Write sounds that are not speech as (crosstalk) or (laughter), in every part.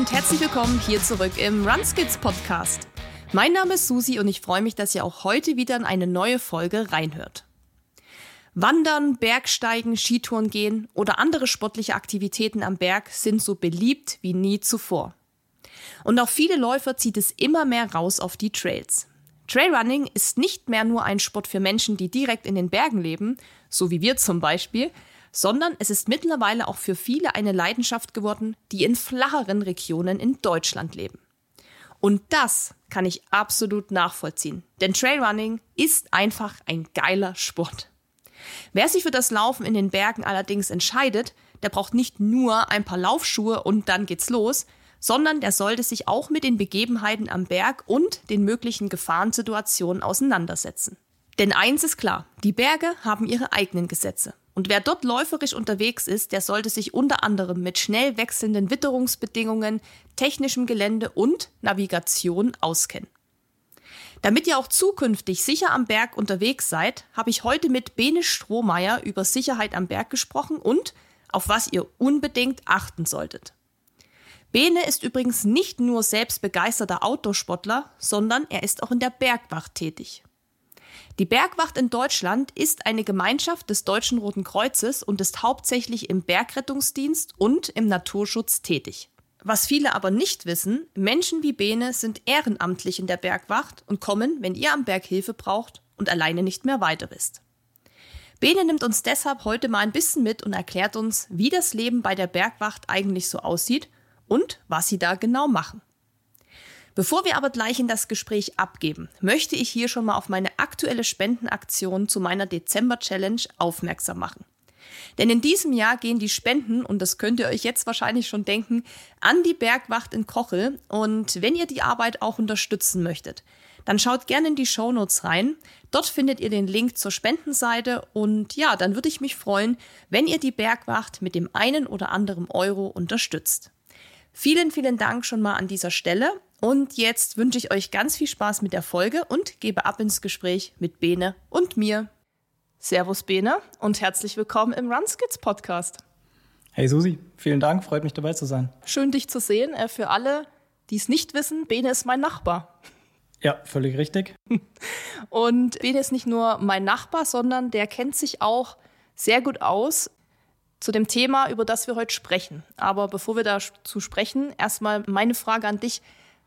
und herzlich willkommen hier zurück im Runskids Podcast. Mein Name ist Susi und ich freue mich, dass ihr auch heute wieder in eine neue Folge reinhört. Wandern, Bergsteigen, Skitouren gehen oder andere sportliche Aktivitäten am Berg sind so beliebt wie nie zuvor. Und auch viele Läufer zieht es immer mehr raus auf die Trails. Trailrunning ist nicht mehr nur ein Sport für Menschen, die direkt in den Bergen leben, so wie wir zum Beispiel, sondern es ist mittlerweile auch für viele eine Leidenschaft geworden, die in flacheren Regionen in Deutschland leben. Und das kann ich absolut nachvollziehen, denn Trailrunning ist einfach ein geiler Sport. Wer sich für das Laufen in den Bergen allerdings entscheidet, der braucht nicht nur ein paar Laufschuhe und dann geht's los, sondern der sollte sich auch mit den Begebenheiten am Berg und den möglichen Gefahrensituationen auseinandersetzen. Denn eins ist klar, die Berge haben ihre eigenen Gesetze. Und wer dort läuferisch unterwegs ist, der sollte sich unter anderem mit schnell wechselnden Witterungsbedingungen, technischem Gelände und Navigation auskennen. Damit ihr auch zukünftig sicher am Berg unterwegs seid, habe ich heute mit Bene Strohmeier über Sicherheit am Berg gesprochen und auf was ihr unbedingt achten solltet. Bene ist übrigens nicht nur selbst begeisterter Outdoor-Sportler, sondern er ist auch in der Bergwacht tätig. Die Bergwacht in Deutschland ist eine Gemeinschaft des Deutschen Roten Kreuzes und ist hauptsächlich im Bergrettungsdienst und im Naturschutz tätig. Was viele aber nicht wissen, Menschen wie Bene sind ehrenamtlich in der Bergwacht und kommen, wenn ihr am Berg Hilfe braucht und alleine nicht mehr weiter wisst. Bene nimmt uns deshalb heute mal ein bisschen mit und erklärt uns, wie das Leben bei der Bergwacht eigentlich so aussieht und was sie da genau machen. Bevor wir aber gleich in das Gespräch abgeben, möchte ich hier schon mal auf meine aktuelle Spendenaktion zu meiner Dezember-Challenge aufmerksam machen. Denn in diesem Jahr gehen die Spenden, und das könnt ihr euch jetzt wahrscheinlich schon denken, an die Bergwacht in Kochel. Und wenn ihr die Arbeit auch unterstützen möchtet, dann schaut gerne in die Shownotes rein. Dort findet ihr den Link zur Spendenseite und ja, dann würde ich mich freuen, wenn ihr die Bergwacht mit dem einen oder anderen Euro unterstützt. Vielen, vielen Dank schon mal an dieser Stelle und jetzt wünsche ich euch ganz viel Spaß mit der Folge und gebe ab ins Gespräch mit Bene und mir. Servus Bene und herzlich willkommen im Runskids Podcast. Hey Susi, vielen Dank, freut mich dabei zu sein. Schön dich zu sehen. Äh, für alle, die es nicht wissen, Bene ist mein Nachbar. Ja, völlig richtig. Und Bene ist nicht nur mein Nachbar, sondern der kennt sich auch sehr gut aus zu dem Thema, über das wir heute sprechen. Aber bevor wir dazu sprechen, erstmal meine Frage an dich.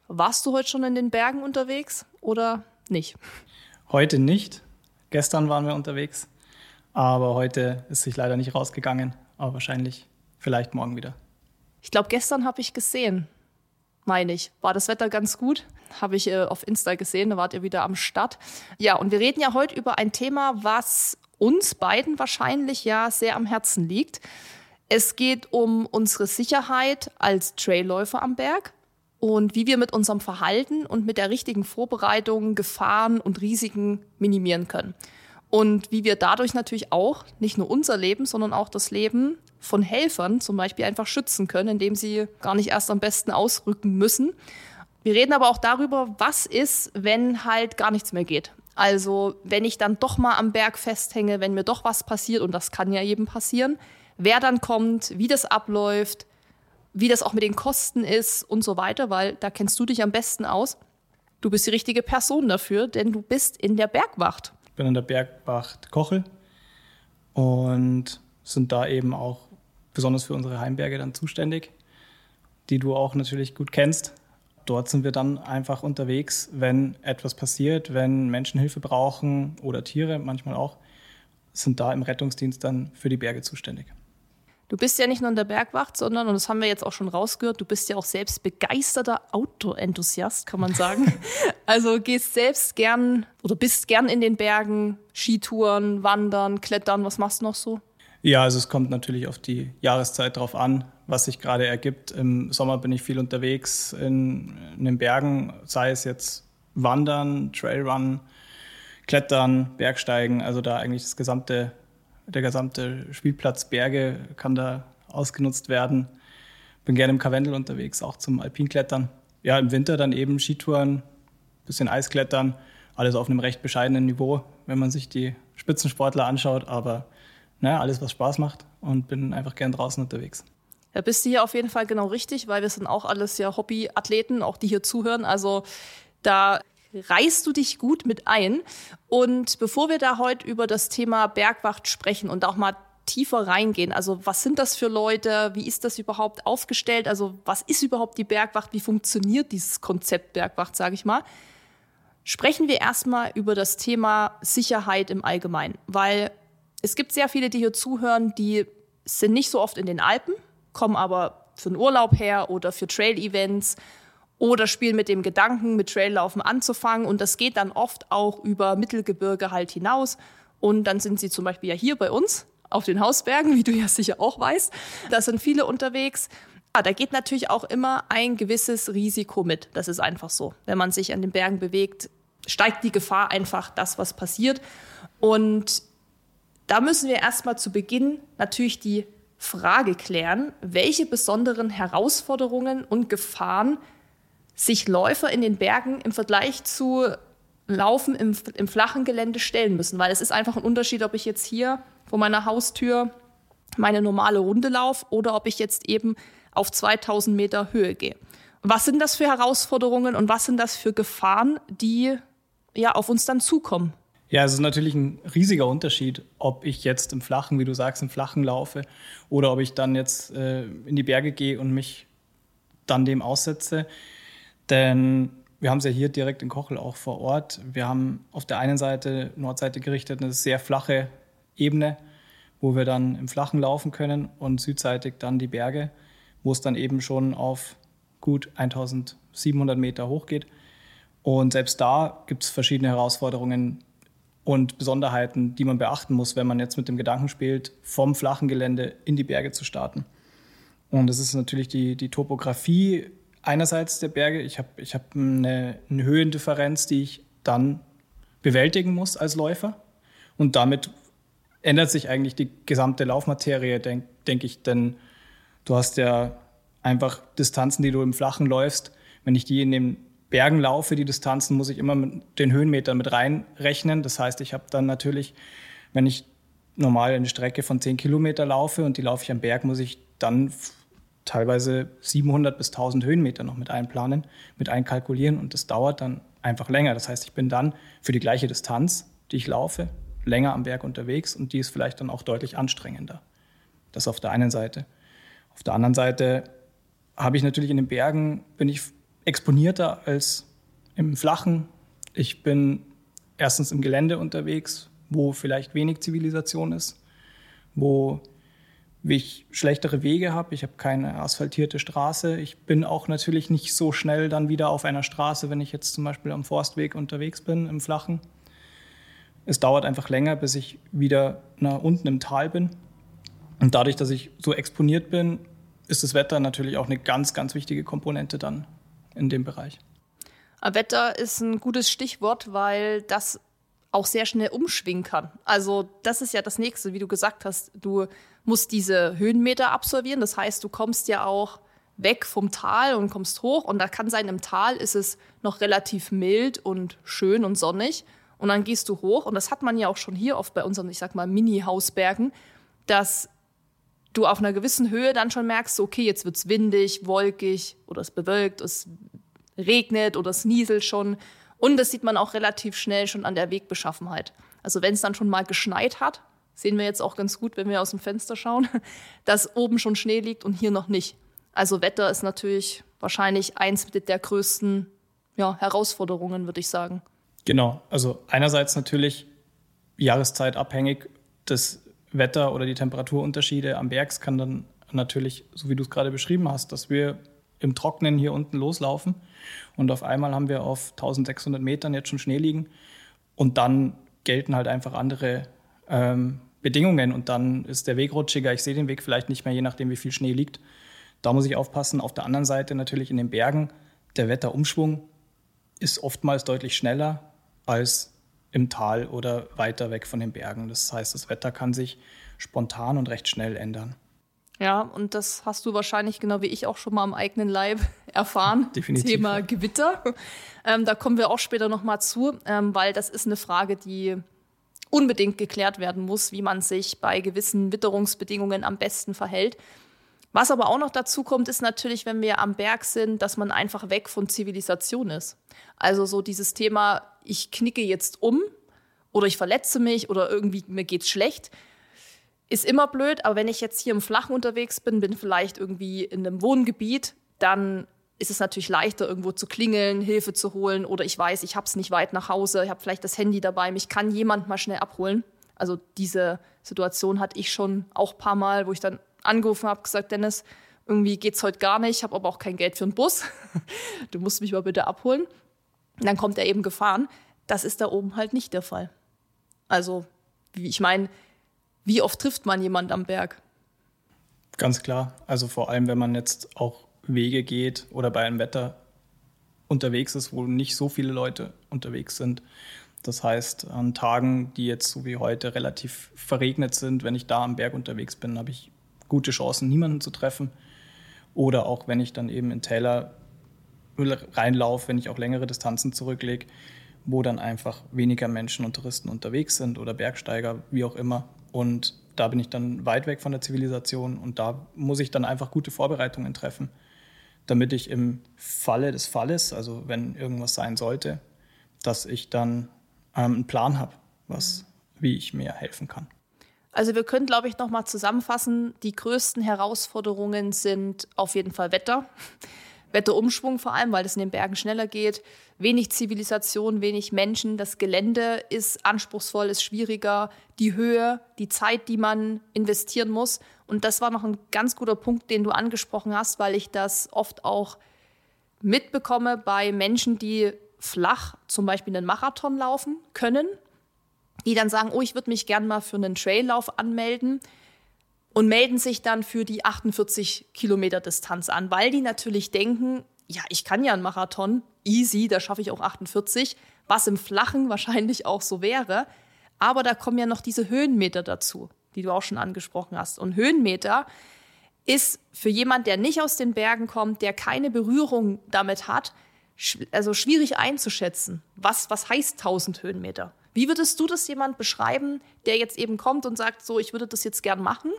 Warst du heute schon in den Bergen unterwegs oder nicht? Heute nicht. Gestern waren wir unterwegs. Aber heute ist sich leider nicht rausgegangen. Aber wahrscheinlich vielleicht morgen wieder. Ich glaube, gestern habe ich gesehen, meine ich. War das Wetter ganz gut? Habe ich äh, auf Insta gesehen, da wart ihr wieder am Start. Ja, und wir reden ja heute über ein Thema, was uns beiden wahrscheinlich ja sehr am Herzen liegt. Es geht um unsere Sicherheit als Trailläufer am Berg und wie wir mit unserem Verhalten und mit der richtigen Vorbereitung Gefahren und Risiken minimieren können. Und wie wir dadurch natürlich auch nicht nur unser Leben, sondern auch das Leben von Helfern zum Beispiel einfach schützen können, indem sie gar nicht erst am besten ausrücken müssen. Wir reden aber auch darüber, was ist, wenn halt gar nichts mehr geht. Also wenn ich dann doch mal am Berg festhänge, wenn mir doch was passiert, und das kann ja jedem passieren, wer dann kommt, wie das abläuft, wie das auch mit den Kosten ist und so weiter, weil da kennst du dich am besten aus. Du bist die richtige Person dafür, denn du bist in der Bergwacht. Ich bin in der Bergwacht Kochel und sind da eben auch besonders für unsere Heimberge dann zuständig, die du auch natürlich gut kennst. Dort sind wir dann einfach unterwegs, wenn etwas passiert, wenn Menschen Hilfe brauchen oder Tiere manchmal auch, sind da im Rettungsdienst dann für die Berge zuständig. Du bist ja nicht nur in der Bergwacht, sondern, und das haben wir jetzt auch schon rausgehört, du bist ja auch selbst begeisterter Outdoor-Enthusiast, kann man sagen. (laughs) also gehst selbst gern oder bist gern in den Bergen, Skitouren, Wandern, Klettern, was machst du noch so? Ja, also es kommt natürlich auf die Jahreszeit drauf an, was sich gerade ergibt. Im Sommer bin ich viel unterwegs in, in den Bergen, sei es jetzt Wandern, Trailrun, Klettern, Bergsteigen, also da eigentlich das gesamte der gesamte Spielplatz Berge kann da ausgenutzt werden. Bin gerne im Karwendel unterwegs, auch zum Alpinklettern. Ja, im Winter dann eben Skitouren, bisschen Eisklettern, alles auf einem recht bescheidenen Niveau, wenn man sich die Spitzensportler anschaut, aber naja, alles, was Spaß macht und bin einfach gern draußen unterwegs. Da bist du hier auf jeden Fall genau richtig, weil wir sind auch alles ja Hobbyathleten, auch die hier zuhören. Also da reißt du dich gut mit ein. Und bevor wir da heute über das Thema Bergwacht sprechen und auch mal tiefer reingehen, also was sind das für Leute, wie ist das überhaupt aufgestellt, also was ist überhaupt die Bergwacht, wie funktioniert dieses Konzept Bergwacht, sage ich mal, sprechen wir erstmal über das Thema Sicherheit im Allgemeinen, weil es gibt sehr viele, die hier zuhören, die sind nicht so oft in den Alpen, kommen aber für einen Urlaub her oder für Trail-Events oder spielen mit dem Gedanken, mit Traillaufen anzufangen. Und das geht dann oft auch über Mittelgebirge halt hinaus. Und dann sind sie zum Beispiel ja hier bei uns auf den Hausbergen, wie du ja sicher auch weißt. Da sind viele unterwegs. Ja, da geht natürlich auch immer ein gewisses Risiko mit. Das ist einfach so. Wenn man sich an den Bergen bewegt, steigt die Gefahr einfach, das, was passiert. Und da müssen wir erstmal zu Beginn natürlich die Frage klären, welche besonderen Herausforderungen und Gefahren sich Läufer in den Bergen im Vergleich zu Laufen im, im flachen Gelände stellen müssen. Weil es ist einfach ein Unterschied, ob ich jetzt hier vor meiner Haustür meine normale Runde laufe oder ob ich jetzt eben auf 2000 Meter Höhe gehe. Was sind das für Herausforderungen und was sind das für Gefahren, die ja auf uns dann zukommen? Ja, es ist natürlich ein riesiger Unterschied, ob ich jetzt im Flachen, wie du sagst, im Flachen laufe oder ob ich dann jetzt äh, in die Berge gehe und mich dann dem aussetze. Denn wir haben es ja hier direkt in Kochel auch vor Ort. Wir haben auf der einen Seite, Nordseite gerichtet, eine sehr flache Ebene, wo wir dann im Flachen laufen können und südseitig dann die Berge, wo es dann eben schon auf gut 1700 Meter hoch geht. Und selbst da gibt es verschiedene Herausforderungen, und Besonderheiten, die man beachten muss, wenn man jetzt mit dem Gedanken spielt, vom flachen Gelände in die Berge zu starten. Und das ist natürlich die, die Topografie einerseits der Berge. Ich habe ich hab eine, eine Höhendifferenz, die ich dann bewältigen muss als Läufer. Und damit ändert sich eigentlich die gesamte Laufmaterie, denke denk ich. Denn du hast ja einfach Distanzen, die du im Flachen läufst. Wenn ich die in den Bergen laufe, die Distanzen, muss ich immer mit den Höhenmetern mit reinrechnen. Das heißt, ich habe dann natürlich, wenn ich normal eine Strecke von 10 Kilometer laufe und die laufe ich am Berg, muss ich dann teilweise 700 bis 1000 Höhenmeter noch mit einplanen, mit einkalkulieren und das dauert dann einfach länger. Das heißt, ich bin dann für die gleiche Distanz, die ich laufe, länger am Berg unterwegs und die ist vielleicht dann auch deutlich anstrengender. Das auf der einen Seite. Auf der anderen Seite habe ich natürlich in den Bergen, bin ich exponierter als im Flachen. Ich bin erstens im Gelände unterwegs, wo vielleicht wenig Zivilisation ist, wo ich schlechtere Wege habe. Ich habe keine asphaltierte Straße. Ich bin auch natürlich nicht so schnell dann wieder auf einer Straße, wenn ich jetzt zum Beispiel am Forstweg unterwegs bin, im Flachen. Es dauert einfach länger, bis ich wieder nach unten im Tal bin. Und dadurch, dass ich so exponiert bin, ist das Wetter natürlich auch eine ganz, ganz wichtige Komponente dann in dem Bereich. Wetter ist ein gutes Stichwort, weil das auch sehr schnell umschwingen kann. Also das ist ja das Nächste, wie du gesagt hast. Du musst diese Höhenmeter absolvieren. Das heißt, du kommst ja auch weg vom Tal und kommst hoch. Und da kann sein, im Tal ist es noch relativ mild und schön und sonnig. Und dann gehst du hoch. Und das hat man ja auch schon hier oft bei unseren, ich sag mal, Mini-Hausbergen, dass du auf einer gewissen Höhe dann schon merkst, okay, jetzt wird's windig, wolkig oder es bewölkt, es regnet oder es nieselt schon. Und das sieht man auch relativ schnell schon an der Wegbeschaffenheit. Also wenn es dann schon mal geschneit hat, sehen wir jetzt auch ganz gut, wenn wir aus dem Fenster schauen, (laughs) dass oben schon Schnee liegt und hier noch nicht. Also Wetter ist natürlich wahrscheinlich eins der größten ja, Herausforderungen, würde ich sagen. Genau, also einerseits natürlich jahreszeitabhängig. Das Wetter oder die Temperaturunterschiede am Berg kann dann natürlich, so wie du es gerade beschrieben hast, dass wir im Trocknen hier unten loslaufen und auf einmal haben wir auf 1600 Metern jetzt schon Schnee liegen und dann gelten halt einfach andere ähm, Bedingungen und dann ist der Weg rutschiger. Ich sehe den Weg vielleicht nicht mehr, je nachdem, wie viel Schnee liegt. Da muss ich aufpassen. Auf der anderen Seite natürlich in den Bergen, der Wetterumschwung ist oftmals deutlich schneller als im Tal oder weiter weg von den Bergen. Das heißt, das Wetter kann sich spontan und recht schnell ändern. Ja, und das hast du wahrscheinlich genau wie ich auch schon mal am eigenen Leib (laughs) erfahren. Definitiv. Thema Gewitter. Ähm, da kommen wir auch später noch mal zu, ähm, weil das ist eine Frage, die unbedingt geklärt werden muss, wie man sich bei gewissen Witterungsbedingungen am besten verhält. Was aber auch noch dazu kommt, ist natürlich, wenn wir am Berg sind, dass man einfach weg von Zivilisation ist. Also so dieses Thema, ich knicke jetzt um oder ich verletze mich oder irgendwie mir geht's schlecht, ist immer blöd. Aber wenn ich jetzt hier im Flachen unterwegs bin, bin vielleicht irgendwie in einem Wohngebiet, dann ist es natürlich leichter, irgendwo zu klingeln, Hilfe zu holen oder ich weiß, ich habe es nicht weit nach Hause, ich habe vielleicht das Handy dabei, mich kann jemand mal schnell abholen. Also diese Situation hatte ich schon auch ein paar Mal, wo ich dann angerufen habe, gesagt, Dennis, irgendwie geht's heute gar nicht, ich habe aber auch kein Geld für einen Bus. (laughs) du musst mich mal bitte abholen. Und dann kommt er eben gefahren. Das ist da oben halt nicht der Fall. Also, ich meine, wie oft trifft man jemand am Berg? Ganz klar. Also vor allem, wenn man jetzt auch Wege geht oder bei einem Wetter unterwegs ist, wo nicht so viele Leute unterwegs sind. Das heißt, an Tagen, die jetzt so wie heute relativ verregnet sind, wenn ich da am Berg unterwegs bin, habe ich gute Chancen, niemanden zu treffen. Oder auch wenn ich dann eben in Täler reinlaufe, wenn ich auch längere Distanzen zurücklege, wo dann einfach weniger Menschen und Touristen unterwegs sind oder Bergsteiger, wie auch immer. Und da bin ich dann weit weg von der Zivilisation und da muss ich dann einfach gute Vorbereitungen treffen, damit ich im Falle des Falles, also wenn irgendwas sein sollte, dass ich dann ähm, einen Plan habe, was, wie ich mir helfen kann. Also wir können, glaube ich, noch mal zusammenfassen. Die größten Herausforderungen sind auf jeden Fall Wetter. Wetterumschwung vor allem, weil es in den Bergen schneller geht. Wenig Zivilisation, wenig Menschen. Das Gelände ist anspruchsvoll, ist schwieriger. Die Höhe, die Zeit, die man investieren muss. Und das war noch ein ganz guter Punkt, den du angesprochen hast, weil ich das oft auch mitbekomme bei Menschen, die flach zum Beispiel einen Marathon laufen können die dann sagen, oh, ich würde mich gern mal für einen Traillauf anmelden und melden sich dann für die 48 Kilometer Distanz an, weil die natürlich denken, ja, ich kann ja einen Marathon, easy, da schaffe ich auch 48, was im Flachen (laughs) wahrscheinlich auch so wäre. Aber da kommen ja noch diese Höhenmeter dazu, die du auch schon angesprochen hast. Und Höhenmeter ist für jemand, der nicht aus den Bergen kommt, der keine Berührung damit hat, also schwierig einzuschätzen. Was, was heißt 1000 Höhenmeter? Wie würdest du das jemand beschreiben, der jetzt eben kommt und sagt, so, ich würde das jetzt gern machen?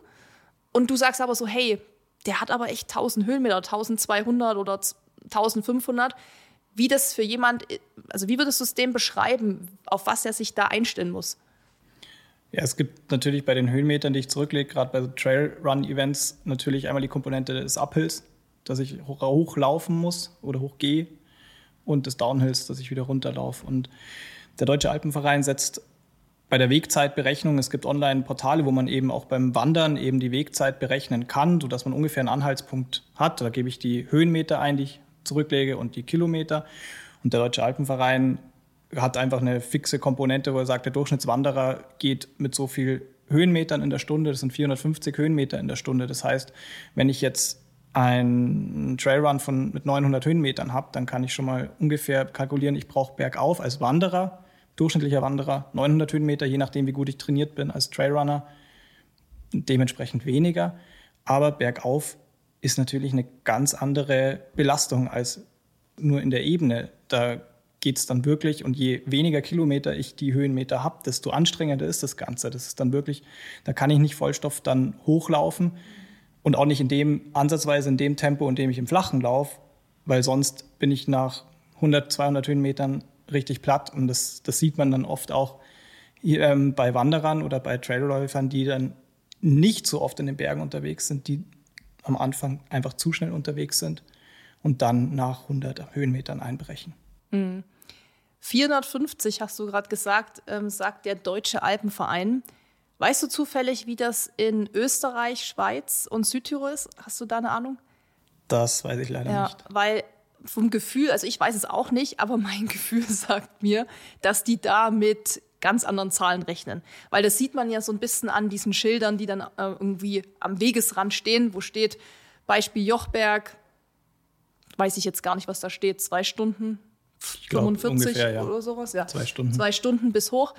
Und du sagst aber so, hey, der hat aber echt 1000 Höhenmeter, 1200 oder 1500. Wie das für jemand, also wie würdest du es dem beschreiben, auf was er sich da einstellen muss? Ja, es gibt natürlich bei den Höhenmetern, die ich zurücklege, gerade bei Trailrun-Events, natürlich einmal die Komponente des Uphills, dass ich hochlaufen muss oder hochgehe und des Downhills, dass ich wieder runterlaufe. Und der Deutsche Alpenverein setzt bei der Wegzeitberechnung, es gibt Online-Portale, wo man eben auch beim Wandern eben die Wegzeit berechnen kann, sodass man ungefähr einen Anhaltspunkt hat. Da gebe ich die Höhenmeter ein, die ich zurücklege und die Kilometer. Und der Deutsche Alpenverein hat einfach eine fixe Komponente, wo er sagt, der Durchschnittswanderer geht mit so viel Höhenmetern in der Stunde, das sind 450 Höhenmeter in der Stunde. Das heißt, wenn ich jetzt einen Trailrun von, mit 900 Höhenmetern habe, dann kann ich schon mal ungefähr kalkulieren, ich brauche bergauf als Wanderer durchschnittlicher Wanderer 900 Höhenmeter, je nachdem, wie gut ich trainiert bin als Trailrunner, dementsprechend weniger. Aber bergauf ist natürlich eine ganz andere Belastung als nur in der Ebene. Da geht es dann wirklich und je weniger Kilometer ich die Höhenmeter habe, desto anstrengender ist das Ganze. Das ist dann wirklich, da kann ich nicht Vollstoff dann hochlaufen und auch nicht in dem ansatzweise in dem Tempo, in dem ich im Flachen laufe, weil sonst bin ich nach 100, 200 Höhenmetern richtig platt. Und das, das sieht man dann oft auch ähm, bei Wanderern oder bei Trailläufern, die dann nicht so oft in den Bergen unterwegs sind, die am Anfang einfach zu schnell unterwegs sind und dann nach 100 Höhenmetern einbrechen. Mhm. 450 hast du gerade gesagt, ähm, sagt der Deutsche Alpenverein. Weißt du zufällig, wie das in Österreich, Schweiz und Südtirol ist? Hast du da eine Ahnung? Das weiß ich leider ja, nicht. Weil vom Gefühl, also ich weiß es auch nicht, aber mein (laughs) Gefühl sagt mir, dass die da mit ganz anderen Zahlen rechnen. Weil das sieht man ja so ein bisschen an diesen Schildern, die dann äh, irgendwie am Wegesrand stehen, wo steht Beispiel Jochberg, weiß ich jetzt gar nicht, was da steht, zwei Stunden, ich 45 glaub, ungefähr, ja. oder sowas. Ja. Zwei Stunden. Zwei Stunden bis hoch.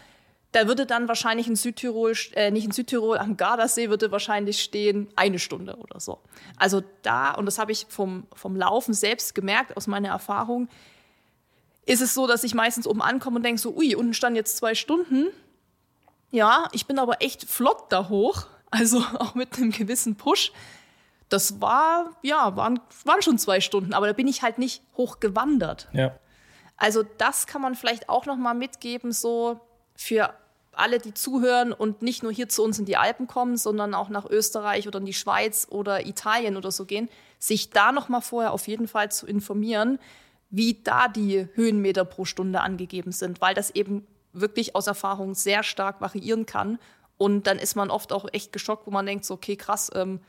Da würde dann wahrscheinlich in Südtirol, äh, nicht in Südtirol, am Gardasee würde wahrscheinlich stehen eine Stunde oder so. Also da, und das habe ich vom, vom Laufen selbst gemerkt, aus meiner Erfahrung, ist es so, dass ich meistens oben ankomme und denke so, ui, unten stand jetzt zwei Stunden. Ja, ich bin aber echt flott da hoch, also (laughs) auch mit einem gewissen Push. Das war, ja, waren, waren schon zwei Stunden, aber da bin ich halt nicht hochgewandert. Ja. Also das kann man vielleicht auch noch mal mitgeben, so für alle, die zuhören und nicht nur hier zu uns in die Alpen kommen, sondern auch nach Österreich oder in die Schweiz oder Italien oder so gehen, sich da noch mal vorher auf jeden Fall zu informieren, wie da die Höhenmeter pro Stunde angegeben sind, weil das eben wirklich aus Erfahrung sehr stark variieren kann. Und dann ist man oft auch echt geschockt, wo man denkt, so, okay, krass, ähm,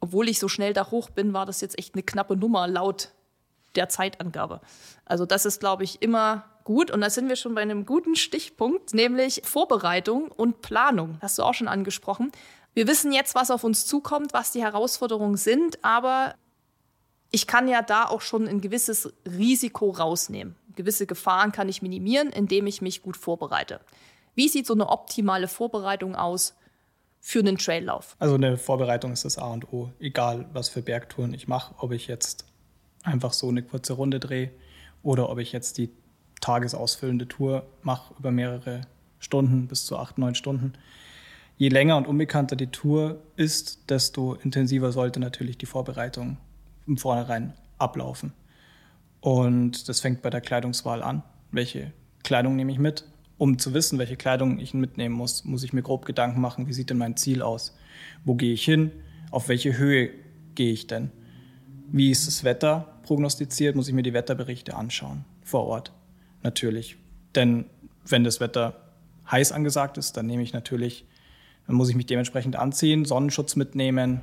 obwohl ich so schnell da hoch bin, war das jetzt echt eine knappe Nummer laut der Zeitangabe. Also das ist, glaube ich, immer gut. Und da sind wir schon bei einem guten Stichpunkt, nämlich Vorbereitung und Planung. Hast du auch schon angesprochen. Wir wissen jetzt, was auf uns zukommt, was die Herausforderungen sind, aber ich kann ja da auch schon ein gewisses Risiko rausnehmen. Gewisse Gefahren kann ich minimieren, indem ich mich gut vorbereite. Wie sieht so eine optimale Vorbereitung aus für einen Traillauf? Also eine Vorbereitung ist das A und O, egal was für Bergtouren ich mache, ob ich jetzt einfach so eine kurze Runde drehe oder ob ich jetzt die tagesausfüllende Tour mache über mehrere Stunden bis zu acht, neun Stunden. Je länger und unbekannter die Tour ist, desto intensiver sollte natürlich die Vorbereitung im Vornherein ablaufen. Und das fängt bei der Kleidungswahl an. Welche Kleidung nehme ich mit? Um zu wissen, welche Kleidung ich mitnehmen muss, muss ich mir grob Gedanken machen, wie sieht denn mein Ziel aus? Wo gehe ich hin? Auf welche Höhe gehe ich denn? Wie ist das Wetter prognostiziert? Muss ich mir die Wetterberichte anschauen vor Ort. Natürlich. Denn wenn das Wetter heiß angesagt ist, dann nehme ich natürlich, dann muss ich mich dementsprechend anziehen, Sonnenschutz mitnehmen.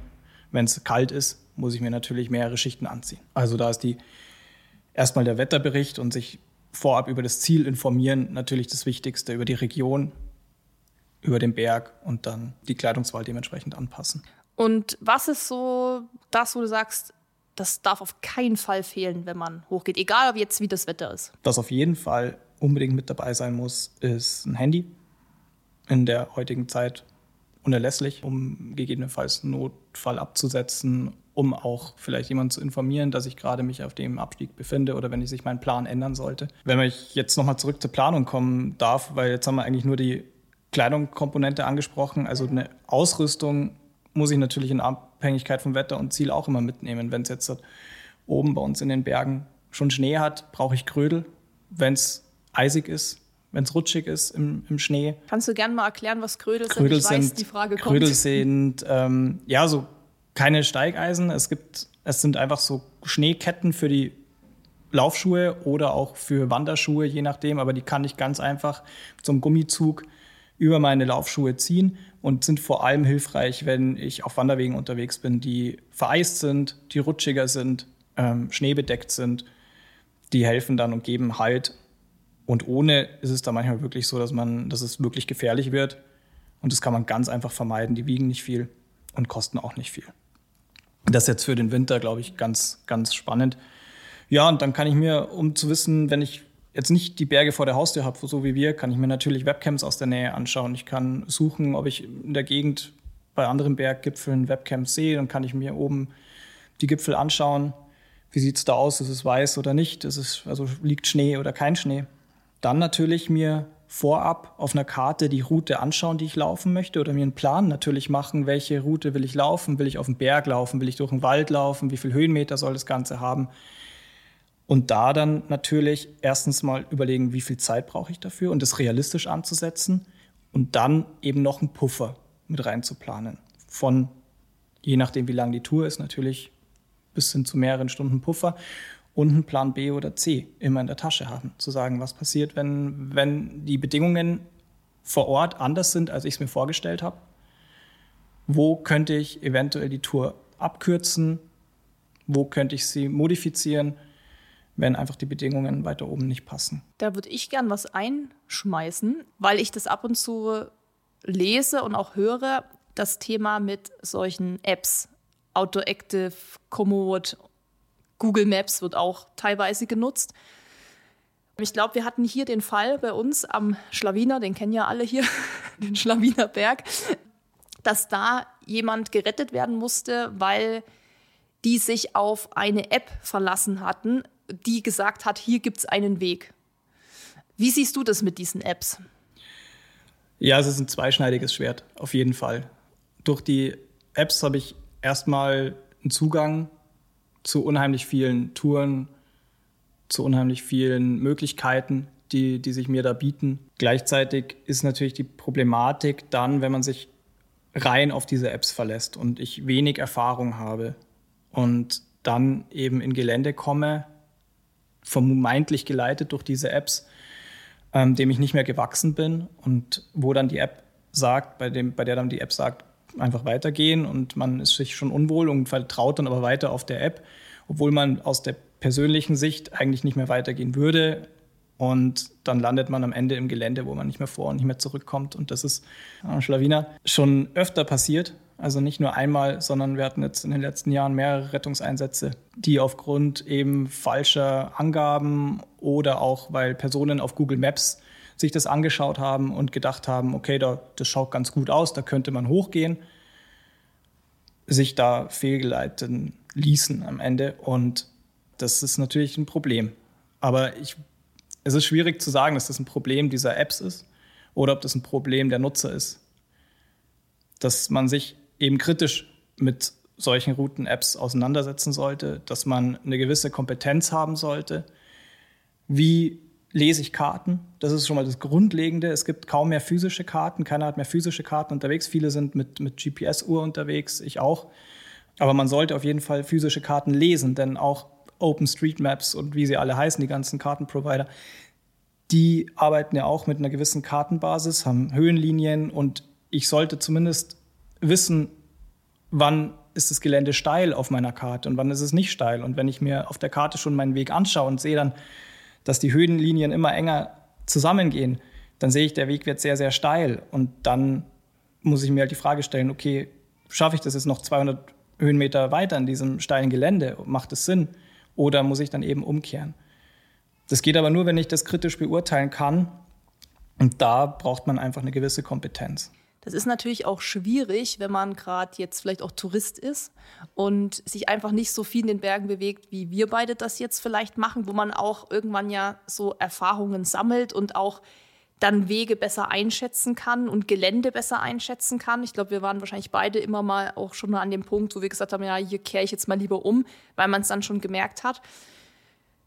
Wenn es kalt ist, muss ich mir natürlich mehrere Schichten anziehen. Also da ist die erstmal der Wetterbericht und sich vorab über das Ziel informieren natürlich das Wichtigste, über die Region, über den Berg und dann die Kleidungswahl dementsprechend anpassen. Und was ist so das, wo du sagst, das darf auf keinen Fall fehlen, wenn man hochgeht, egal jetzt wie das Wetter ist? Was auf jeden Fall unbedingt mit dabei sein muss, ist ein Handy. In der heutigen Zeit unerlässlich, um gegebenenfalls einen Notfall abzusetzen um auch vielleicht jemanden zu informieren, dass ich gerade mich auf dem Abstieg befinde oder wenn ich sich meinen Plan ändern sollte. Wenn ich jetzt nochmal zurück zur Planung kommen darf, weil jetzt haben wir eigentlich nur die Kleidungskomponente angesprochen, also eine Ausrüstung muss ich natürlich in Abhängigkeit vom Wetter und Ziel auch immer mitnehmen. Wenn es jetzt oben bei uns in den Bergen schon Schnee hat, brauche ich Krödel. Wenn es eisig ist, wenn es rutschig ist im, im, Schnee. Kannst du gerne mal erklären, was Krödel, Krödel sind? Ich weiß, die Frage kommt. Krödel sind ähm, ja so keine Steigeisen. Es gibt, es sind einfach so Schneeketten für die Laufschuhe oder auch für Wanderschuhe, je nachdem. Aber die kann ich ganz einfach zum Gummizug über meine Laufschuhe ziehen und sind vor allem hilfreich, wenn ich auf Wanderwegen unterwegs bin, die vereist sind, die rutschiger sind, ähm, schneebedeckt sind. Die helfen dann und geben Halt. Und ohne ist es dann manchmal wirklich so, dass man, dass es wirklich gefährlich wird. Und das kann man ganz einfach vermeiden. Die wiegen nicht viel und kosten auch nicht viel. Das ist jetzt für den Winter, glaube ich, ganz, ganz spannend. Ja, und dann kann ich mir, um zu wissen, wenn ich jetzt nicht die Berge vor der Haustür habe, so wie wir, kann ich mir natürlich Webcams aus der Nähe anschauen. Ich kann suchen, ob ich in der Gegend bei anderen Berggipfeln Webcams sehe. Dann kann ich mir oben die Gipfel anschauen. Wie sieht es da aus? Ist es weiß oder nicht? Ist es, also liegt Schnee oder kein Schnee? Dann natürlich mir vorab auf einer Karte die Route anschauen, die ich laufen möchte oder mir einen Plan natürlich machen, welche Route will ich laufen, will ich auf den Berg laufen, will ich durch den Wald laufen, wie viel Höhenmeter soll das Ganze haben. Und da dann natürlich erstens mal überlegen, wie viel Zeit brauche ich dafür und das realistisch anzusetzen und dann eben noch einen Puffer mit reinzuplanen. Von, je nachdem wie lang die Tour ist, natürlich bis hin zu mehreren Stunden Puffer und einen Plan B oder C immer in der Tasche haben. Zu sagen, was passiert, wenn, wenn die Bedingungen vor Ort anders sind, als ich es mir vorgestellt habe. Wo könnte ich eventuell die Tour abkürzen? Wo könnte ich sie modifizieren, wenn einfach die Bedingungen weiter oben nicht passen? Da würde ich gern was einschmeißen, weil ich das ab und zu lese und auch höre, das Thema mit solchen Apps, Outdoor Active, Komoot Google Maps wird auch teilweise genutzt. Ich glaube, wir hatten hier den Fall bei uns am Schlawiner, den kennen ja alle hier, (laughs) den Schlawiner Berg, dass da jemand gerettet werden musste, weil die sich auf eine App verlassen hatten, die gesagt hat, hier gibt es einen Weg. Wie siehst du das mit diesen Apps? Ja, es ist ein zweischneidiges Schwert, auf jeden Fall. Durch die Apps habe ich erstmal einen Zugang zu unheimlich vielen Touren, zu unheimlich vielen Möglichkeiten, die, die sich mir da bieten. Gleichzeitig ist natürlich die Problematik dann, wenn man sich rein auf diese Apps verlässt und ich wenig Erfahrung habe und dann eben in Gelände komme, vermeintlich geleitet durch diese Apps, ähm, dem ich nicht mehr gewachsen bin und wo dann die App sagt, bei, dem, bei der dann die App sagt, einfach weitergehen und man ist sich schon unwohl und vertraut dann aber weiter auf der App, obwohl man aus der persönlichen Sicht eigentlich nicht mehr weitergehen würde. Und dann landet man am Ende im Gelände, wo man nicht mehr vor und nicht mehr zurückkommt. Und das ist am Schlawiner schon öfter passiert. Also nicht nur einmal, sondern wir hatten jetzt in den letzten Jahren mehrere Rettungseinsätze, die aufgrund eben falscher Angaben oder auch weil Personen auf Google Maps sich das angeschaut haben und gedacht haben, okay, da, das schaut ganz gut aus, da könnte man hochgehen, sich da fehlgeleiten ließen am Ende. Und das ist natürlich ein Problem. Aber ich, es ist schwierig zu sagen, dass das ein Problem dieser Apps ist oder ob das ein Problem der Nutzer ist. Dass man sich eben kritisch mit solchen Routen-Apps auseinandersetzen sollte, dass man eine gewisse Kompetenz haben sollte. Wie lese ich Karten? Das ist schon mal das Grundlegende. Es gibt kaum mehr physische Karten. Keiner hat mehr physische Karten unterwegs. Viele sind mit, mit GPS-Uhr unterwegs, ich auch. Aber man sollte auf jeden Fall physische Karten lesen, denn auch OpenStreetMaps und wie sie alle heißen, die ganzen Kartenprovider, die arbeiten ja auch mit einer gewissen Kartenbasis, haben Höhenlinien und ich sollte zumindest wissen, wann ist das Gelände steil auf meiner Karte und wann ist es nicht steil. Und wenn ich mir auf der Karte schon meinen Weg anschaue und sehe dann, dass die Höhenlinien immer enger zusammengehen, dann sehe ich, der Weg wird sehr, sehr steil. Und dann muss ich mir halt die Frage stellen, okay, schaffe ich das jetzt noch 200 Höhenmeter weiter in diesem steilen Gelände? Macht es Sinn? Oder muss ich dann eben umkehren? Das geht aber nur, wenn ich das kritisch beurteilen kann. Und da braucht man einfach eine gewisse Kompetenz. Das ist natürlich auch schwierig, wenn man gerade jetzt vielleicht auch Tourist ist und sich einfach nicht so viel in den Bergen bewegt, wie wir beide das jetzt vielleicht machen, wo man auch irgendwann ja so Erfahrungen sammelt und auch dann Wege besser einschätzen kann und Gelände besser einschätzen kann. Ich glaube, wir waren wahrscheinlich beide immer mal auch schon an dem Punkt, wo wir gesagt haben, ja, hier kehre ich jetzt mal lieber um, weil man es dann schon gemerkt hat.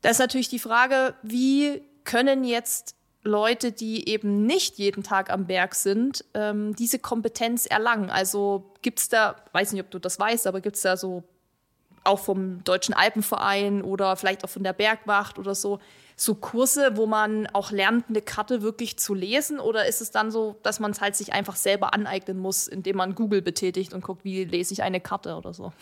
Da ist natürlich die Frage, wie können jetzt Leute, die eben nicht jeden Tag am Berg sind, ähm, diese Kompetenz erlangen? Also gibt es da, weiß nicht, ob du das weißt, aber gibt es da so auch vom Deutschen Alpenverein oder vielleicht auch von der Bergwacht oder so, so Kurse, wo man auch lernt, eine Karte wirklich zu lesen? Oder ist es dann so, dass man es halt sich einfach selber aneignen muss, indem man Google betätigt und guckt, wie lese ich eine Karte oder so?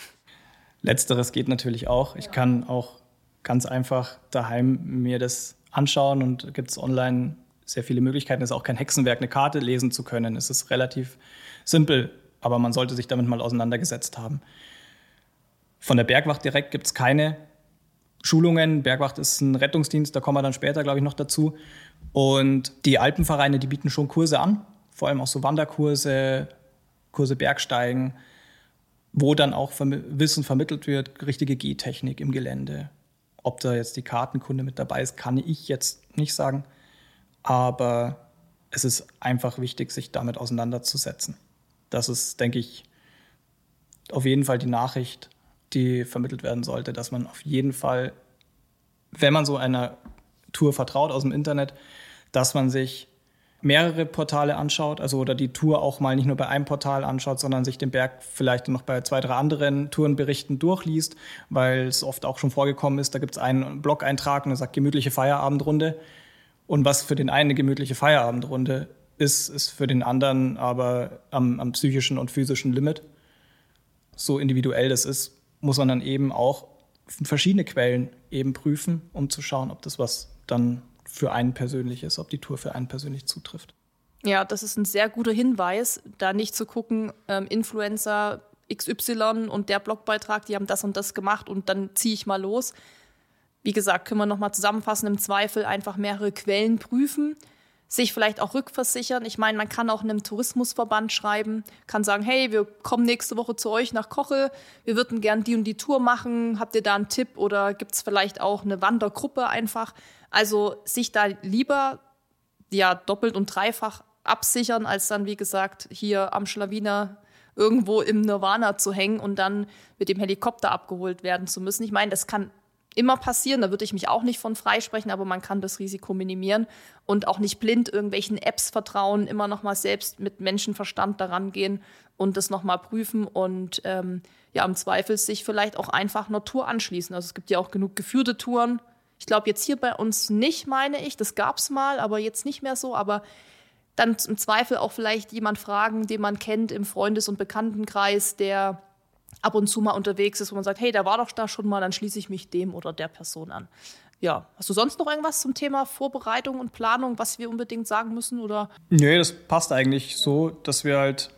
Letzteres geht natürlich auch. Ich kann auch ganz einfach daheim mir das anschauen und gibt es online sehr viele Möglichkeiten. Es ist auch kein Hexenwerk, eine Karte lesen zu können. Es ist relativ simpel, aber man sollte sich damit mal auseinandergesetzt haben. Von der Bergwacht direkt gibt es keine Schulungen. Bergwacht ist ein Rettungsdienst, da kommen wir dann später, glaube ich, noch dazu. Und die Alpenvereine, die bieten schon Kurse an, vor allem auch so Wanderkurse, Kurse Bergsteigen, wo dann auch Wissen vermittelt wird, richtige Gehtechnik im Gelände, ob da jetzt die Kartenkunde mit dabei ist, kann ich jetzt nicht sagen. Aber es ist einfach wichtig, sich damit auseinanderzusetzen. Das ist, denke ich, auf jeden Fall die Nachricht, die vermittelt werden sollte, dass man auf jeden Fall, wenn man so einer Tour vertraut aus dem Internet, dass man sich mehrere Portale anschaut, also oder die Tour auch mal nicht nur bei einem Portal anschaut, sondern sich den Berg vielleicht noch bei zwei, drei anderen Tourenberichten durchliest, weil es oft auch schon vorgekommen ist, da gibt es einen Blog-Eintrag und der sagt gemütliche Feierabendrunde. Und was für den einen eine gemütliche Feierabendrunde ist, ist für den anderen aber am, am psychischen und physischen Limit. So individuell das ist, muss man dann eben auch verschiedene Quellen eben prüfen, um zu schauen, ob das was dann für einen persönlich ist, ob die Tour für einen persönlich zutrifft. Ja, das ist ein sehr guter Hinweis, da nicht zu gucken, ähm, Influencer XY und der Blogbeitrag, die haben das und das gemacht und dann ziehe ich mal los. Wie gesagt, können wir nochmal zusammenfassen, im Zweifel einfach mehrere Quellen prüfen, sich vielleicht auch rückversichern. Ich meine, man kann auch einem Tourismusverband schreiben, kann sagen, hey, wir kommen nächste Woche zu euch nach Koche, wir würden gern die und die Tour machen, habt ihr da einen Tipp oder gibt es vielleicht auch eine Wandergruppe einfach? Also sich da lieber ja doppelt und dreifach absichern, als dann, wie gesagt, hier am Schlawiner irgendwo im Nirvana zu hängen und dann mit dem Helikopter abgeholt werden zu müssen. Ich meine, das kann immer passieren, da würde ich mich auch nicht von freisprechen, aber man kann das Risiko minimieren und auch nicht blind irgendwelchen Apps vertrauen, immer noch mal selbst mit Menschenverstand daran gehen und das noch mal prüfen und ähm, ja, im Zweifel sich vielleicht auch einfach einer Tour anschließen. Also es gibt ja auch genug geführte Touren. Ich glaube jetzt hier bei uns nicht, meine ich, das gab es mal, aber jetzt nicht mehr so, aber dann im Zweifel auch vielleicht jemand fragen, den man kennt im Freundes- und Bekanntenkreis, der ab und zu mal unterwegs ist, wo man sagt, hey, der war doch da schon mal, dann schließe ich mich dem oder der Person an. Ja, hast du sonst noch irgendwas zum Thema Vorbereitung und Planung, was wir unbedingt sagen müssen? Oder? Nee, das passt eigentlich so, dass wir halt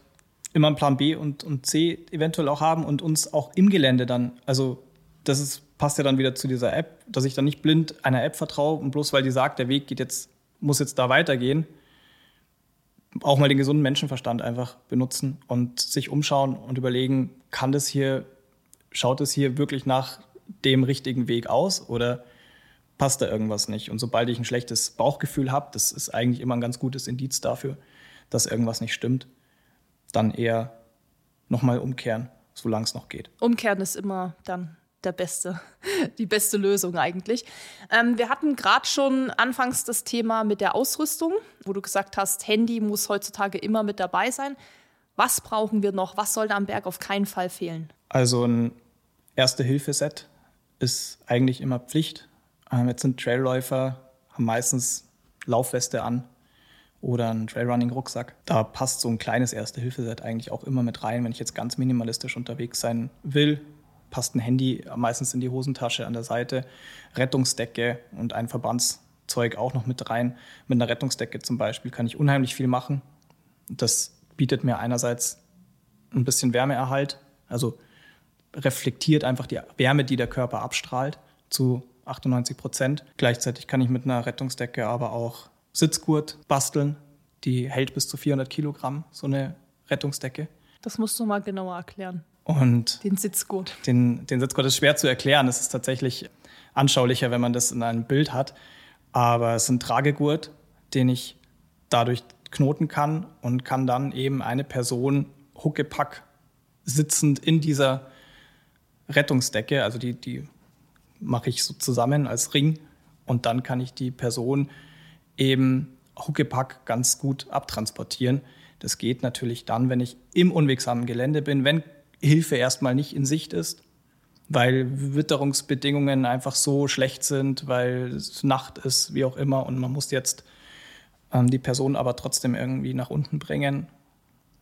immer einen Plan B und, und C eventuell auch haben und uns auch im Gelände dann, also das ist, passt ja dann wieder zu dieser App, dass ich dann nicht blind einer App vertraue und bloß weil die sagt, der Weg geht jetzt, muss jetzt da weitergehen, auch mal den gesunden Menschenverstand einfach benutzen und sich umschauen und überlegen, kann das hier, schaut es hier wirklich nach dem richtigen Weg aus oder passt da irgendwas nicht? Und sobald ich ein schlechtes Bauchgefühl habe, das ist eigentlich immer ein ganz gutes Indiz dafür, dass irgendwas nicht stimmt, dann eher nochmal umkehren, solange es noch geht. Umkehren ist immer dann der beste, (laughs) die beste Lösung eigentlich. Ähm, wir hatten gerade schon anfangs das Thema mit der Ausrüstung, wo du gesagt hast, Handy muss heutzutage immer mit dabei sein. Was brauchen wir noch? Was soll da am Berg auf keinen Fall fehlen? Also ein Erste-Hilfe-Set ist eigentlich immer Pflicht. Ähm, jetzt sind Trailläufer, haben meistens Laufweste an oder einen Trailrunning-Rucksack. Da passt so ein kleines Erste-Hilfe-Set eigentlich auch immer mit rein, wenn ich jetzt ganz minimalistisch unterwegs sein will passt ein Handy meistens in die Hosentasche an der Seite, Rettungsdecke und ein Verbandszeug auch noch mit rein. Mit einer Rettungsdecke zum Beispiel kann ich unheimlich viel machen. Das bietet mir einerseits ein bisschen Wärmeerhalt, also reflektiert einfach die Wärme, die der Körper abstrahlt, zu 98 Prozent. Gleichzeitig kann ich mit einer Rettungsdecke aber auch Sitzgurt basteln. Die hält bis zu 400 Kilogramm, so eine Rettungsdecke. Das musst du mal genauer erklären. Und den Sitzgurt. Den, den Sitzgurt ist schwer zu erklären. Es ist tatsächlich anschaulicher, wenn man das in einem Bild hat. Aber es ist ein Tragegurt, den ich dadurch knoten kann und kann dann eben eine Person huckepack sitzend in dieser Rettungsdecke, also die, die mache ich so zusammen als Ring und dann kann ich die Person eben huckepack ganz gut abtransportieren. Das geht natürlich dann, wenn ich im unwegsamen Gelände bin, wenn Hilfe erstmal nicht in Sicht ist, weil Witterungsbedingungen einfach so schlecht sind, weil es Nacht ist, wie auch immer, und man muss jetzt ähm, die Person aber trotzdem irgendwie nach unten bringen.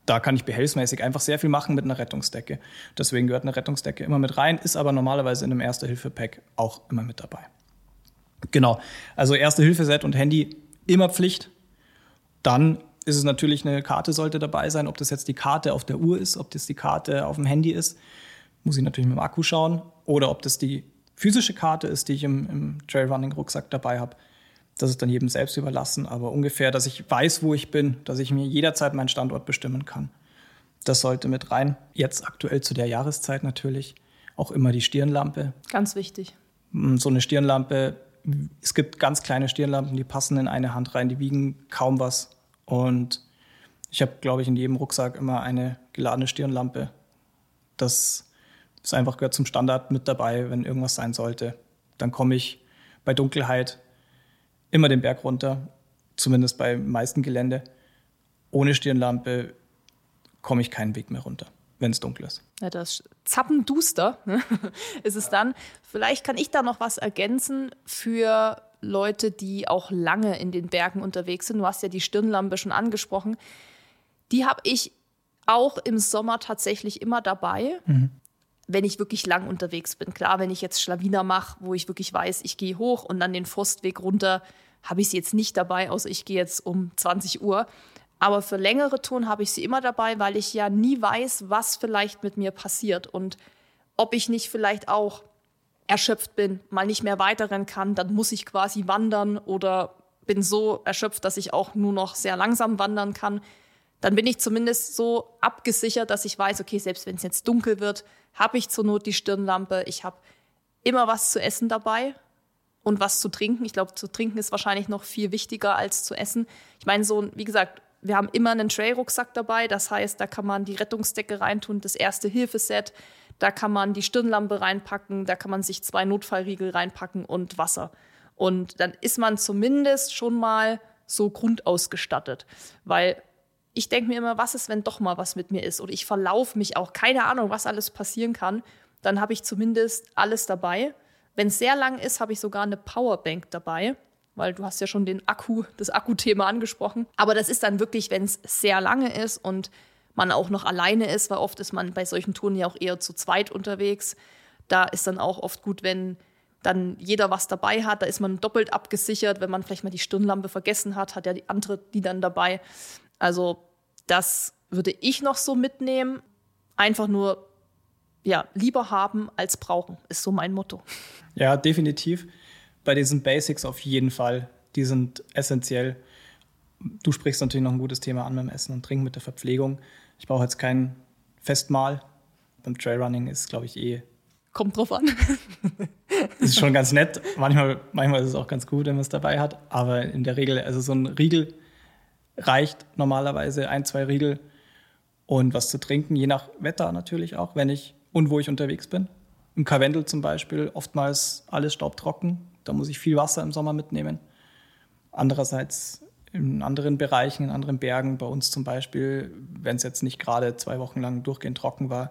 Da kann ich behelfsmäßig einfach sehr viel machen mit einer Rettungsdecke. Deswegen gehört eine Rettungsdecke immer mit rein, ist aber normalerweise in einem Erste-Hilfe-Pack auch immer mit dabei. Genau, also Erste-Hilfe-Set und Handy immer Pflicht. Dann ist es natürlich eine Karte sollte dabei sein. Ob das jetzt die Karte auf der Uhr ist, ob das die Karte auf dem Handy ist, muss ich natürlich mit dem Akku schauen. Oder ob das die physische Karte ist, die ich im, im Trailrunning-Rucksack dabei habe. Das ist dann jedem selbst überlassen. Aber ungefähr, dass ich weiß, wo ich bin, dass ich mir jederzeit meinen Standort bestimmen kann. Das sollte mit rein. Jetzt aktuell zu der Jahreszeit natürlich auch immer die Stirnlampe. Ganz wichtig. Mm, so eine Stirnlampe, es gibt ganz kleine Stirnlampen, die passen in eine Hand rein, die wiegen kaum was. Und ich habe, glaube ich, in jedem Rucksack immer eine geladene Stirnlampe. Das ist einfach gehört zum Standard mit dabei, wenn irgendwas sein sollte. Dann komme ich bei Dunkelheit immer den Berg runter, zumindest beim meisten Gelände. Ohne Stirnlampe komme ich keinen Weg mehr runter, wenn es dunkel ist. Ja, das Zappenduster (laughs) ist es dann. Vielleicht kann ich da noch was ergänzen für Leute, die auch lange in den Bergen unterwegs sind. Du hast ja die Stirnlampe schon angesprochen. Die habe ich auch im Sommer tatsächlich immer dabei, mhm. wenn ich wirklich lang unterwegs bin. Klar, wenn ich jetzt Schlawiner mache, wo ich wirklich weiß, ich gehe hoch und dann den Forstweg runter, habe ich sie jetzt nicht dabei, außer ich gehe jetzt um 20 Uhr. Aber für längere Touren habe ich sie immer dabei, weil ich ja nie weiß, was vielleicht mit mir passiert und ob ich nicht vielleicht auch erschöpft bin, mal nicht mehr weiterrennen kann, dann muss ich quasi wandern oder bin so erschöpft, dass ich auch nur noch sehr langsam wandern kann. Dann bin ich zumindest so abgesichert, dass ich weiß, okay, selbst wenn es jetzt dunkel wird, habe ich zur Not die Stirnlampe. Ich habe immer was zu essen dabei und was zu trinken. Ich glaube, zu trinken ist wahrscheinlich noch viel wichtiger als zu essen. Ich meine, so, wie gesagt, wir haben immer einen Trail-Rucksack dabei. Das heißt, da kann man die Rettungsdecke reintun, das erste Hilfeset. Da kann man die Stirnlampe reinpacken, da kann man sich zwei Notfallriegel reinpacken und Wasser. Und dann ist man zumindest schon mal so grundausgestattet. Weil ich denke mir immer, was ist, wenn doch mal was mit mir ist? Oder ich verlaufe mich auch, keine Ahnung, was alles passieren kann. Dann habe ich zumindest alles dabei. Wenn es sehr lang ist, habe ich sogar eine Powerbank dabei, weil du hast ja schon den Akku, das Akkuthema angesprochen. Aber das ist dann wirklich, wenn es sehr lange ist und man auch noch alleine ist, weil oft ist man bei solchen Touren ja auch eher zu zweit unterwegs. Da ist dann auch oft gut, wenn dann jeder was dabei hat. Da ist man doppelt abgesichert. Wenn man vielleicht mal die Stirnlampe vergessen hat, hat ja die andere die dann dabei. Also das würde ich noch so mitnehmen. Einfach nur ja, lieber haben als brauchen, ist so mein Motto. Ja, definitiv. Bei diesen Basics auf jeden Fall. Die sind essentiell. Du sprichst natürlich noch ein gutes Thema an beim Essen und Trinken mit der Verpflegung. Ich brauche jetzt kein Festmahl. Beim Trailrunning ist, glaube ich, eh. Kommt drauf an. (laughs) ist schon ganz nett. Manchmal, manchmal ist es auch ganz gut, wenn man es dabei hat. Aber in der Regel, also so ein Riegel reicht normalerweise ein, zwei Riegel und was zu trinken, je nach Wetter natürlich auch, wenn ich und wo ich unterwegs bin. Im Karwendel zum Beispiel, oftmals alles staubtrocken. Da muss ich viel Wasser im Sommer mitnehmen. Andererseits in anderen Bereichen, in anderen Bergen, bei uns zum Beispiel, wenn es jetzt nicht gerade zwei Wochen lang durchgehend trocken war,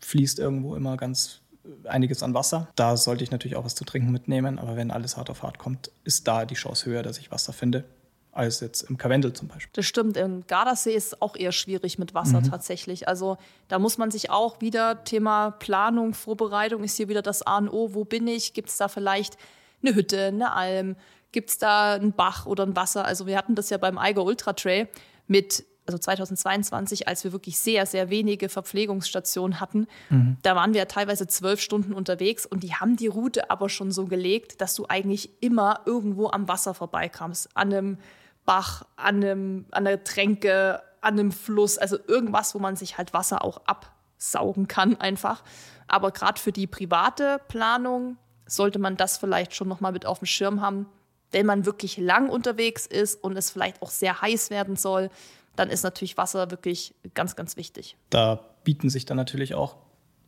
fließt irgendwo immer ganz einiges an Wasser. Da sollte ich natürlich auch was zu trinken mitnehmen, aber wenn alles hart auf hart kommt, ist da die Chance höher, dass ich Wasser finde als jetzt im Karwendel zum Beispiel. Das stimmt. Im Gardasee ist es auch eher schwierig mit Wasser mhm. tatsächlich. Also da muss man sich auch wieder Thema Planung, Vorbereitung ist hier wieder das A und O. Wo bin ich? Gibt es da vielleicht eine Hütte, eine Alm? Gibt es da einen Bach oder ein Wasser? Also wir hatten das ja beim Eiger Ultra Trail mit also 2022, als wir wirklich sehr, sehr wenige Verpflegungsstationen hatten, mhm. da waren wir teilweise zwölf Stunden unterwegs und die haben die Route aber schon so gelegt, dass du eigentlich immer irgendwo am Wasser vorbeikamst. An einem Bach, an, einem, an einer Tränke, an einem Fluss, also irgendwas, wo man sich halt Wasser auch absaugen kann einfach. Aber gerade für die private Planung sollte man das vielleicht schon nochmal mit auf dem Schirm haben, wenn man wirklich lang unterwegs ist und es vielleicht auch sehr heiß werden soll, dann ist natürlich Wasser wirklich ganz, ganz wichtig. Da bieten sich dann natürlich auch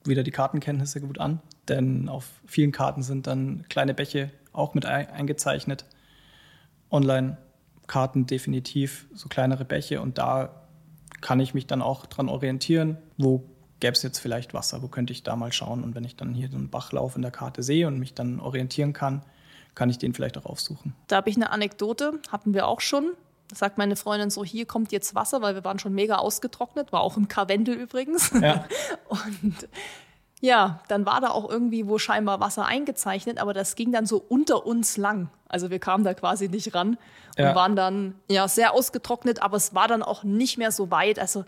wieder die Kartenkenntnisse gut an, denn auf vielen Karten sind dann kleine Bäche auch mit eingezeichnet. Online-Karten definitiv so kleinere Bäche und da kann ich mich dann auch dran orientieren, wo gäbe es jetzt vielleicht Wasser, wo könnte ich da mal schauen und wenn ich dann hier so einen Bachlauf in der Karte sehe und mich dann orientieren kann, kann ich den vielleicht auch aufsuchen. Da habe ich eine Anekdote, hatten wir auch schon sagt meine Freundin so, hier kommt jetzt Wasser, weil wir waren schon mega ausgetrocknet, war auch im Karwendel übrigens. Ja. (laughs) Und ja, dann war da auch irgendwie wo scheinbar Wasser eingezeichnet, aber das ging dann so unter uns lang. Also wir kamen da quasi nicht ran und ja. waren dann ja sehr ausgetrocknet, aber es war dann auch nicht mehr so weit. Also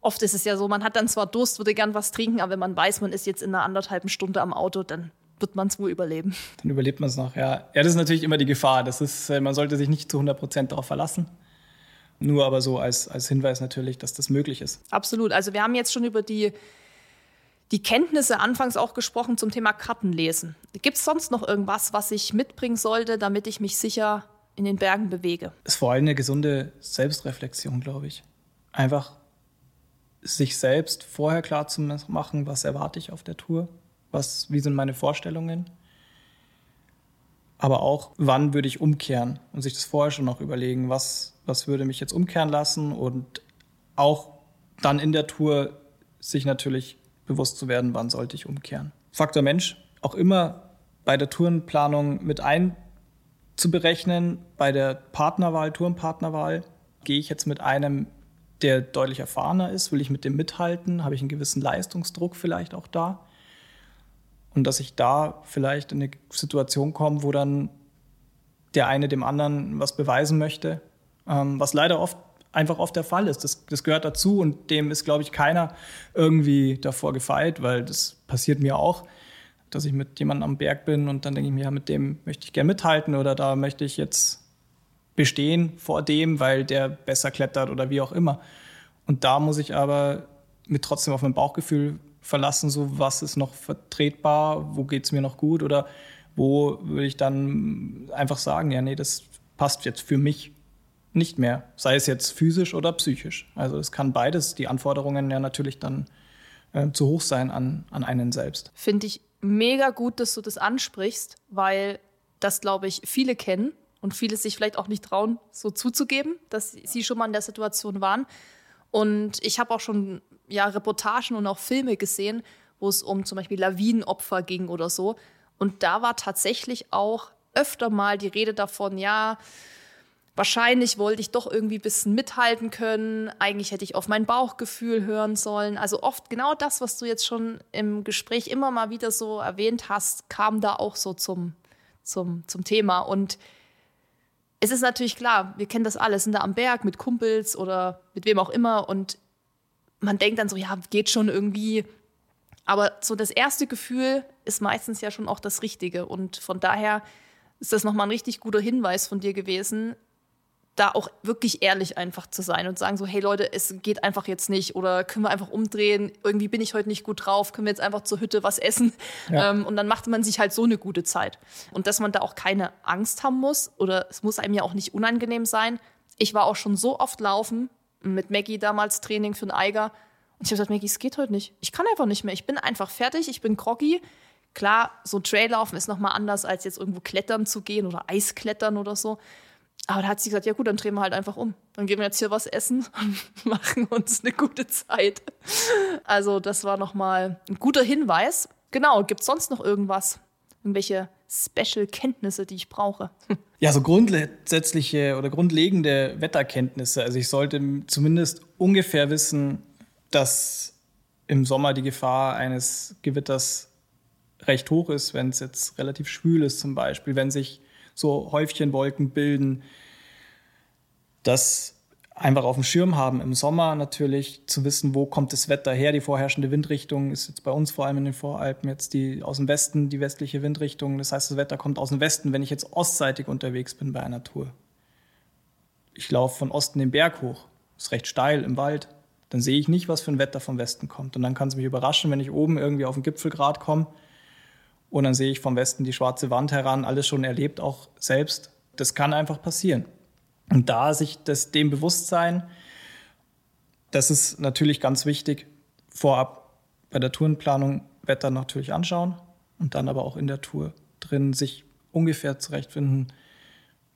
oft ist es ja so, man hat dann zwar Durst, würde gern was trinken, aber wenn man weiß, man ist jetzt in einer anderthalben Stunde am Auto, dann wird man es wohl überleben. Dann überlebt man es noch, ja. Ja, das ist natürlich immer die Gefahr. Das ist, äh, man sollte sich nicht zu 100 Prozent darauf verlassen. Nur aber so als, als Hinweis natürlich, dass das möglich ist. Absolut. Also wir haben jetzt schon über die, die Kenntnisse anfangs auch gesprochen zum Thema Kartenlesen. Gibt es sonst noch irgendwas, was ich mitbringen sollte, damit ich mich sicher in den Bergen bewege? Das ist vor allem eine gesunde Selbstreflexion, glaube ich. Einfach sich selbst vorher klar zu machen, was erwarte ich auf der Tour, was, wie sind meine Vorstellungen, aber auch, wann würde ich umkehren und sich das vorher schon noch überlegen, was, was würde mich jetzt umkehren lassen und auch dann in der Tour sich natürlich bewusst zu werden, wann sollte ich umkehren. Faktor Mensch auch immer bei der Tourenplanung mit einzuberechnen, bei der Partnerwahl, Tourenpartnerwahl, gehe ich jetzt mit einem, der deutlich erfahrener ist, will ich mit dem mithalten, habe ich einen gewissen Leistungsdruck vielleicht auch da und dass ich da vielleicht in eine Situation komme, wo dann der eine dem anderen was beweisen möchte, ähm, was leider oft einfach oft der Fall ist. Das, das gehört dazu und dem ist, glaube ich, keiner irgendwie davor gefeit, weil das passiert mir auch, dass ich mit jemandem am Berg bin und dann denke ich mir, ja, mit dem möchte ich gerne mithalten oder da möchte ich jetzt bestehen vor dem, weil der besser klettert oder wie auch immer. Und da muss ich aber mit trotzdem auf mein Bauchgefühl verlassen, so was ist noch vertretbar, wo geht es mir noch gut oder wo würde ich dann einfach sagen, ja, nee, das passt jetzt für mich nicht mehr, sei es jetzt physisch oder psychisch. Also es kann beides, die Anforderungen ja natürlich dann äh, zu hoch sein an, an einen selbst. Finde ich mega gut, dass du das ansprichst, weil das, glaube ich, viele kennen und viele sich vielleicht auch nicht trauen, so zuzugeben, dass sie schon mal in der Situation waren. Und ich habe auch schon ja, Reportagen und auch Filme gesehen, wo es um zum Beispiel Lawinenopfer ging oder so. Und da war tatsächlich auch öfter mal die Rede davon, ja, wahrscheinlich wollte ich doch irgendwie ein bisschen mithalten können. Eigentlich hätte ich auf mein Bauchgefühl hören sollen. Also oft genau das, was du jetzt schon im Gespräch immer mal wieder so erwähnt hast, kam da auch so zum, zum, zum Thema. Und es ist natürlich klar, wir kennen das alles, sind da am Berg mit Kumpels oder mit wem auch immer und man denkt dann so, ja, geht schon irgendwie. Aber so das erste Gefühl ist meistens ja schon auch das Richtige und von daher ist das nochmal ein richtig guter Hinweis von dir gewesen, da auch wirklich ehrlich einfach zu sein und sagen so, hey Leute, es geht einfach jetzt nicht oder können wir einfach umdrehen, irgendwie bin ich heute nicht gut drauf, können wir jetzt einfach zur Hütte was essen ja. ähm, und dann macht man sich halt so eine gute Zeit. Und dass man da auch keine Angst haben muss oder es muss einem ja auch nicht unangenehm sein. Ich war auch schon so oft laufen, mit Maggie damals Training für einen Eiger und ich habe gesagt, Maggie, es geht heute nicht. Ich kann einfach nicht mehr. Ich bin einfach fertig, ich bin groggy. Klar, so Traillaufen ist nochmal anders, als jetzt irgendwo klettern zu gehen oder Eisklettern oder so. Aber da hat sie gesagt, ja gut, dann drehen wir halt einfach um. Dann gehen wir jetzt hier was essen (laughs) und machen uns eine gute Zeit. Also das war nochmal ein guter Hinweis. Genau, gibt es sonst noch irgendwas? Irgendwelche Special-Kenntnisse, die ich brauche? Ja, so grundsätzliche oder grundlegende Wetterkenntnisse. Also ich sollte zumindest ungefähr wissen, dass im Sommer die Gefahr eines Gewitters recht hoch ist, wenn es jetzt relativ schwül ist zum Beispiel, wenn sich so Häufchenwolken bilden, das einfach auf dem Schirm haben im Sommer natürlich zu wissen, wo kommt das Wetter her. Die vorherrschende Windrichtung ist jetzt bei uns vor allem in den Voralpen jetzt die aus dem Westen, die westliche Windrichtung. Das heißt, das Wetter kommt aus dem Westen, wenn ich jetzt ostseitig unterwegs bin bei einer Tour. Ich laufe von Osten den Berg hoch, ist recht steil im Wald, dann sehe ich nicht, was für ein Wetter vom Westen kommt. Und dann kann es mich überraschen, wenn ich oben irgendwie auf den Gipfelgrad komme und dann sehe ich vom Westen die schwarze Wand heran, alles schon erlebt, auch selbst. Das kann einfach passieren. Und da sich das, dem bewusst sein, das ist natürlich ganz wichtig, vorab bei der Tourenplanung Wetter natürlich anschauen und dann aber auch in der Tour drin sich ungefähr zurechtfinden,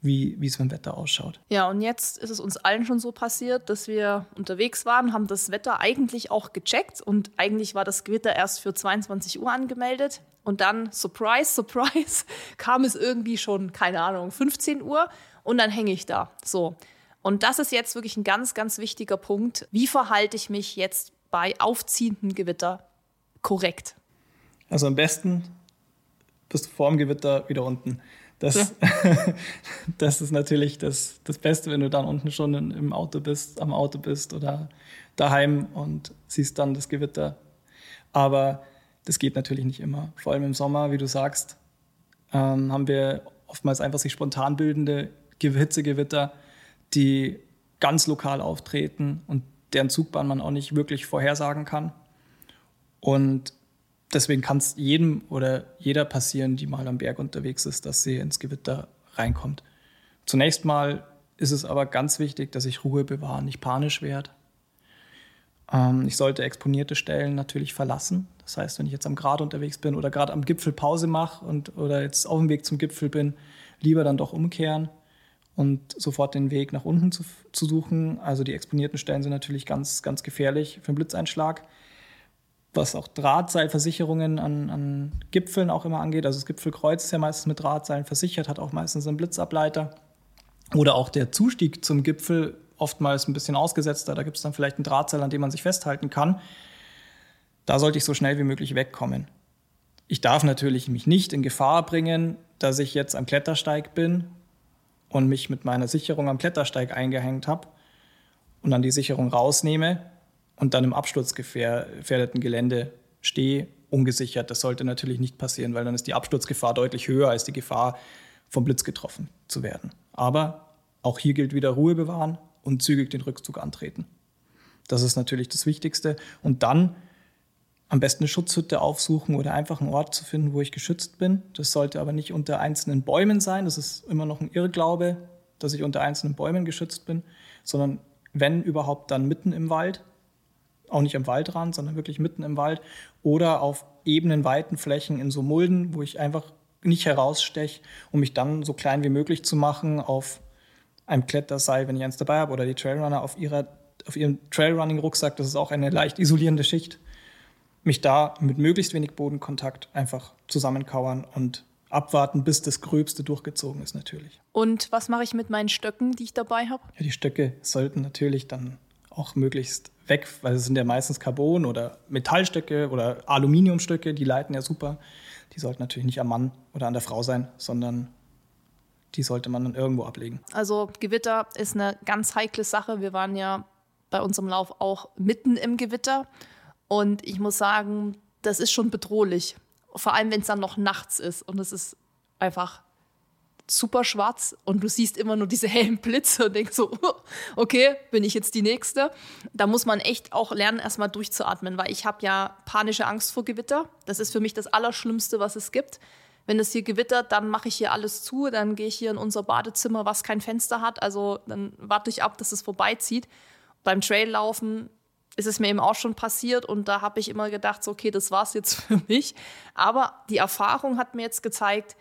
wie, wie es dem Wetter ausschaut. Ja, und jetzt ist es uns allen schon so passiert, dass wir unterwegs waren, haben das Wetter eigentlich auch gecheckt und eigentlich war das Gewitter erst für 22 Uhr angemeldet. Und dann, surprise, surprise, (laughs) kam es irgendwie schon, keine Ahnung, 15 Uhr und dann hänge ich da. So. Und das ist jetzt wirklich ein ganz, ganz wichtiger Punkt. Wie verhalte ich mich jetzt bei aufziehendem Gewitter korrekt? Also am besten bist du vor dem Gewitter wieder unten. Das, ja. (laughs) das ist natürlich das, das Beste, wenn du dann unten schon in, im Auto bist, am Auto bist oder daheim und siehst dann das Gewitter. Aber das geht natürlich nicht immer. Vor allem im Sommer, wie du sagst, ähm, haben wir oftmals einfach sich spontan bildende Hitzegewitter, die ganz lokal auftreten und deren Zugbahn man auch nicht wirklich vorhersagen kann. Und deswegen kann es jedem oder jeder passieren, die mal am Berg unterwegs ist, dass sie ins Gewitter reinkommt. Zunächst mal ist es aber ganz wichtig, dass ich Ruhe bewahre, nicht panisch werde. Ähm, ich sollte exponierte Stellen natürlich verlassen. Das heißt, wenn ich jetzt am Grat unterwegs bin oder gerade am Gipfel Pause mache und oder jetzt auf dem Weg zum Gipfel bin, lieber dann doch umkehren und sofort den Weg nach unten zu, zu suchen. Also die exponierten Stellen sind natürlich ganz, ganz gefährlich für einen Blitzeinschlag was auch Drahtseilversicherungen an, an Gipfeln auch immer angeht. Also das Gipfelkreuz ist ja meistens mit Drahtseilen versichert, hat auch meistens einen Blitzableiter. Oder auch der Zustieg zum Gipfel oftmals ein bisschen ausgesetzter. Da gibt es dann vielleicht ein Drahtseil, an dem man sich festhalten kann. Da sollte ich so schnell wie möglich wegkommen. Ich darf natürlich mich nicht in Gefahr bringen, dass ich jetzt am Klettersteig bin und mich mit meiner Sicherung am Klettersteig eingehängt habe und dann die Sicherung rausnehme und dann im absturzgefährdeten Gelände stehe, ungesichert. Das sollte natürlich nicht passieren, weil dann ist die Absturzgefahr deutlich höher als die Gefahr, vom Blitz getroffen zu werden. Aber auch hier gilt wieder Ruhe bewahren und zügig den Rückzug antreten. Das ist natürlich das Wichtigste. Und dann am besten eine Schutzhütte aufsuchen oder einfach einen Ort zu finden, wo ich geschützt bin. Das sollte aber nicht unter einzelnen Bäumen sein. Das ist immer noch ein Irrglaube. dass ich unter einzelnen Bäumen geschützt bin, sondern wenn überhaupt dann mitten im Wald, auch nicht am Waldrand, sondern wirklich mitten im Wald oder auf ebenen, weiten Flächen in so Mulden, wo ich einfach nicht heraussteche, um mich dann so klein wie möglich zu machen auf einem Kletterseil, wenn ich eins dabei habe, oder die Trailrunner auf, ihrer, auf ihrem Trailrunning-Rucksack, das ist auch eine leicht isolierende Schicht, mich da mit möglichst wenig Bodenkontakt einfach zusammenkauern und abwarten, bis das Gröbste durchgezogen ist natürlich. Und was mache ich mit meinen Stöcken, die ich dabei habe? Ja, die Stöcke sollten natürlich dann auch möglichst weg, weil es sind ja meistens Carbon- oder Metallstöcke oder Aluminiumstöcke, die leiten ja super. Die sollten natürlich nicht am Mann oder an der Frau sein, sondern die sollte man dann irgendwo ablegen. Also Gewitter ist eine ganz heikle Sache. Wir waren ja bei unserem Lauf auch mitten im Gewitter und ich muss sagen, das ist schon bedrohlich. Vor allem, wenn es dann noch nachts ist und es ist einfach super schwarz und du siehst immer nur diese hellen Blitze und denkst so, (laughs) okay, bin ich jetzt die Nächste? Da muss man echt auch lernen, erstmal durchzuatmen, weil ich habe ja panische Angst vor Gewitter. Das ist für mich das Allerschlimmste, was es gibt. Wenn es hier gewittert, dann mache ich hier alles zu, dann gehe ich hier in unser Badezimmer, was kein Fenster hat. Also dann warte ich ab, dass es vorbeizieht. Beim Traillaufen ist es mir eben auch schon passiert und da habe ich immer gedacht, so, okay, das war's jetzt (laughs) für mich. Aber die Erfahrung hat mir jetzt gezeigt,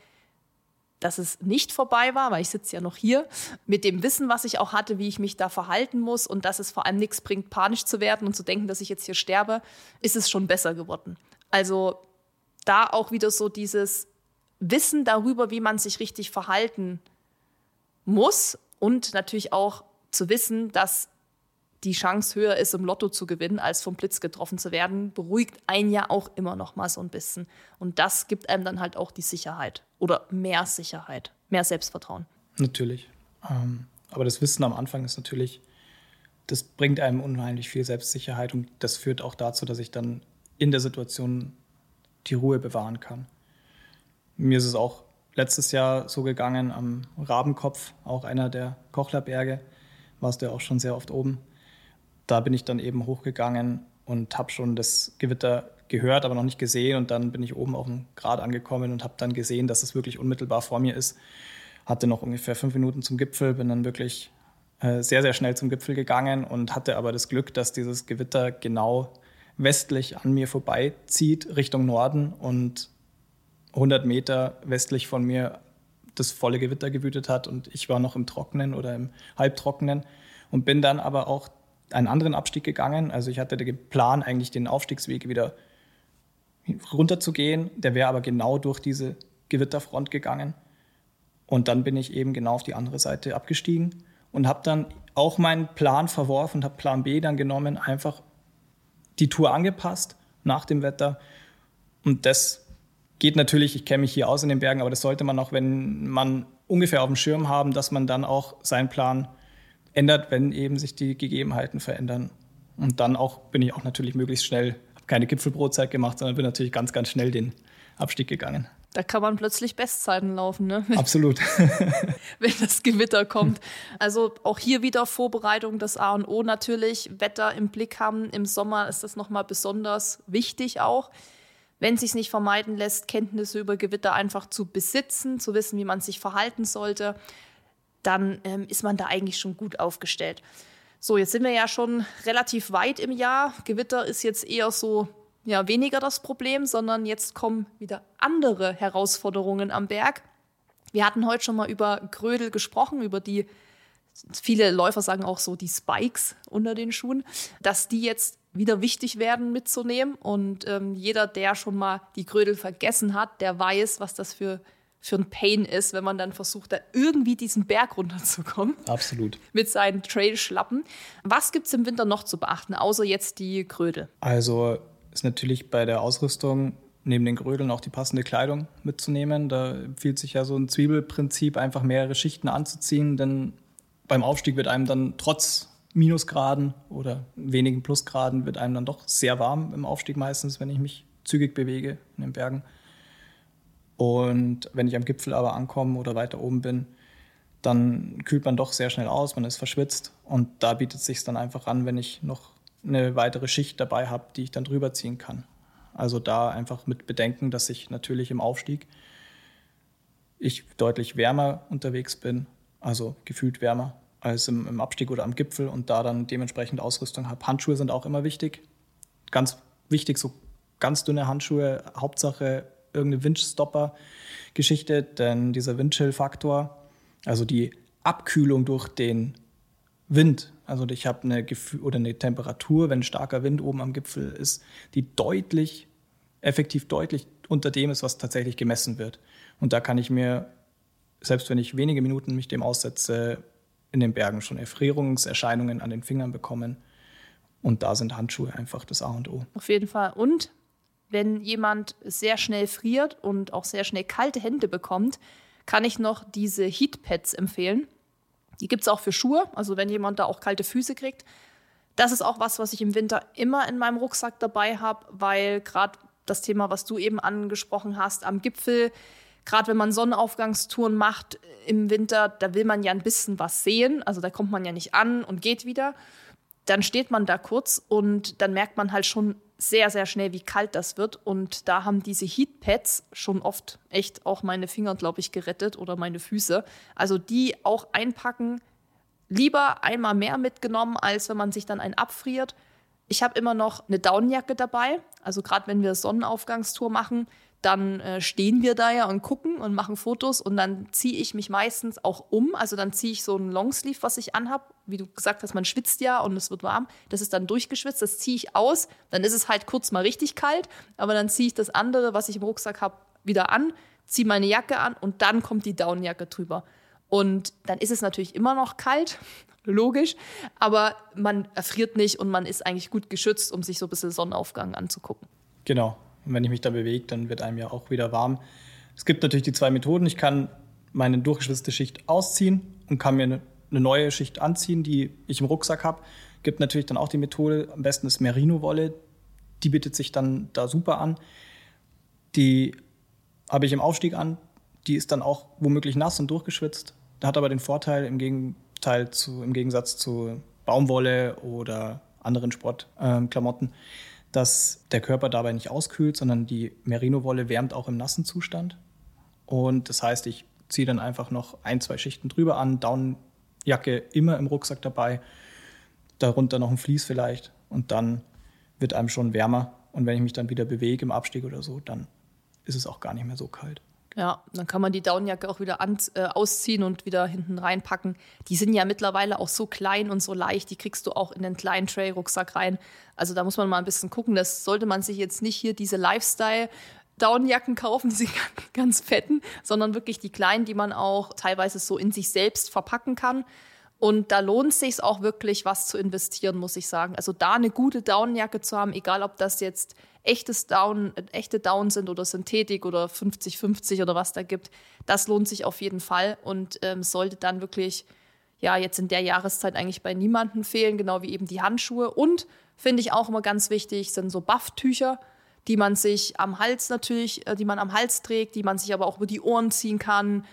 dass es nicht vorbei war, weil ich sitze ja noch hier, mit dem Wissen, was ich auch hatte, wie ich mich da verhalten muss und dass es vor allem nichts bringt, panisch zu werden und zu denken, dass ich jetzt hier sterbe, ist es schon besser geworden. Also da auch wieder so dieses Wissen darüber, wie man sich richtig verhalten muss und natürlich auch zu wissen, dass die Chance höher ist, im Lotto zu gewinnen, als vom Blitz getroffen zu werden, beruhigt einen ja auch immer noch mal so ein bisschen. Und das gibt einem dann halt auch die Sicherheit oder mehr Sicherheit, mehr Selbstvertrauen. Natürlich. Ähm, aber das Wissen am Anfang ist natürlich, das bringt einem unheimlich viel Selbstsicherheit und das führt auch dazu, dass ich dann in der Situation die Ruhe bewahren kann. Mir ist es auch letztes Jahr so gegangen am Rabenkopf, auch einer der Kochlerberge, warst du ja auch schon sehr oft oben da bin ich dann eben hochgegangen und habe schon das Gewitter gehört, aber noch nicht gesehen. Und dann bin ich oben auf dem Grat angekommen und habe dann gesehen, dass es wirklich unmittelbar vor mir ist. Hatte noch ungefähr fünf Minuten zum Gipfel, bin dann wirklich äh, sehr, sehr schnell zum Gipfel gegangen und hatte aber das Glück, dass dieses Gewitter genau westlich an mir vorbeizieht, Richtung Norden und 100 Meter westlich von mir das volle Gewitter gewütet hat und ich war noch im Trockenen oder im Halbtrockenen und bin dann aber auch einen anderen Abstieg gegangen. Also ich hatte den Plan, eigentlich den Aufstiegsweg wieder runterzugehen. Der wäre aber genau durch diese Gewitterfront gegangen. Und dann bin ich eben genau auf die andere Seite abgestiegen und habe dann auch meinen Plan verworfen und habe Plan B dann genommen, einfach die Tour angepasst nach dem Wetter. Und das geht natürlich, ich kenne mich hier aus in den Bergen, aber das sollte man auch, wenn man ungefähr auf dem Schirm haben, dass man dann auch seinen Plan ändert, wenn eben sich die Gegebenheiten verändern. Und dann auch bin ich auch natürlich möglichst schnell, keine Gipfelbrotzeit gemacht, sondern bin natürlich ganz, ganz schnell den Abstieg gegangen. Da kann man plötzlich Bestzeiten laufen, ne? (laughs) Absolut. (laughs) Wenn das Gewitter kommt. Also auch hier wieder Vorbereitung, das A und O natürlich. Wetter im Blick haben. Im Sommer ist das nochmal besonders wichtig auch. Wenn es sich nicht vermeiden lässt, Kenntnisse über Gewitter einfach zu besitzen, zu wissen, wie man sich verhalten sollte dann ähm, ist man da eigentlich schon gut aufgestellt. So, jetzt sind wir ja schon relativ weit im Jahr. Gewitter ist jetzt eher so ja, weniger das Problem, sondern jetzt kommen wieder andere Herausforderungen am Berg. Wir hatten heute schon mal über Grödel gesprochen, über die, viele Läufer sagen auch so die Spikes unter den Schuhen, dass die jetzt wieder wichtig werden mitzunehmen. Und ähm, jeder, der schon mal die Grödel vergessen hat, der weiß, was das für für ein Pain ist, wenn man dann versucht, da irgendwie diesen Berg runterzukommen. Absolut. (laughs) Mit seinen Trailschlappen. Was gibt es im Winter noch zu beachten, außer jetzt die Krödel? Also ist natürlich bei der Ausrüstung neben den Grödeln auch die passende Kleidung mitzunehmen. Da empfiehlt sich ja so ein Zwiebelprinzip, einfach mehrere Schichten anzuziehen, denn beim Aufstieg wird einem dann trotz Minusgraden oder wenigen Plusgraden wird einem dann doch sehr warm im Aufstieg meistens, wenn ich mich zügig bewege in den Bergen. Und wenn ich am Gipfel aber ankomme oder weiter oben bin, dann kühlt man doch sehr schnell aus, man ist verschwitzt. Und da bietet es sich dann einfach an, wenn ich noch eine weitere Schicht dabei habe, die ich dann drüber ziehen kann. Also da einfach mit Bedenken, dass ich natürlich im Aufstieg ich deutlich wärmer unterwegs bin, also gefühlt wärmer als im, im Abstieg oder am Gipfel und da dann dementsprechend Ausrüstung habe. Handschuhe sind auch immer wichtig. Ganz wichtig, so ganz dünne Handschuhe, Hauptsache irgendeine Windstopper-Geschichte, denn dieser Windchill-Faktor, also die Abkühlung durch den Wind, also ich habe eine Gefühl oder eine Temperatur, wenn starker Wind oben am Gipfel ist, die deutlich, effektiv deutlich unter dem ist, was tatsächlich gemessen wird. Und da kann ich mir, selbst wenn ich wenige Minuten mich dem aussetze, in den Bergen schon Erfrierungserscheinungen an den Fingern bekommen. Und da sind Handschuhe einfach das A und O. Auf jeden Fall. Und wenn jemand sehr schnell friert und auch sehr schnell kalte Hände bekommt, kann ich noch diese Heatpads empfehlen. Die gibt es auch für Schuhe, also wenn jemand da auch kalte Füße kriegt. Das ist auch was, was ich im Winter immer in meinem Rucksack dabei habe, weil gerade das Thema, was du eben angesprochen hast, am Gipfel gerade wenn man Sonnenaufgangstouren macht im Winter, da will man ja ein bisschen was sehen. Also da kommt man ja nicht an und geht wieder. Dann steht man da kurz und dann merkt man halt schon sehr, sehr schnell, wie kalt das wird. Und da haben diese Heatpads schon oft echt auch meine Finger, glaube ich, gerettet oder meine Füße. Also die auch einpacken, lieber einmal mehr mitgenommen, als wenn man sich dann einen abfriert. Ich habe immer noch eine Daunenjacke dabei. Also gerade wenn wir Sonnenaufgangstour machen, dann äh, stehen wir da ja und gucken und machen Fotos und dann ziehe ich mich meistens auch um. Also dann ziehe ich so ein Longsleeve, was ich anhab. Wie du gesagt hast, man schwitzt ja und es wird warm. Das ist dann durchgeschwitzt, das ziehe ich aus. Dann ist es halt kurz mal richtig kalt, aber dann ziehe ich das andere, was ich im Rucksack habe, wieder an, ziehe meine Jacke an und dann kommt die Daunenjacke drüber. Und dann ist es natürlich immer noch kalt, (laughs) logisch, aber man erfriert nicht und man ist eigentlich gut geschützt, um sich so ein bisschen Sonnenaufgang anzugucken. Genau, und wenn ich mich da bewege, dann wird einem ja auch wieder warm. Es gibt natürlich die zwei Methoden. Ich kann meine durchgeschwitzte Schicht ausziehen und kann mir eine, neue Schicht anziehen, die ich im Rucksack habe. Gibt natürlich dann auch die Methode, am besten ist Merino-Wolle. Die bietet sich dann da super an. Die habe ich im Aufstieg an. Die ist dann auch womöglich nass und durchgeschwitzt. Hat aber den Vorteil im, Gegenteil zu, im Gegensatz zu Baumwolle oder anderen Sportklamotten, äh, dass der Körper dabei nicht auskühlt, sondern die Merino-Wolle wärmt auch im nassen Zustand. Und das heißt, ich ziehe dann einfach noch ein, zwei Schichten drüber an, Daunenjacke immer im Rucksack dabei, darunter noch ein Vlies vielleicht und dann wird einem schon wärmer. Und wenn ich mich dann wieder bewege im Abstieg oder so, dann ist es auch gar nicht mehr so kalt. Ja, dann kann man die Daunenjacke auch wieder an, äh, ausziehen und wieder hinten reinpacken. Die sind ja mittlerweile auch so klein und so leicht, die kriegst du auch in den kleinen Trail-Rucksack rein. Also da muss man mal ein bisschen gucken. Das sollte man sich jetzt nicht hier diese Lifestyle Daunenjacken kaufen, (laughs) diese ganz fetten, sondern wirklich die kleinen, die man auch teilweise so in sich selbst verpacken kann. Und da lohnt es sich auch wirklich, was zu investieren, muss ich sagen. Also da eine gute Daunenjacke zu haben, egal ob das jetzt echtes Down, echte Down sind oder Synthetik oder 50-50 oder was da gibt, das lohnt sich auf jeden Fall und ähm, sollte dann wirklich, ja, jetzt in der Jahreszeit eigentlich bei niemandem fehlen, genau wie eben die Handschuhe. Und finde ich auch immer ganz wichtig, sind so Bufftücher, die man sich am Hals natürlich, äh, die man am Hals trägt, die man sich aber auch über die Ohren ziehen kann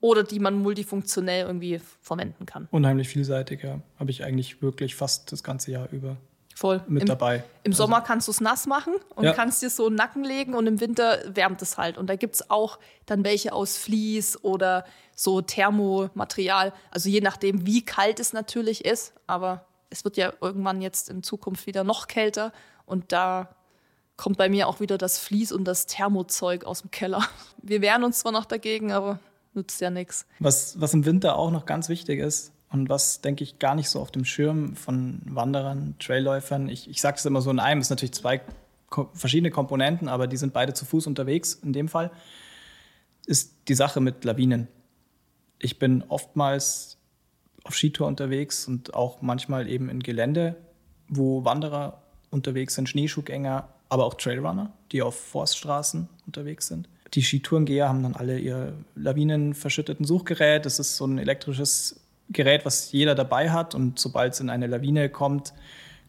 oder die man multifunktionell irgendwie verwenden kann. Unheimlich vielseitig, ja. Habe ich eigentlich wirklich fast das ganze Jahr über. Voll. Mit Im, dabei. Im also. Sommer kannst du es nass machen und ja. kannst dir so einen Nacken legen und im Winter wärmt es halt. Und da gibt es auch dann welche aus Vlies oder so Thermomaterial. Also je nachdem, wie kalt es natürlich ist. Aber es wird ja irgendwann jetzt in Zukunft wieder noch kälter. Und da kommt bei mir auch wieder das Vlies und das Thermozeug aus dem Keller. Wir wehren uns zwar noch dagegen, aber nutzt ja nichts. Was, was im Winter auch noch ganz wichtig ist, und was, denke ich, gar nicht so auf dem Schirm von Wanderern, Trailläufern, ich, ich sage es immer so in einem, es sind natürlich zwei ko verschiedene Komponenten, aber die sind beide zu Fuß unterwegs in dem Fall, ist die Sache mit Lawinen. Ich bin oftmals auf Skitour unterwegs und auch manchmal eben in Gelände, wo Wanderer unterwegs sind, Schneeschuhgänger, aber auch Trailrunner, die auf Forststraßen unterwegs sind. Die Skitourengeher haben dann alle ihr lawinenverschütteten Suchgerät. Das ist so ein elektrisches Gerät, was jeder dabei hat. Und sobald es in eine Lawine kommt,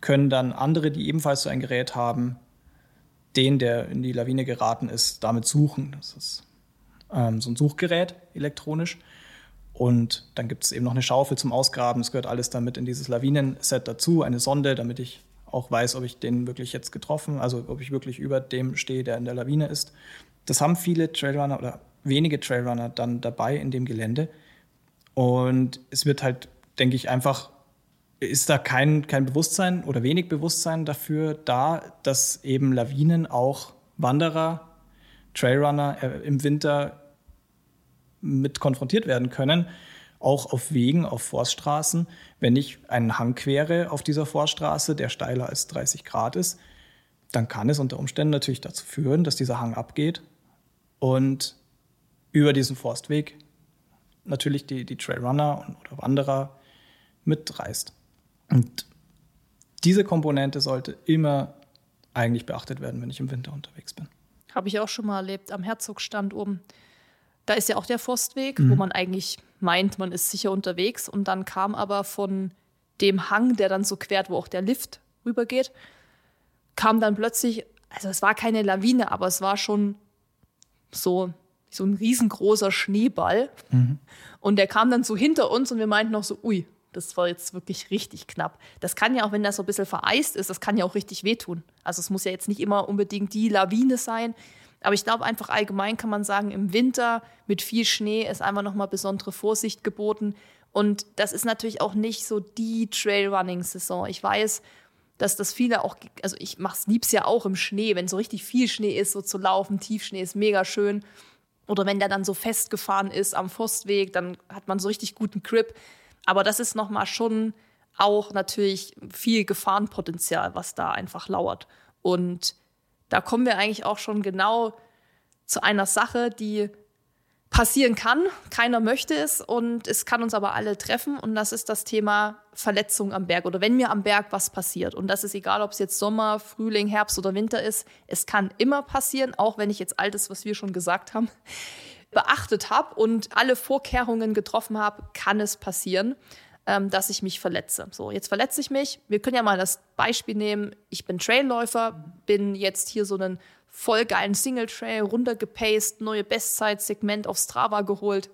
können dann andere, die ebenfalls so ein Gerät haben, den, der in die Lawine geraten ist, damit suchen. Das ist ähm, so ein Suchgerät elektronisch. Und dann gibt es eben noch eine Schaufel zum Ausgraben. Es gehört alles damit in dieses Lawinenset dazu, eine Sonde, damit ich auch weiß, ob ich den wirklich jetzt getroffen, also ob ich wirklich über dem stehe, der in der Lawine ist. Das haben viele Trailrunner oder wenige Trailrunner dann dabei in dem Gelände. Und es wird halt, denke ich, einfach, ist da kein, kein Bewusstsein oder wenig Bewusstsein dafür da, dass eben Lawinen auch Wanderer, Trailrunner äh, im Winter mit konfrontiert werden können, auch auf Wegen, auf Forststraßen. Wenn ich einen Hang quere auf dieser Forststraße, der steiler als 30 Grad ist, dann kann es unter Umständen natürlich dazu führen, dass dieser Hang abgeht und über diesen Forstweg natürlich die, die Trailrunner oder Wanderer mitreißt. Und diese Komponente sollte immer eigentlich beachtet werden, wenn ich im Winter unterwegs bin. Habe ich auch schon mal erlebt am Herzogstand oben. Da ist ja auch der Forstweg, mhm. wo man eigentlich meint, man ist sicher unterwegs. Und dann kam aber von dem Hang, der dann so quert, wo auch der Lift rübergeht, kam dann plötzlich, also es war keine Lawine, aber es war schon so, so ein riesengroßer Schneeball. Mhm. Und der kam dann so hinter uns und wir meinten noch so, ui, das war jetzt wirklich richtig knapp. Das kann ja auch, wenn das so ein bisschen vereist ist, das kann ja auch richtig wehtun. Also es muss ja jetzt nicht immer unbedingt die Lawine sein. Aber ich glaube einfach allgemein kann man sagen, im Winter mit viel Schnee ist einfach nochmal besondere Vorsicht geboten. Und das ist natürlich auch nicht so die Trailrunning-Saison. Ich weiß, dass das viele auch, also ich mach's lieb's ja auch im Schnee, wenn so richtig viel Schnee ist, so zu laufen, Tiefschnee ist mega schön. Oder wenn der dann so festgefahren ist am Forstweg, dann hat man so richtig guten Grip. Aber das ist nochmal schon auch natürlich viel Gefahrenpotenzial, was da einfach lauert. Und da kommen wir eigentlich auch schon genau zu einer Sache, die passieren kann. Keiner möchte es und es kann uns aber alle treffen und das ist das Thema Verletzung am Berg oder wenn mir am Berg was passiert. Und das ist egal, ob es jetzt Sommer, Frühling, Herbst oder Winter ist. Es kann immer passieren, auch wenn ich jetzt all das, was wir schon gesagt haben, (laughs) beachtet habe und alle Vorkehrungen getroffen habe, kann es passieren, ähm, dass ich mich verletze. So, jetzt verletze ich mich. Wir können ja mal das Beispiel nehmen. Ich bin Trailläufer, bin jetzt hier so einen voll geilen Single Trail runtergepaced, neue Bestzeit-Segment auf Strava geholt,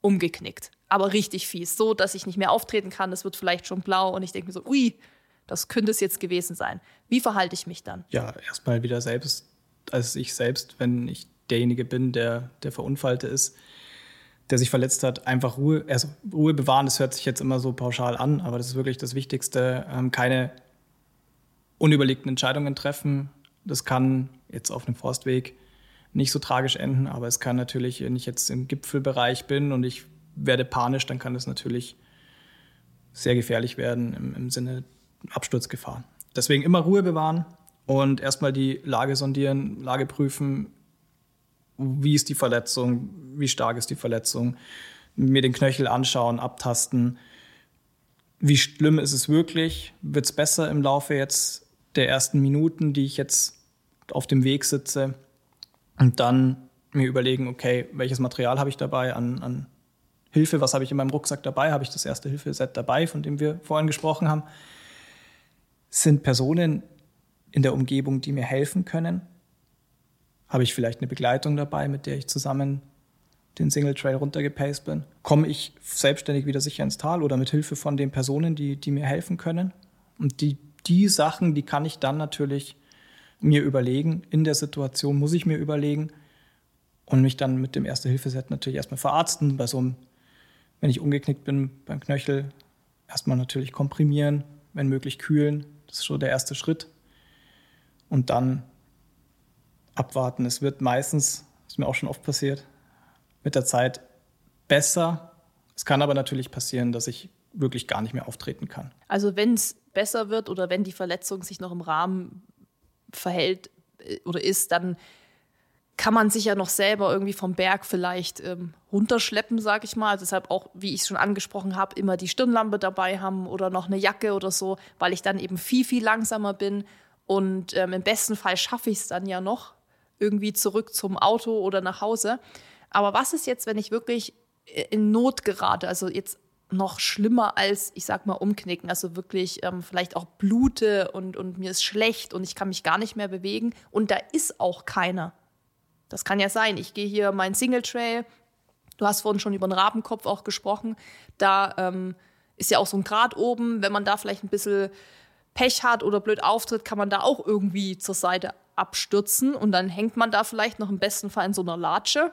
umgeknickt. Aber richtig fies, so dass ich nicht mehr auftreten kann. Es wird vielleicht schon blau und ich denke mir so, ui, das könnte es jetzt gewesen sein. Wie verhalte ich mich dann? Ja, erstmal wieder selbst, als ich selbst, wenn ich derjenige bin, der der Verunfallte ist, der sich verletzt hat, einfach Ruhe, also Ruhe bewahren. Das hört sich jetzt immer so pauschal an, aber das ist wirklich das Wichtigste. Ähm, keine unüberlegten Entscheidungen treffen. Das kann jetzt auf einem Forstweg nicht so tragisch enden, aber es kann natürlich, wenn ich jetzt im Gipfelbereich bin und ich werde panisch, dann kann das natürlich sehr gefährlich werden im, im Sinne Absturzgefahr. Deswegen immer Ruhe bewahren und erstmal die Lage sondieren, Lage prüfen, wie ist die Verletzung, wie stark ist die Verletzung, mir den Knöchel anschauen, abtasten. Wie schlimm ist es wirklich? Wird es besser im Laufe jetzt der ersten Minuten, die ich jetzt auf dem Weg sitze? Und dann mir überlegen, okay, welches Material habe ich dabei an, an Hilfe, was habe ich in meinem Rucksack dabei? Habe ich das erste Hilfeset dabei, von dem wir vorhin gesprochen haben? Sind Personen in der Umgebung, die mir helfen können? Habe ich vielleicht eine Begleitung dabei, mit der ich zusammen den Single Trail runtergepaced bin? Komme ich selbstständig wieder sicher ins Tal oder mit Hilfe von den Personen, die, die mir helfen können? Und die, die Sachen, die kann ich dann natürlich mir überlegen. In der Situation muss ich mir überlegen und mich dann mit dem Erste-Hilfe-Set natürlich erstmal verarzten. Bei so einem, wenn ich umgeknickt bin beim Knöchel, erstmal natürlich komprimieren, wenn möglich kühlen. Das ist schon der erste Schritt. Und dann abwarten. Es wird meistens, ist mir auch schon oft passiert, mit der Zeit besser. Es kann aber natürlich passieren, dass ich wirklich gar nicht mehr auftreten kann. Also wenn es besser wird oder wenn die Verletzung sich noch im Rahmen verhält äh, oder ist, dann kann man sich ja noch selber irgendwie vom Berg vielleicht ähm, runterschleppen, sag ich mal. Deshalb auch, wie ich es schon angesprochen habe, immer die Stirnlampe dabei haben oder noch eine Jacke oder so, weil ich dann eben viel, viel langsamer bin. Und ähm, im besten Fall schaffe ich es dann ja noch, irgendwie zurück zum Auto oder nach Hause. Aber was ist jetzt, wenn ich wirklich in Not gerate? Also jetzt noch schlimmer als, ich sag mal, umknicken. Also wirklich ähm, vielleicht auch blute und, und mir ist schlecht und ich kann mich gar nicht mehr bewegen und da ist auch keiner. Das kann ja sein. Ich gehe hier meinen Single Trail. Du hast vorhin schon über den Rabenkopf auch gesprochen. Da ähm, ist ja auch so ein Grat oben. Wenn man da vielleicht ein bisschen Pech hat oder blöd auftritt, kann man da auch irgendwie zur Seite abstürzen und dann hängt man da vielleicht noch im besten Fall in so einer Latsche.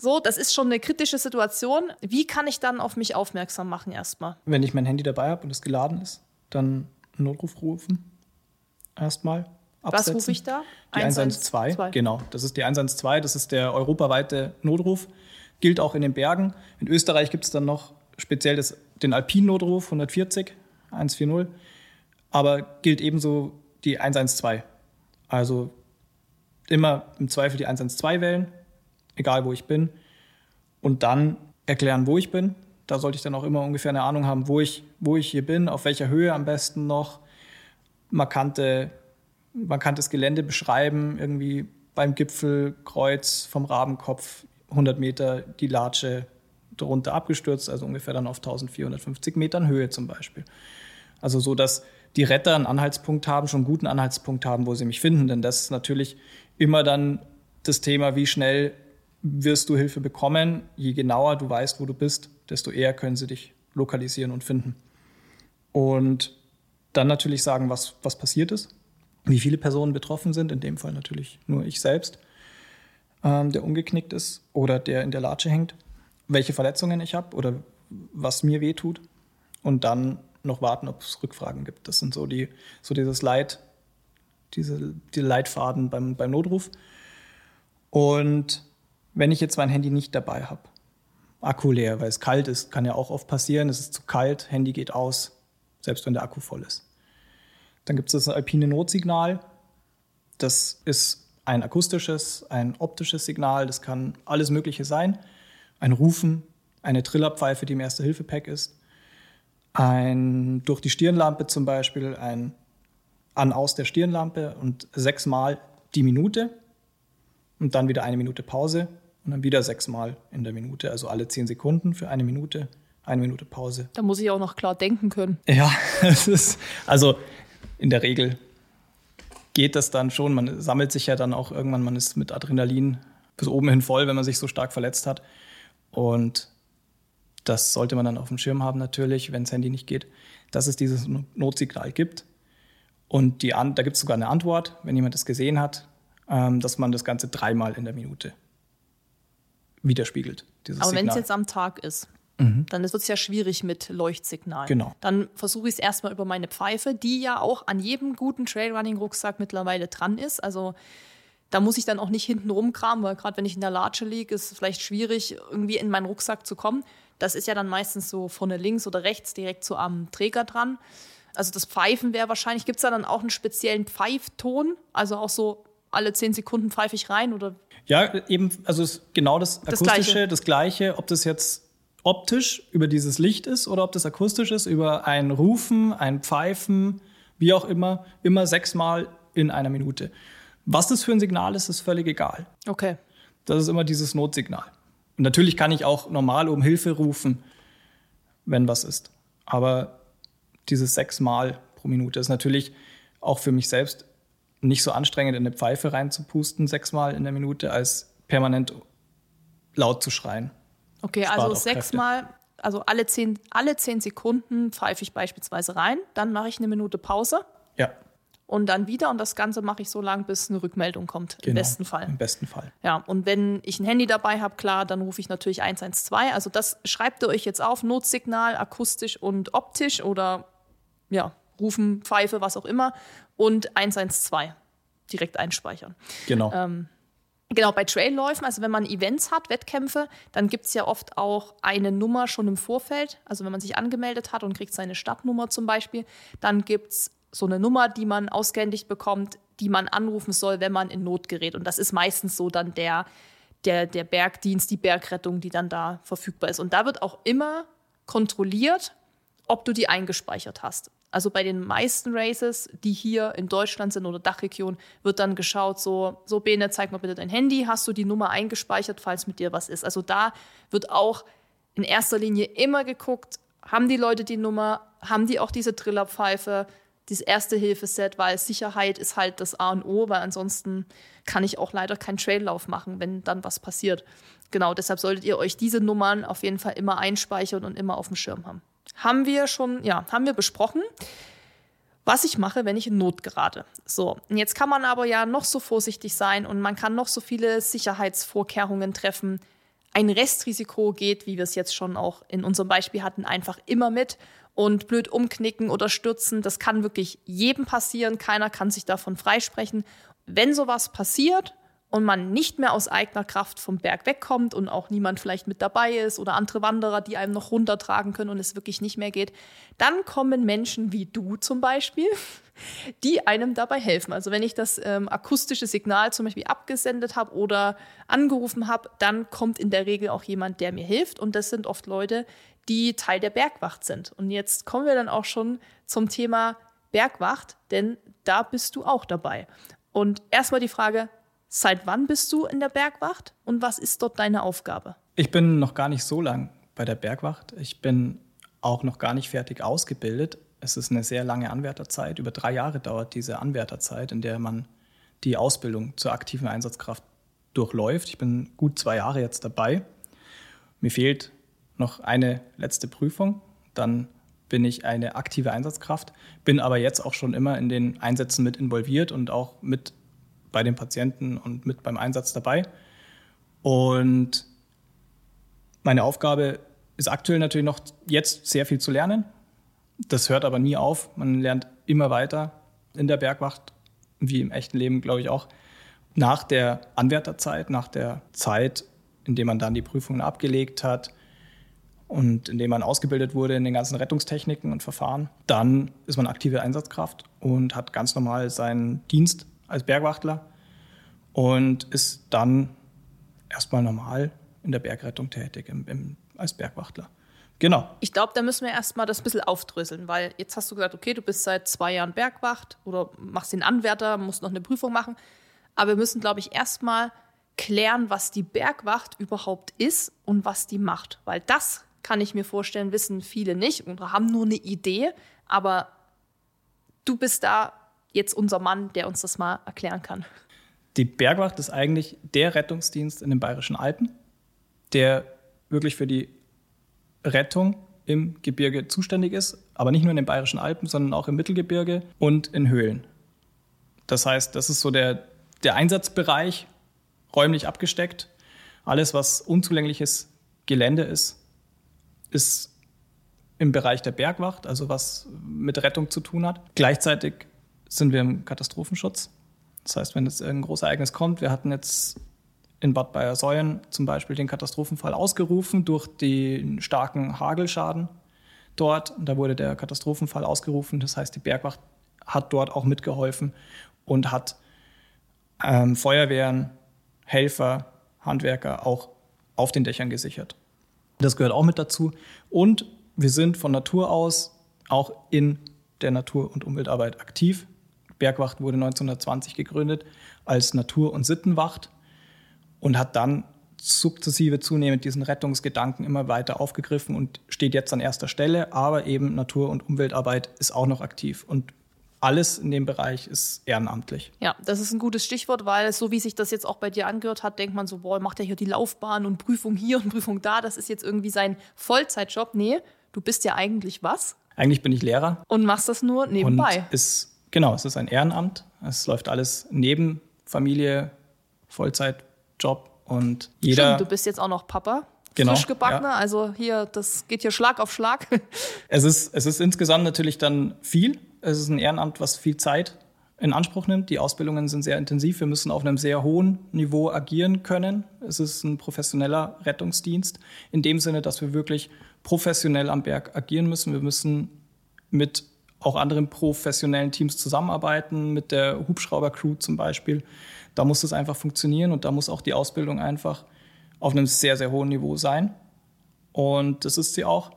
So, das ist schon eine kritische Situation. Wie kann ich dann auf mich aufmerksam machen erstmal? Wenn ich mein Handy dabei habe und es geladen ist, dann einen Notruf rufen. Erstmal. Absetzen. Was rufe ich da? Die 112. 112. Genau, das ist die 112. Das ist der europaweite Notruf. Gilt auch in den Bergen. In Österreich gibt es dann noch speziell das, den Alpin-Notruf 140, 140. Aber gilt ebenso die 112. Also immer im Zweifel die 112 wählen, egal wo ich bin. Und dann erklären, wo ich bin. Da sollte ich dann auch immer ungefähr eine Ahnung haben, wo ich, wo ich hier bin, auf welcher Höhe am besten noch. Markante, markantes Gelände beschreiben, irgendwie beim Gipfel, Kreuz vom Rabenkopf, 100 Meter die Latsche darunter abgestürzt, also ungefähr dann auf 1450 Metern Höhe zum Beispiel. Also so, dass die Retter einen Anhaltspunkt haben, schon einen guten Anhaltspunkt haben, wo sie mich finden. Denn das ist natürlich immer dann das Thema, wie schnell wirst du Hilfe bekommen. Je genauer du weißt, wo du bist, desto eher können sie dich lokalisieren und finden. Und dann natürlich sagen, was, was passiert ist, wie viele Personen betroffen sind, in dem Fall natürlich nur ich selbst, ähm, der umgeknickt ist oder der in der Latsche hängt, welche Verletzungen ich habe oder was mir wehtut und dann noch warten, ob es Rückfragen gibt. Das sind so die, so dieses Leit, diese, die Leitfaden beim, beim Notruf. Und wenn ich jetzt mein Handy nicht dabei habe, Akku leer, weil es kalt ist, kann ja auch oft passieren, es ist zu kalt, Handy geht aus, selbst wenn der Akku voll ist. Dann gibt es das alpine Notsignal. Das ist ein akustisches, ein optisches Signal, das kann alles Mögliche sein. Ein Rufen, eine Trillerpfeife, die im Erste-Hilfe-Pack ist, ein durch die Stirnlampe zum Beispiel, ein an-aus der Stirnlampe und sechsmal die Minute und dann wieder eine Minute Pause und dann wieder sechsmal in der Minute, also alle zehn Sekunden für eine Minute, eine Minute Pause. Da muss ich auch noch klar denken können. Ja, (laughs) es ist, also in der Regel geht das dann schon. Man sammelt sich ja dann auch irgendwann, man ist mit Adrenalin bis oben hin voll, wenn man sich so stark verletzt hat. Und das sollte man dann auf dem Schirm haben natürlich, wenn das Handy nicht geht, dass es dieses Notsignal gibt. Und die, da gibt es sogar eine Antwort, wenn jemand das gesehen hat, ähm, dass man das Ganze dreimal in der Minute widerspiegelt. Aber wenn es jetzt am Tag ist, mhm. dann wird es ja schwierig mit Leuchtsignal. Genau. Dann versuche ich es erstmal über meine Pfeife, die ja auch an jedem guten Trailrunning-Rucksack mittlerweile dran ist. Also da muss ich dann auch nicht hinten rumkramen, weil gerade wenn ich in der Latsche liege, ist es vielleicht schwierig, irgendwie in meinen Rucksack zu kommen. Das ist ja dann meistens so vorne links oder rechts direkt so am Träger dran. Also das Pfeifen wäre wahrscheinlich, gibt es da dann auch einen speziellen Pfeifton? Also auch so alle zehn Sekunden pfeife ich rein oder? Ja, eben, also genau das Akustische, das Gleiche. das Gleiche, ob das jetzt optisch über dieses Licht ist oder ob das akustisch ist über ein Rufen, ein Pfeifen, wie auch immer, immer sechsmal in einer Minute. Was das für ein Signal ist, ist völlig egal. Okay. Das ist immer dieses Notsignal. Und natürlich kann ich auch normal um Hilfe rufen, wenn was ist. Aber dieses sechsmal pro Minute ist natürlich auch für mich selbst nicht so anstrengend, in eine Pfeife reinzupusten, sechsmal in der Minute, als permanent laut zu schreien. Okay, Spart also sechsmal, also alle zehn, alle zehn Sekunden pfeife ich beispielsweise rein, dann mache ich eine Minute Pause. Ja und dann wieder und das Ganze mache ich so lange, bis eine Rückmeldung kommt, genau, im besten Fall. Im besten Fall. Ja, und wenn ich ein Handy dabei habe, klar, dann rufe ich natürlich 112. Also das schreibt ihr euch jetzt auf, Notsignal, akustisch und optisch oder ja, rufen, Pfeife, was auch immer und 112 direkt einspeichern. Genau. Ähm, Genau, bei Trailläufen, also wenn man Events hat, Wettkämpfe, dann gibt es ja oft auch eine Nummer schon im Vorfeld. Also wenn man sich angemeldet hat und kriegt seine Stadtnummer zum Beispiel, dann gibt es so eine Nummer, die man ausgehändigt bekommt, die man anrufen soll, wenn man in Not gerät. Und das ist meistens so dann der, der, der Bergdienst, die Bergrettung, die dann da verfügbar ist. Und da wird auch immer kontrolliert, ob du die eingespeichert hast. Also bei den meisten Races, die hier in Deutschland sind oder Dachregion, wird dann geschaut, so, so Bene, zeig mal bitte dein Handy, hast du die Nummer eingespeichert, falls mit dir was ist. Also da wird auch in erster Linie immer geguckt, haben die Leute die Nummer, haben die auch diese Trillerpfeife, dieses Erste-Hilfe-Set, weil Sicherheit ist halt das A und O, weil ansonsten kann ich auch leider keinen Traillauf machen, wenn dann was passiert. Genau, deshalb solltet ihr euch diese Nummern auf jeden Fall immer einspeichern und immer auf dem Schirm haben. Haben wir schon, ja, haben wir besprochen, was ich mache, wenn ich in Not gerate. So, jetzt kann man aber ja noch so vorsichtig sein und man kann noch so viele Sicherheitsvorkehrungen treffen. ein Restrisiko geht, wie wir es jetzt schon auch in unserem Beispiel hatten, einfach immer mit und blöd umknicken oder stürzen. Das kann wirklich jedem passieren. Keiner kann sich davon freisprechen. Wenn sowas passiert und man nicht mehr aus eigener Kraft vom Berg wegkommt und auch niemand vielleicht mit dabei ist oder andere Wanderer, die einem noch runtertragen können und es wirklich nicht mehr geht, dann kommen Menschen wie du zum Beispiel, (laughs) die einem dabei helfen. Also wenn ich das ähm, akustische Signal zum Beispiel abgesendet habe oder angerufen habe, dann kommt in der Regel auch jemand, der mir hilft und das sind oft Leute, die Teil der Bergwacht sind. Und jetzt kommen wir dann auch schon zum Thema Bergwacht, denn da bist du auch dabei. Und erstmal die Frage, Seit wann bist du in der Bergwacht und was ist dort deine Aufgabe? Ich bin noch gar nicht so lang bei der Bergwacht. Ich bin auch noch gar nicht fertig ausgebildet. Es ist eine sehr lange Anwärterzeit. Über drei Jahre dauert diese Anwärterzeit, in der man die Ausbildung zur aktiven Einsatzkraft durchläuft. Ich bin gut zwei Jahre jetzt dabei. Mir fehlt noch eine letzte Prüfung. Dann bin ich eine aktive Einsatzkraft, bin aber jetzt auch schon immer in den Einsätzen mit involviert und auch mit bei den Patienten und mit beim Einsatz dabei. Und meine Aufgabe ist aktuell natürlich noch jetzt sehr viel zu lernen. Das hört aber nie auf. Man lernt immer weiter in der Bergwacht, wie im echten Leben, glaube ich auch. Nach der Anwärterzeit, nach der Zeit, in der man dann die Prüfungen abgelegt hat und in dem man ausgebildet wurde in den ganzen Rettungstechniken und Verfahren, dann ist man aktive Einsatzkraft und hat ganz normal seinen Dienst als Bergwachtler und ist dann erstmal normal in der Bergrettung tätig im, im, als Bergwachtler. Genau. Ich glaube, da müssen wir erstmal das ein bisschen aufdröseln, weil jetzt hast du gesagt, okay, du bist seit zwei Jahren Bergwacht oder machst den Anwärter, musst noch eine Prüfung machen. Aber wir müssen, glaube ich, erstmal klären, was die Bergwacht überhaupt ist und was die macht. Weil das kann ich mir vorstellen, wissen viele nicht und haben nur eine Idee. Aber du bist da jetzt unser Mann, der uns das mal erklären kann. Die Bergwacht ist eigentlich der Rettungsdienst in den Bayerischen Alpen, der wirklich für die Rettung im Gebirge zuständig ist, aber nicht nur in den Bayerischen Alpen, sondern auch im Mittelgebirge und in Höhlen. Das heißt, das ist so der, der Einsatzbereich, räumlich abgesteckt. Alles, was unzugängliches Gelände ist, ist im Bereich der Bergwacht, also was mit Rettung zu tun hat. Gleichzeitig sind wir im Katastrophenschutz. Das heißt, wenn jetzt ein großes Ereignis kommt, wir hatten jetzt in Bad Bayersäulen zum Beispiel den Katastrophenfall ausgerufen durch den starken Hagelschaden dort. Da wurde der Katastrophenfall ausgerufen. Das heißt, die Bergwacht hat dort auch mitgeholfen und hat ähm, Feuerwehren, Helfer, Handwerker auch auf den Dächern gesichert. Das gehört auch mit dazu. Und wir sind von Natur aus auch in der Natur- und Umweltarbeit aktiv. Bergwacht wurde 1920 gegründet als Natur- und Sittenwacht und hat dann sukzessive zunehmend diesen Rettungsgedanken immer weiter aufgegriffen und steht jetzt an erster Stelle. Aber eben Natur- und Umweltarbeit ist auch noch aktiv und alles in dem Bereich ist ehrenamtlich. Ja, das ist ein gutes Stichwort, weil so wie sich das jetzt auch bei dir angehört hat, denkt man so, boah, macht er hier die Laufbahn und Prüfung hier und Prüfung da, das ist jetzt irgendwie sein Vollzeitjob. Nee, du bist ja eigentlich was? Eigentlich bin ich Lehrer. Und machst das nur nebenbei. Und ist Genau, es ist ein Ehrenamt. Es läuft alles neben Familie, Vollzeitjob und jeder. Stimmt, du bist jetzt auch noch Papa. Genau, frisch gebackener, ja. also hier, das geht hier Schlag auf Schlag. (laughs) Es ist, es ist insgesamt natürlich dann viel. Es ist ein Ehrenamt, was viel Zeit in Anspruch nimmt. Die Ausbildungen sind sehr intensiv. Wir müssen auf einem sehr hohen Niveau agieren können. Es ist ein professioneller Rettungsdienst in dem Sinne, dass wir wirklich professionell am Berg agieren müssen. Wir müssen mit auch anderen professionellen Teams zusammenarbeiten, mit der Hubschrauber-Crew zum Beispiel. Da muss es einfach funktionieren und da muss auch die Ausbildung einfach auf einem sehr, sehr hohen Niveau sein. Und das ist sie auch.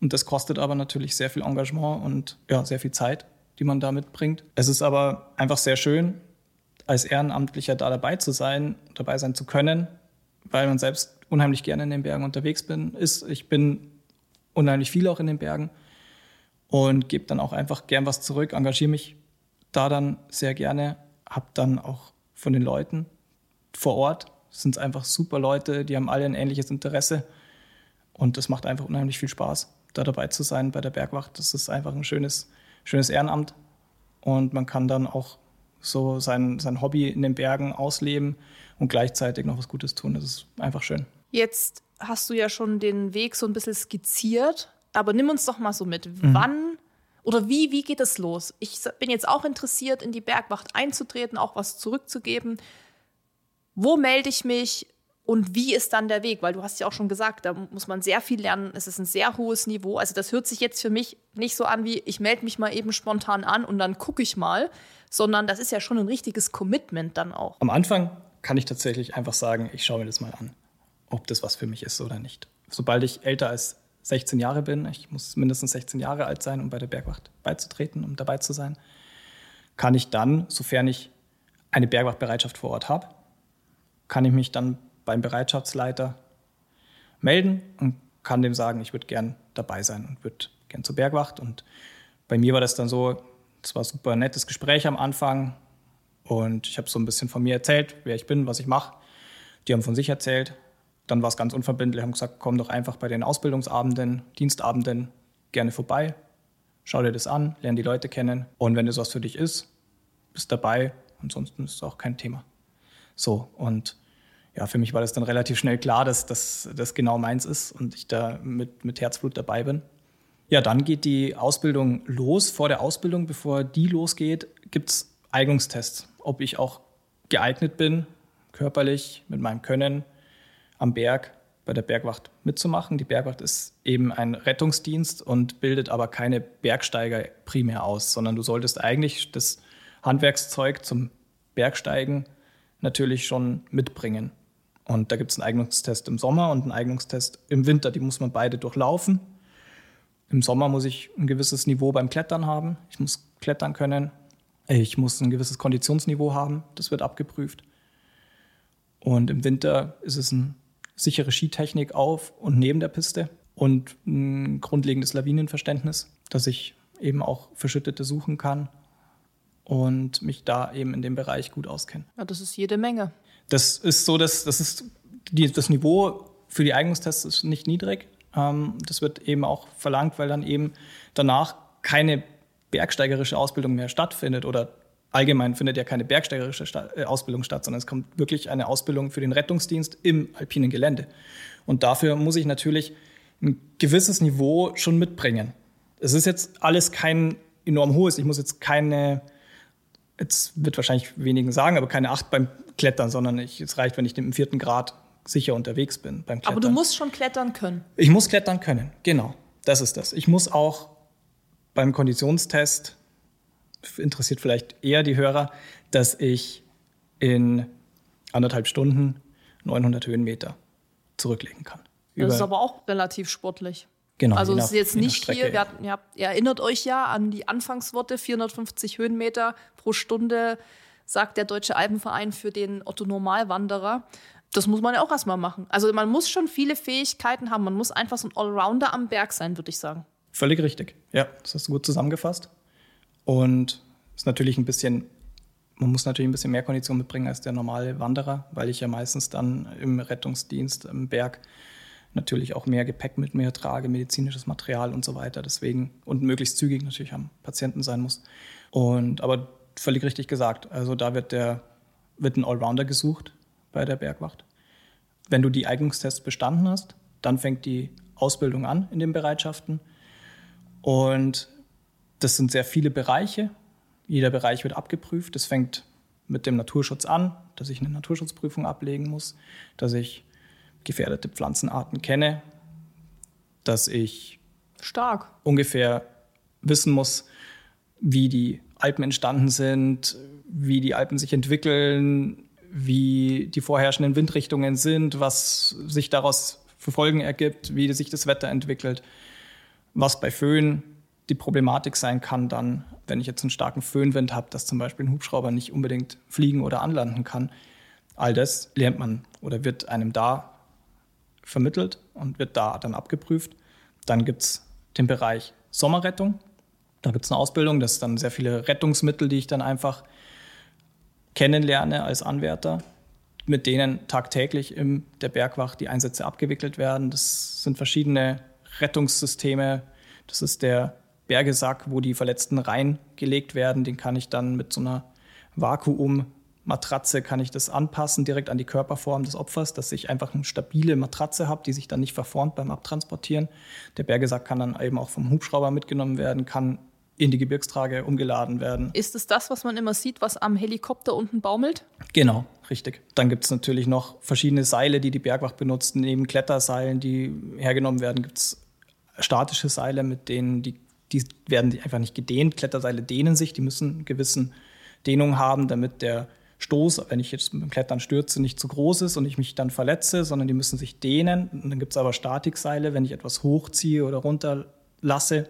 Und das kostet aber natürlich sehr viel Engagement und ja, sehr viel Zeit, die man da mitbringt. Es ist aber einfach sehr schön, als Ehrenamtlicher da dabei zu sein, dabei sein zu können, weil man selbst unheimlich gerne in den Bergen unterwegs bin, ist. Ich bin unheimlich viel auch in den Bergen und gebe dann auch einfach gern was zurück, engagiere mich da dann sehr gerne, habe dann auch von den Leuten vor Ort, sind es einfach super Leute, die haben alle ein ähnliches Interesse und das macht einfach unheimlich viel Spaß, da dabei zu sein bei der Bergwacht. Das ist einfach ein schönes, schönes Ehrenamt und man kann dann auch so sein, sein Hobby in den Bergen ausleben und gleichzeitig noch was Gutes tun. Das ist einfach schön. Jetzt hast du ja schon den Weg so ein bisschen skizziert, aber nimm uns doch mal so mit. Mhm. Wann oder wie, wie geht es los? Ich bin jetzt auch interessiert, in die Bergwacht einzutreten, auch was zurückzugeben. Wo melde ich mich und wie ist dann der Weg? Weil du hast ja auch schon gesagt, da muss man sehr viel lernen. Es ist ein sehr hohes Niveau. Also das hört sich jetzt für mich nicht so an wie, ich melde mich mal eben spontan an und dann gucke ich mal, sondern das ist ja schon ein richtiges Commitment dann auch. Am Anfang kann ich tatsächlich einfach sagen, ich schaue mir das mal an, ob das was für mich ist oder nicht. Sobald ich älter als 16 Jahre bin, ich muss mindestens 16 Jahre alt sein, um bei der Bergwacht beizutreten, um dabei zu sein, kann ich dann, sofern ich eine Bergwachtbereitschaft vor Ort habe, kann ich mich dann beim Bereitschaftsleiter melden und kann dem sagen, ich würde gern dabei sein und würde gern zur Bergwacht. Und bei mir war das dann so, es war ein super nettes Gespräch am Anfang und ich habe so ein bisschen von mir erzählt, wer ich bin, was ich mache. Die haben von sich erzählt. Dann war es ganz unverbindlich, haben gesagt, komm doch einfach bei den Ausbildungsabenden, Dienstabenden gerne vorbei, schau dir das an, lerne die Leute kennen und wenn das was für dich ist, bist dabei. Ansonsten ist es auch kein Thema. So, und ja, für mich war das dann relativ schnell klar, dass das genau meins ist und ich da mit, mit Herzblut dabei bin. Ja, dann geht die Ausbildung los. Vor der Ausbildung, bevor die losgeht, gibt es Eignungstests, ob ich auch geeignet bin, körperlich mit meinem Können am Berg bei der Bergwacht mitzumachen. Die Bergwacht ist eben ein Rettungsdienst und bildet aber keine Bergsteiger primär aus, sondern du solltest eigentlich das Handwerkszeug zum Bergsteigen natürlich schon mitbringen. Und da gibt es einen Eignungstest im Sommer und einen Eignungstest im Winter. Die muss man beide durchlaufen. Im Sommer muss ich ein gewisses Niveau beim Klettern haben. Ich muss klettern können. Ich muss ein gewisses Konditionsniveau haben. Das wird abgeprüft. Und im Winter ist es eine sichere Skitechnik auf und neben der Piste und ein grundlegendes Lawinenverständnis, dass ich eben auch Verschüttete suchen kann und mich da eben in dem Bereich gut auskenne. Ja, das ist jede Menge. Das ist so, dass das ist die, das Niveau für die Eignungstests ist nicht niedrig. Ähm, das wird eben auch verlangt, weil dann eben danach keine bergsteigerische Ausbildung mehr stattfindet oder allgemein findet ja keine bergsteigerische äh, Ausbildung statt, sondern es kommt wirklich eine Ausbildung für den Rettungsdienst im alpinen Gelände. Und dafür muss ich natürlich ein gewisses Niveau schon mitbringen. Es ist jetzt alles kein enorm hohes. Ich muss jetzt keine jetzt wird wahrscheinlich wenigen sagen, aber keine Acht beim Klettern, sondern ich, es reicht, wenn ich im vierten Grad sicher unterwegs bin beim Klettern. Aber du musst schon klettern können. Ich muss klettern können, genau. Das ist das. Ich muss auch beim Konditionstest, interessiert vielleicht eher die Hörer, dass ich in anderthalb Stunden 900 Höhenmeter zurücklegen kann. Das ist aber auch relativ sportlich. Genau. Also es ist jetzt nicht hier, wir hatten, ihr, habt, ihr erinnert euch ja an die Anfangsworte, 450 Höhenmeter pro Stunde, sagt der Deutsche Alpenverein für den Otto Normalwanderer. Das muss man ja auch erstmal machen. Also man muss schon viele Fähigkeiten haben. Man muss einfach so ein Allrounder am Berg sein, würde ich sagen. Völlig richtig. Ja, das hast du gut zusammengefasst. Und ist natürlich ein bisschen, man muss natürlich ein bisschen mehr Kondition mitbringen als der normale Wanderer, weil ich ja meistens dann im Rettungsdienst im Berg natürlich auch mehr Gepäck mit mir trage, medizinisches Material und so weiter. Deswegen und möglichst zügig natürlich am Patienten sein muss. Und aber völlig richtig gesagt. Also da wird der wird ein Allrounder gesucht bei der Bergwacht. Wenn du die Eignungstests bestanden hast, dann fängt die Ausbildung an in den Bereitschaften. Und das sind sehr viele Bereiche. Jeder Bereich wird abgeprüft. Das fängt mit dem Naturschutz an, dass ich eine Naturschutzprüfung ablegen muss, dass ich gefährdete Pflanzenarten kenne, dass ich stark ungefähr wissen muss, wie die Alpen entstanden sind, wie die Alpen sich entwickeln, wie die vorherrschenden Windrichtungen sind, was sich daraus für Folgen ergibt, wie sich das Wetter entwickelt, was bei Föhn die Problematik sein kann, dann, wenn ich jetzt einen starken Föhnwind habe, dass zum Beispiel ein Hubschrauber nicht unbedingt fliegen oder anlanden kann. All das lernt man oder wird einem da vermittelt und wird da dann abgeprüft. Dann gibt es den Bereich Sommerrettung. Da gibt es eine Ausbildung, das sind dann sehr viele Rettungsmittel, die ich dann einfach kennenlerne als Anwärter, mit denen tagtäglich in der Bergwacht die Einsätze abgewickelt werden. Das sind verschiedene Rettungssysteme. Das ist der Bergesack, wo die Verletzten reingelegt werden. Den kann ich dann mit so einer Vakuum Matratze kann ich das anpassen, direkt an die Körperform des Opfers, dass ich einfach eine stabile Matratze habe, die sich dann nicht verformt beim Abtransportieren. Der Bergesack kann dann eben auch vom Hubschrauber mitgenommen werden, kann in die Gebirgstrage umgeladen werden. Ist es das, was man immer sieht, was am Helikopter unten baumelt? Genau, richtig. Dann gibt es natürlich noch verschiedene Seile, die die Bergwacht benutzt. Neben Kletterseilen, die hergenommen werden, gibt es statische Seile, mit denen die, die werden einfach nicht gedehnt. Kletterseile dehnen sich, die müssen eine gewisse Dehnung haben, damit der Stoß, wenn ich jetzt mit dem Klettern stürze, nicht zu groß ist und ich mich dann verletze, sondern die müssen sich dehnen. Und dann gibt es aber Statikseile, wenn ich etwas hochziehe oder runterlasse,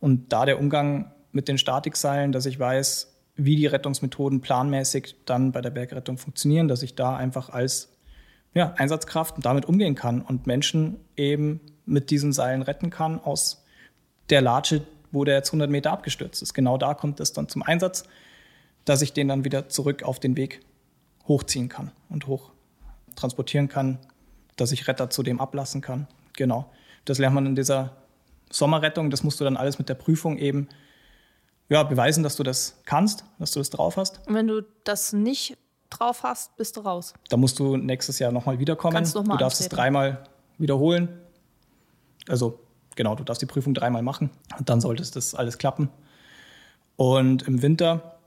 und da der Umgang mit den Statikseilen, dass ich weiß, wie die Rettungsmethoden planmäßig dann bei der Bergrettung funktionieren, dass ich da einfach als ja, Einsatzkraft damit umgehen kann und Menschen eben mit diesen Seilen retten kann aus der Latsche, wo der jetzt 100 Meter abgestürzt ist. Genau da kommt es dann zum Einsatz, dass ich den dann wieder zurück auf den Weg hochziehen kann und hoch transportieren kann, dass ich Retter zu dem ablassen kann. Genau. Das lernt man in dieser Sommerrettung, das musst du dann alles mit der Prüfung eben ja, beweisen, dass du das kannst, dass du das drauf hast. Und wenn du das nicht drauf hast, bist du raus. Da musst du nächstes Jahr nochmal wiederkommen. Kannst noch mal du darfst antreten. es dreimal wiederholen. Also genau, du darfst die Prüfung dreimal machen und dann sollte das alles klappen. Und im Winter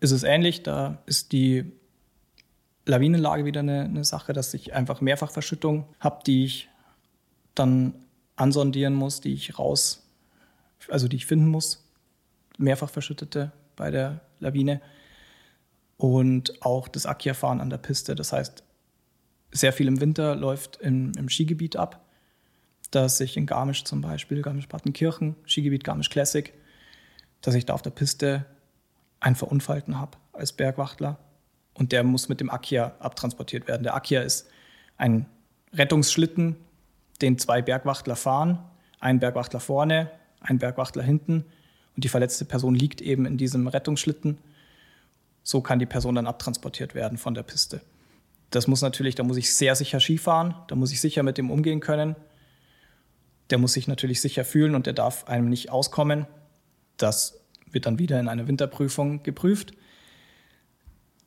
ist es ähnlich. Da ist die Lawinenlage wieder eine, eine Sache, dass ich einfach Mehrfachverschüttung habe, die ich dann ansondieren muss, die ich raus, also die ich finden muss. Mehrfach verschüttete bei der Lawine. Und auch das Akia-Fahren an der Piste. Das heißt, sehr viel im Winter läuft im, im Skigebiet ab. Dass ich in Garmisch zum Beispiel, Garmisch-Partenkirchen, Skigebiet Garmisch Classic, dass ich da auf der Piste einen Verunfallten habe als Bergwachtler. Und der muss mit dem Akia abtransportiert werden. Der Akia ist ein Rettungsschlitten, den zwei Bergwachtler fahren, ein Bergwachtler vorne, ein Bergwachtler hinten und die verletzte Person liegt eben in diesem Rettungsschlitten. So kann die Person dann abtransportiert werden von der Piste. Das muss natürlich, da muss ich sehr sicher Skifahren, da muss ich sicher mit dem umgehen können. Der muss sich natürlich sicher fühlen und der darf einem nicht auskommen. Das wird dann wieder in einer Winterprüfung geprüft.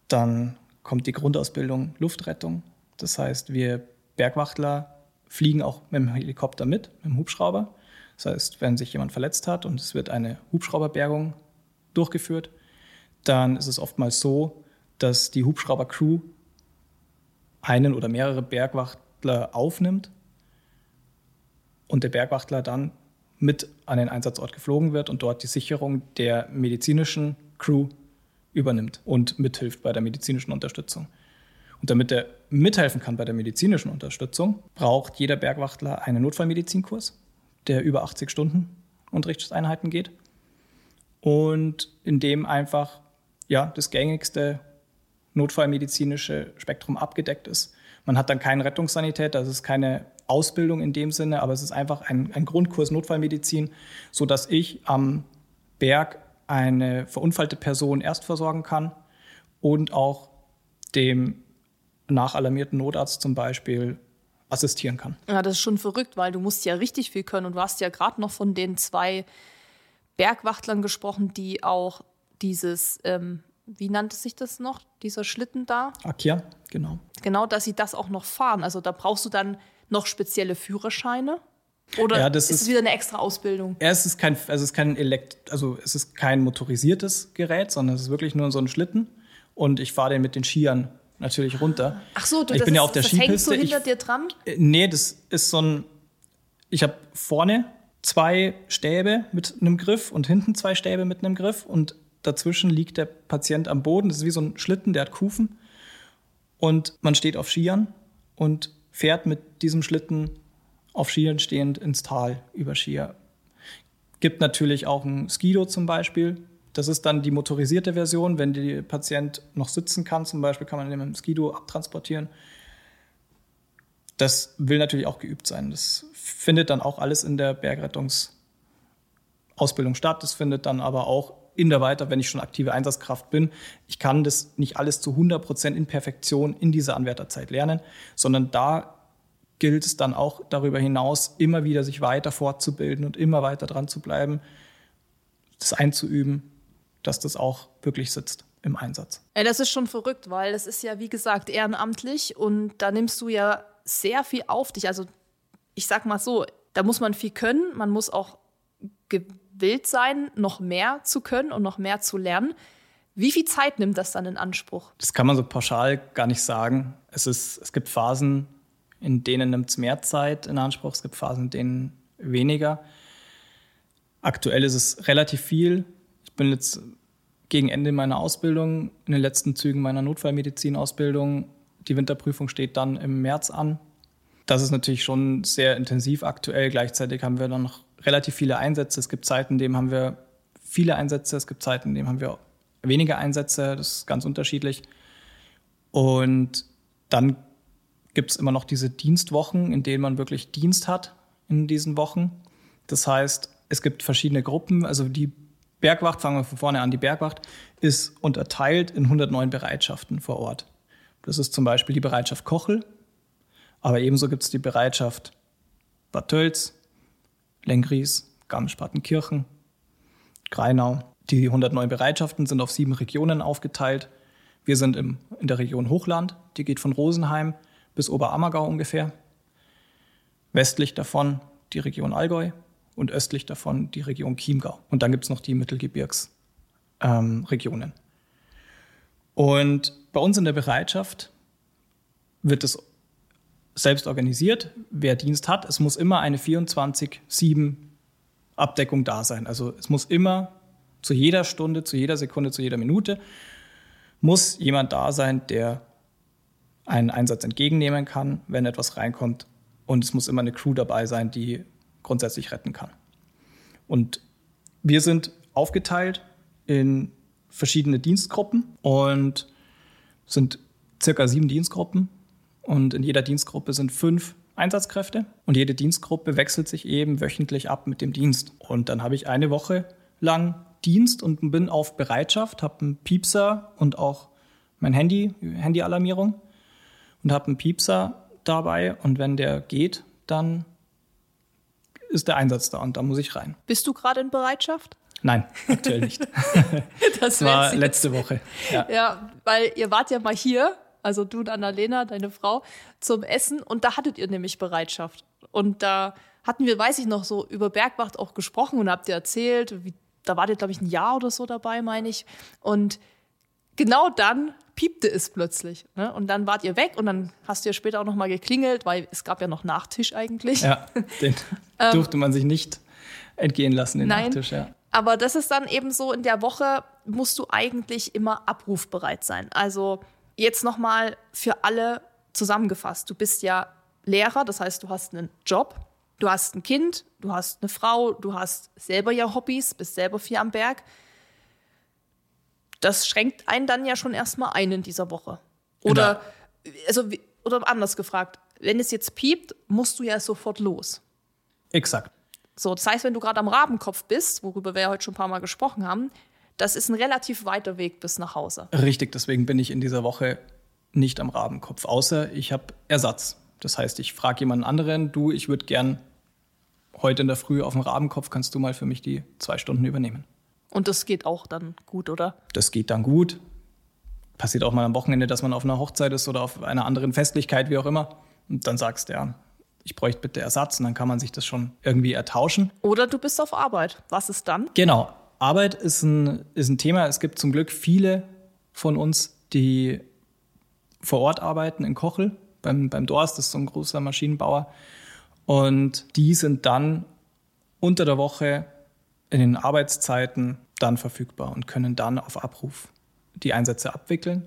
Dann kommt die Grundausbildung Luftrettung. Das heißt, wir Bergwachtler fliegen auch mit dem Helikopter mit, mit dem Hubschrauber. Das heißt, wenn sich jemand verletzt hat und es wird eine Hubschrauberbergung durchgeführt, dann ist es oftmals so, dass die Hubschraubercrew einen oder mehrere Bergwachtler aufnimmt und der Bergwachtler dann mit an den Einsatzort geflogen wird und dort die Sicherung der medizinischen Crew übernimmt und mithilft bei der medizinischen Unterstützung. Und damit er mithelfen kann bei der medizinischen Unterstützung, braucht jeder Bergwachtler einen Notfallmedizinkurs, der über 80 Stunden Unterrichtseinheiten geht und in dem einfach ja, das gängigste notfallmedizinische Spektrum abgedeckt ist. Man hat dann keinen Rettungssanität, das ist keine Ausbildung in dem Sinne, aber es ist einfach ein, ein Grundkurs Notfallmedizin, sodass ich am Berg eine verunfallte Person erst versorgen kann und auch dem nachalarmierten Notarzt zum Beispiel assistieren kann. Ja, das ist schon verrückt, weil du musst ja richtig viel können und du hast ja gerade noch von den zwei Bergwachtlern gesprochen, die auch dieses, ähm, wie nannte sich das noch, dieser Schlitten da? Akia, genau. Genau, dass sie das auch noch fahren. Also da brauchst du dann noch spezielle Führerscheine. Oder Ja, das ist es ist- wieder eine extra Ausbildung? Ja, es ist kein, also es ist kein Elekt, also es ist kein motorisiertes Gerät, sondern es ist wirklich nur so ein Schlitten. Und ich fahre den mit den Skiern natürlich runter. Ach so, du, ich bin ja auf der das hängt so Skipiste. hinter ich, dir dran? Äh, Nee, das ist so ein. Ich habe vorne zwei Stäbe mit einem Griff und hinten zwei Stäbe mit einem Griff und dazwischen liegt der Patient am Boden. Das ist wie so ein Schlitten, der hat Kufen. Und man steht auf Skiern und fährt mit diesem Schlitten auf Skiern stehend ins Tal über Skier. Gibt natürlich auch ein Skido zum Beispiel. Das ist dann die motorisierte Version. Wenn der Patient noch sitzen kann, zum Beispiel, kann man den mit dem Skido abtransportieren. Das will natürlich auch geübt sein. Das findet dann auch alles in der Bergrettungsausbildung statt. Das findet dann aber auch in der Weiter, wenn ich schon aktive Einsatzkraft bin. Ich kann das nicht alles zu 100 Prozent in Perfektion in dieser Anwärterzeit lernen, sondern da gilt es dann auch darüber hinaus, immer wieder sich weiter fortzubilden und immer weiter dran zu bleiben, das einzuüben, dass das auch wirklich sitzt. im Einsatz. Ja, das ist schon verrückt, weil das ist ja, wie gesagt, ehrenamtlich und da nimmst du ja sehr viel auf dich. Also ich sag mal so, da muss man viel können, man muss auch gewillt sein, noch mehr zu können und noch mehr zu lernen. Wie viel Zeit nimmt das dann in Anspruch? Das kann man so pauschal gar nicht sagen. Es, ist, es gibt Phasen, in denen nimmt es mehr Zeit in Anspruch, es gibt Phasen, in denen weniger. Aktuell ist es relativ viel. Ich bin jetzt gegen Ende meiner Ausbildung, in den letzten Zügen meiner Notfallmedizin-Ausbildung. Die Winterprüfung steht dann im März an. Das ist natürlich schon sehr intensiv aktuell. Gleichzeitig haben wir dann noch relativ viele Einsätze. Es gibt Zeiten, in denen haben wir viele Einsätze. Es gibt Zeiten, in denen haben wir weniger Einsätze. Das ist ganz unterschiedlich. Und dann gibt es immer noch diese Dienstwochen, in denen man wirklich Dienst hat in diesen Wochen. Das heißt, es gibt verschiedene Gruppen. Also die Bergwacht, fangen wir von vorne an, die Bergwacht ist unterteilt in 109 Bereitschaften vor Ort. Das ist zum Beispiel die Bereitschaft Kochel, aber ebenso gibt es die Bereitschaft Bad Tölz, Lengries, Garmisch-Partenkirchen, Greinau. Die 109 Bereitschaften sind auf sieben Regionen aufgeteilt. Wir sind im, in der Region Hochland, die geht von Rosenheim bis Oberammergau ungefähr. Westlich davon die Region Allgäu, und östlich davon die Region Chiemgau. Und dann gibt es noch die Mittelgebirgsregionen. Ähm, und bei uns in der Bereitschaft wird es selbst organisiert, wer Dienst hat. Es muss immer eine 24-7 Abdeckung da sein. Also es muss immer zu jeder Stunde, zu jeder Sekunde, zu jeder Minute muss jemand da sein, der einen Einsatz entgegennehmen kann, wenn etwas reinkommt. Und es muss immer eine Crew dabei sein, die grundsätzlich retten kann. Und wir sind aufgeteilt in verschiedene Dienstgruppen und sind circa sieben Dienstgruppen. Und in jeder Dienstgruppe sind fünf Einsatzkräfte. Und jede Dienstgruppe wechselt sich eben wöchentlich ab mit dem Dienst. Und dann habe ich eine Woche lang Dienst und bin auf Bereitschaft, habe einen Piepser und auch mein Handy, Handyalarmierung und habe einen Piepser dabei. Und wenn der geht, dann ist der Einsatz da und da muss ich rein. Bist du gerade in Bereitschaft? Nein, aktuell nicht. (laughs) das war letzte Woche. Ja. ja, weil ihr wart ja mal hier, also du und Annalena, deine Frau, zum Essen und da hattet ihr nämlich Bereitschaft. Und da hatten wir, weiß ich noch, so über Bergwacht auch gesprochen und habt ihr erzählt, wie, da wart ihr, glaube ich, ein Jahr oder so dabei, meine ich. Und genau dann piepte es plötzlich. Ne? Und dann wart ihr weg und dann hast du ja später auch noch mal geklingelt, weil es gab ja noch Nachtisch eigentlich. Ja, (laughs) den ähm, durfte man sich nicht entgehen lassen, den nein, Nachtisch, ja. Aber das ist dann eben so, in der Woche musst du eigentlich immer abrufbereit sein. Also jetzt noch mal für alle zusammengefasst. Du bist ja Lehrer, das heißt, du hast einen Job, du hast ein Kind, du hast eine Frau, du hast selber ja Hobbys, bist selber viel am Berg das schränkt einen dann ja schon erstmal ein in dieser Woche. Oder, genau. also, oder anders gefragt, wenn es jetzt piept, musst du ja sofort los. Exakt. So, das heißt, wenn du gerade am Rabenkopf bist, worüber wir ja heute schon ein paar Mal gesprochen haben, das ist ein relativ weiter Weg bis nach Hause. Richtig, deswegen bin ich in dieser Woche nicht am Rabenkopf, außer ich habe Ersatz. Das heißt, ich frage jemanden anderen, du, ich würde gern heute in der Früh auf dem Rabenkopf, kannst du mal für mich die zwei Stunden übernehmen. Und das geht auch dann gut, oder? Das geht dann gut. Passiert auch mal am Wochenende, dass man auf einer Hochzeit ist oder auf einer anderen Festlichkeit, wie auch immer. Und dann sagst du, ja, ich bräuchte bitte Ersatz und dann kann man sich das schon irgendwie ertauschen. Oder du bist auf Arbeit. Was ist dann? Genau. Arbeit ist ein, ist ein Thema. Es gibt zum Glück viele von uns, die vor Ort arbeiten in Kochel, beim, beim Dorst, das ist so ein großer Maschinenbauer. Und die sind dann unter der Woche in den Arbeitszeiten dann verfügbar und können dann auf Abruf die Einsätze abwickeln.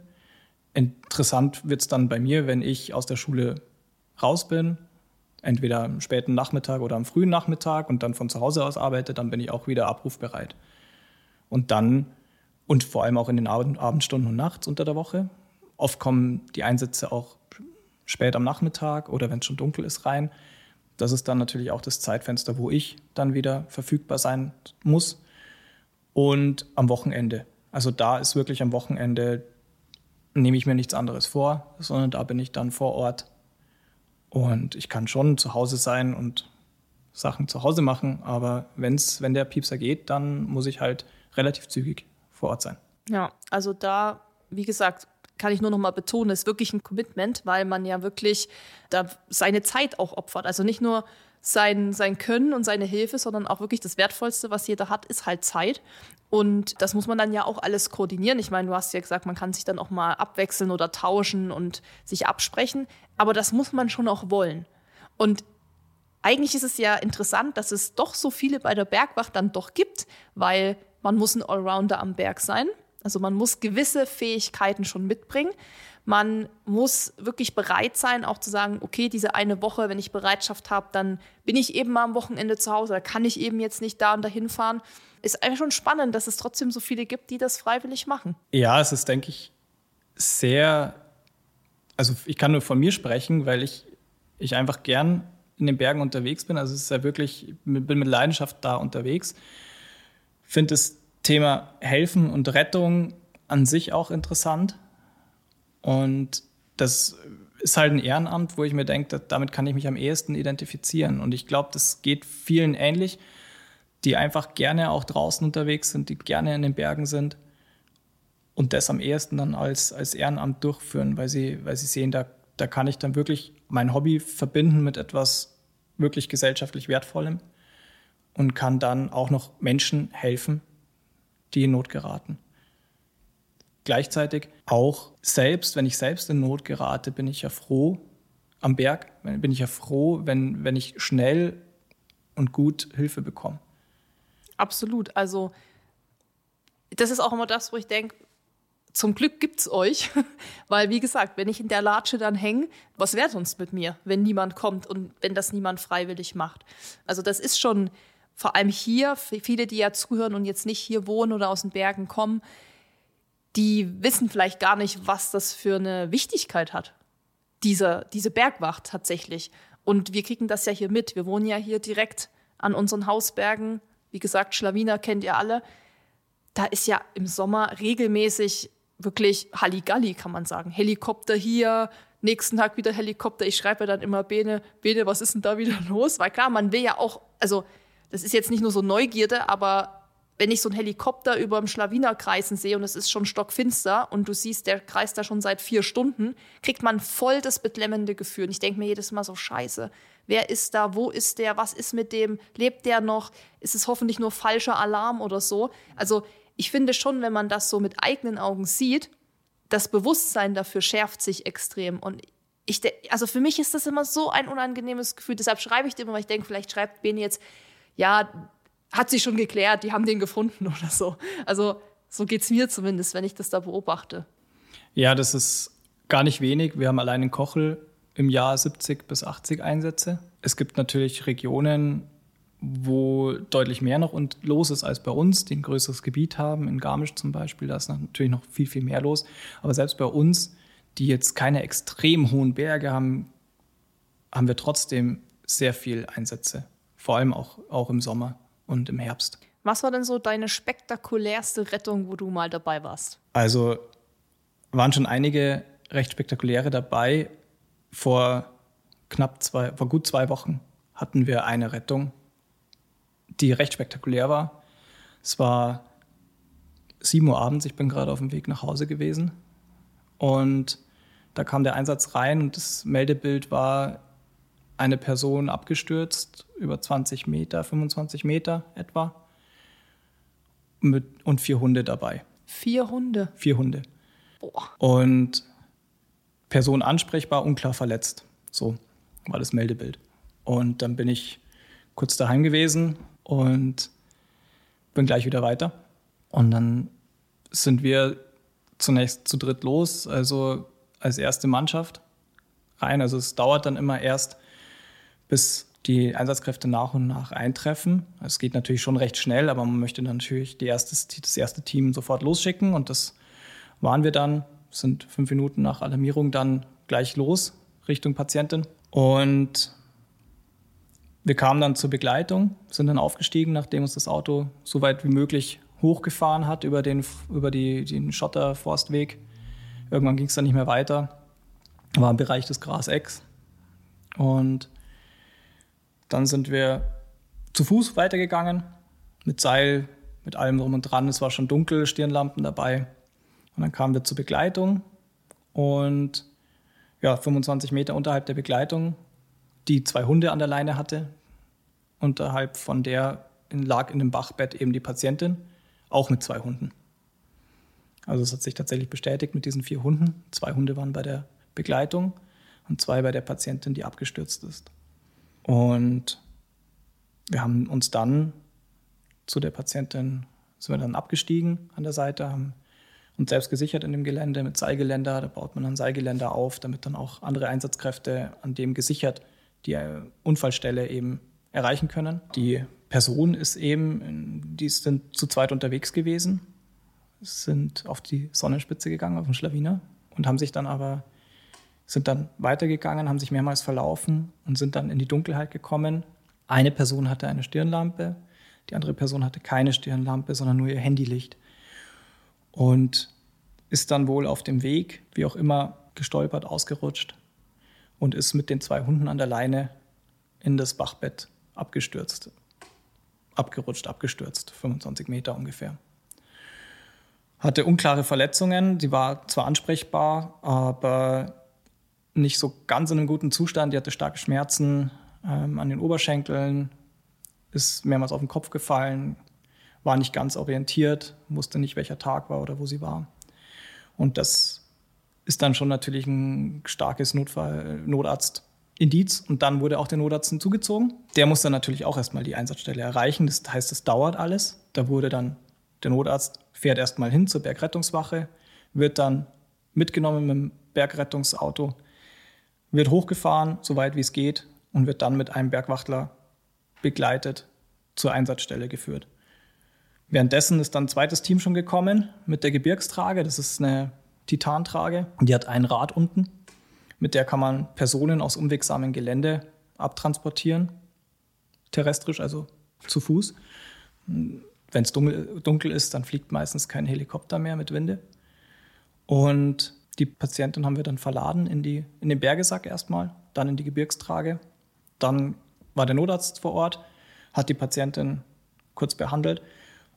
Interessant wird es dann bei mir, wenn ich aus der Schule raus bin, entweder am späten Nachmittag oder am frühen Nachmittag und dann von zu Hause aus arbeite, dann bin ich auch wieder abrufbereit. Und dann, und vor allem auch in den Abendstunden und nachts unter der Woche, oft kommen die Einsätze auch spät am Nachmittag oder wenn es schon dunkel ist rein. Das ist dann natürlich auch das Zeitfenster, wo ich dann wieder verfügbar sein muss. Und am Wochenende. Also da ist wirklich am Wochenende, nehme ich mir nichts anderes vor, sondern da bin ich dann vor Ort. Und ich kann schon zu Hause sein und Sachen zu Hause machen, aber wenn's, wenn der Piepser geht, dann muss ich halt relativ zügig vor Ort sein. Ja, also da, wie gesagt, kann ich nur noch mal betonen, ist wirklich ein Commitment, weil man ja wirklich da seine Zeit auch opfert. Also nicht nur sein, sein Können und seine Hilfe, sondern auch wirklich das Wertvollste, was jeder hat, ist halt Zeit. Und das muss man dann ja auch alles koordinieren. Ich meine, du hast ja gesagt, man kann sich dann auch mal abwechseln oder tauschen und sich absprechen. Aber das muss man schon auch wollen. Und eigentlich ist es ja interessant, dass es doch so viele bei der Bergwacht dann doch gibt, weil man muss ein Allrounder am Berg sein. Also man muss gewisse Fähigkeiten schon mitbringen. Man muss wirklich bereit sein, auch zu sagen, okay, diese eine Woche, wenn ich Bereitschaft habe, dann bin ich eben mal am Wochenende zu Hause, da kann ich eben jetzt nicht da und dahin fahren. Ist eigentlich schon spannend, dass es trotzdem so viele gibt, die das freiwillig machen. Ja, es ist, denke ich, sehr, also ich kann nur von mir sprechen, weil ich, ich einfach gern in den Bergen unterwegs bin. Also es ist ja wirklich, ich bin mit Leidenschaft da unterwegs. Finde das Thema Helfen und Rettung an sich auch interessant. Und das ist halt ein Ehrenamt, wo ich mir denke, damit kann ich mich am ehesten identifizieren. Und ich glaube, das geht vielen ähnlich, die einfach gerne auch draußen unterwegs sind, die gerne in den Bergen sind und das am ehesten dann als, als Ehrenamt durchführen, weil sie, weil sie sehen, da, da kann ich dann wirklich mein Hobby verbinden mit etwas wirklich gesellschaftlich Wertvollem und kann dann auch noch Menschen helfen, die in Not geraten gleichzeitig auch selbst, wenn ich selbst in Not gerate, bin ich ja froh am Berg, bin ich ja froh, wenn, wenn ich schnell und gut Hilfe bekomme. Absolut. Also das ist auch immer das, wo ich denke, zum Glück gibt es euch, (laughs) weil wie gesagt, wenn ich in der Latsche dann hänge, was wäre sonst mit mir, wenn niemand kommt und wenn das niemand freiwillig macht? Also das ist schon vor allem hier, viele, die ja zuhören und jetzt nicht hier wohnen oder aus den Bergen kommen, die wissen vielleicht gar nicht, was das für eine Wichtigkeit hat, diese, diese Bergwacht tatsächlich. Und wir kriegen das ja hier mit. Wir wohnen ja hier direkt an unseren Hausbergen. Wie gesagt, Schlawiner kennt ihr alle. Da ist ja im Sommer regelmäßig wirklich Halligalli, kann man sagen. Helikopter hier, nächsten Tag wieder Helikopter. Ich schreibe dann immer Bene, Bene, was ist denn da wieder (laughs) los? Weil klar, man will ja auch, also das ist jetzt nicht nur so Neugierde, aber wenn ich so einen Helikopter über dem Schlawiner kreisen sehe und es ist schon stockfinster und du siehst, der kreist da schon seit vier Stunden, kriegt man voll das beklemmende Gefühl. Und ich denke mir jedes Mal so, scheiße, wer ist da, wo ist der, was ist mit dem, lebt der noch, ist es hoffentlich nur falscher Alarm oder so. Also ich finde schon, wenn man das so mit eigenen Augen sieht, das Bewusstsein dafür schärft sich extrem. Und ich, also für mich ist das immer so ein unangenehmes Gefühl. Deshalb schreibe ich dir immer, weil ich denke, vielleicht schreibt Bene jetzt, ja, hat sich schon geklärt, die haben den gefunden (laughs) oder so. Also so geht es mir zumindest, wenn ich das da beobachte. Ja, das ist gar nicht wenig. Wir haben allein in Kochel im Jahr 70 bis 80 Einsätze. Es gibt natürlich Regionen, wo deutlich mehr noch und los ist als bei uns, die ein größeres Gebiet haben. In Garmisch zum Beispiel, da ist natürlich noch viel, viel mehr los. Aber selbst bei uns, die jetzt keine extrem hohen Berge haben, haben wir trotzdem sehr viel Einsätze. Vor allem auch, auch im Sommer und im Herbst. Was war denn so deine spektakulärste Rettung, wo du mal dabei warst? Also waren schon einige recht spektakuläre dabei. Vor knapp zwei, vor gut zwei Wochen hatten wir eine Rettung, die recht spektakulär war. Es war sieben Uhr abends, ich bin gerade auf dem Weg nach Hause gewesen. Und da kam der Einsatz rein und das Meldebild war eine Person abgestürzt, über 20 Meter, 25 Meter etwa. Mit, und vier Hunde dabei. Vier Hunde? Vier Hunde. Boah. Und Person ansprechbar, unklar verletzt. So war das Meldebild. Und dann bin ich kurz daheim gewesen und bin gleich wieder weiter. Und dann sind wir zunächst zu dritt los, also als erste Mannschaft rein. Also es dauert dann immer erst bis die Einsatzkräfte nach und nach eintreffen. Es geht natürlich schon recht schnell, aber man möchte natürlich erste, das erste Team sofort losschicken und das waren wir dann, sind fünf Minuten nach Alarmierung dann gleich los Richtung Patientin. Und wir kamen dann zur Begleitung, sind dann aufgestiegen, nachdem uns das Auto so weit wie möglich hochgefahren hat über den, über die, den Schotterforstweg. Irgendwann ging es dann nicht mehr weiter, war im Bereich des Grasecks. Und dann sind wir zu Fuß weitergegangen, mit Seil mit allem drum und dran. Es war schon dunkel, Stirnlampen dabei. Und dann kamen wir zur Begleitung und ja, 25 Meter unterhalb der Begleitung, die zwei Hunde an der Leine hatte. Unterhalb von der lag in dem Bachbett eben die Patientin, auch mit zwei Hunden. Also es hat sich tatsächlich bestätigt mit diesen vier Hunden. Zwei Hunde waren bei der Begleitung und zwei bei der Patientin, die abgestürzt ist. Und wir haben uns dann zu der Patientin, sind wir dann abgestiegen an der Seite, haben uns selbst gesichert in dem Gelände mit Seilgeländer. Da baut man dann Seilgeländer auf, damit dann auch andere Einsatzkräfte an dem gesichert die Unfallstelle eben erreichen können. Die Person ist eben, die sind zu zweit unterwegs gewesen, sind auf die Sonnenspitze gegangen, auf den Schlawiner und haben sich dann aber sind dann weitergegangen, haben sich mehrmals verlaufen und sind dann in die Dunkelheit gekommen. Eine Person hatte eine Stirnlampe, die andere Person hatte keine Stirnlampe, sondern nur ihr Handylicht. Und ist dann wohl auf dem Weg, wie auch immer, gestolpert, ausgerutscht und ist mit den zwei Hunden an der Leine in das Bachbett abgestürzt. Abgerutscht, abgestürzt, 25 Meter ungefähr. Hatte unklare Verletzungen, sie war zwar ansprechbar, aber nicht so ganz in einem guten Zustand. Die hatte starke Schmerzen ähm, an den Oberschenkeln, ist mehrmals auf den Kopf gefallen, war nicht ganz orientiert, wusste nicht, welcher Tag war oder wo sie war. Und das ist dann schon natürlich ein starkes Notfall, Notarzt-Indiz. Und dann wurde auch der Notarzt hinzugezogen. Der muss dann natürlich auch erstmal die Einsatzstelle erreichen. Das heißt, es dauert alles. Da wurde dann der Notarzt fährt erstmal hin zur Bergrettungswache, wird dann mitgenommen mit dem Bergrettungsauto wird hochgefahren, so weit wie es geht, und wird dann mit einem Bergwachtler begleitet zur Einsatzstelle geführt. Währenddessen ist dann ein zweites Team schon gekommen mit der Gebirgstrage. Das ist eine Titantrage. Die hat ein Rad unten. Mit der kann man Personen aus unwegsamem Gelände abtransportieren. Terrestrisch, also zu Fuß. Wenn es dunkel, dunkel ist, dann fliegt meistens kein Helikopter mehr mit Winde. Und die Patientin haben wir dann verladen in, die, in den Bergesack erstmal, dann in die Gebirgstrage. Dann war der Notarzt vor Ort, hat die Patientin kurz behandelt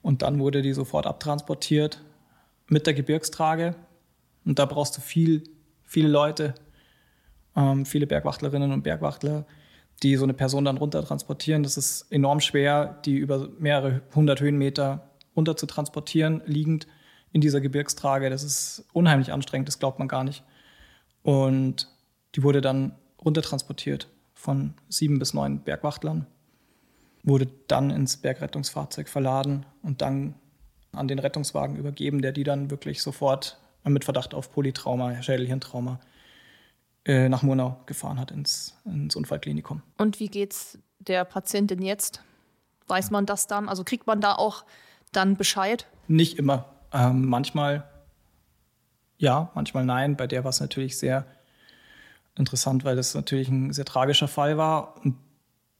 und dann wurde die sofort abtransportiert mit der Gebirgstrage. Und da brauchst du viel, viele Leute, ähm, viele Bergwachtlerinnen und Bergwachtler, die so eine Person dann runter transportieren. Das ist enorm schwer, die über mehrere hundert Höhenmeter runter zu transportieren, liegend in dieser Gebirgstrage. Das ist unheimlich anstrengend, das glaubt man gar nicht. Und die wurde dann runtertransportiert von sieben bis neun Bergwachtlern, wurde dann ins Bergrettungsfahrzeug verladen und dann an den Rettungswagen übergeben, der die dann wirklich sofort mit Verdacht auf Polytrauma, Schädelhirntrauma äh, nach Murnau gefahren hat ins, ins Unfallklinikum. Und wie geht's der Patientin jetzt? Weiß man das dann? Also kriegt man da auch dann Bescheid? Nicht immer. Ähm, manchmal ja, manchmal nein. Bei der war es natürlich sehr interessant, weil das natürlich ein sehr tragischer Fall war und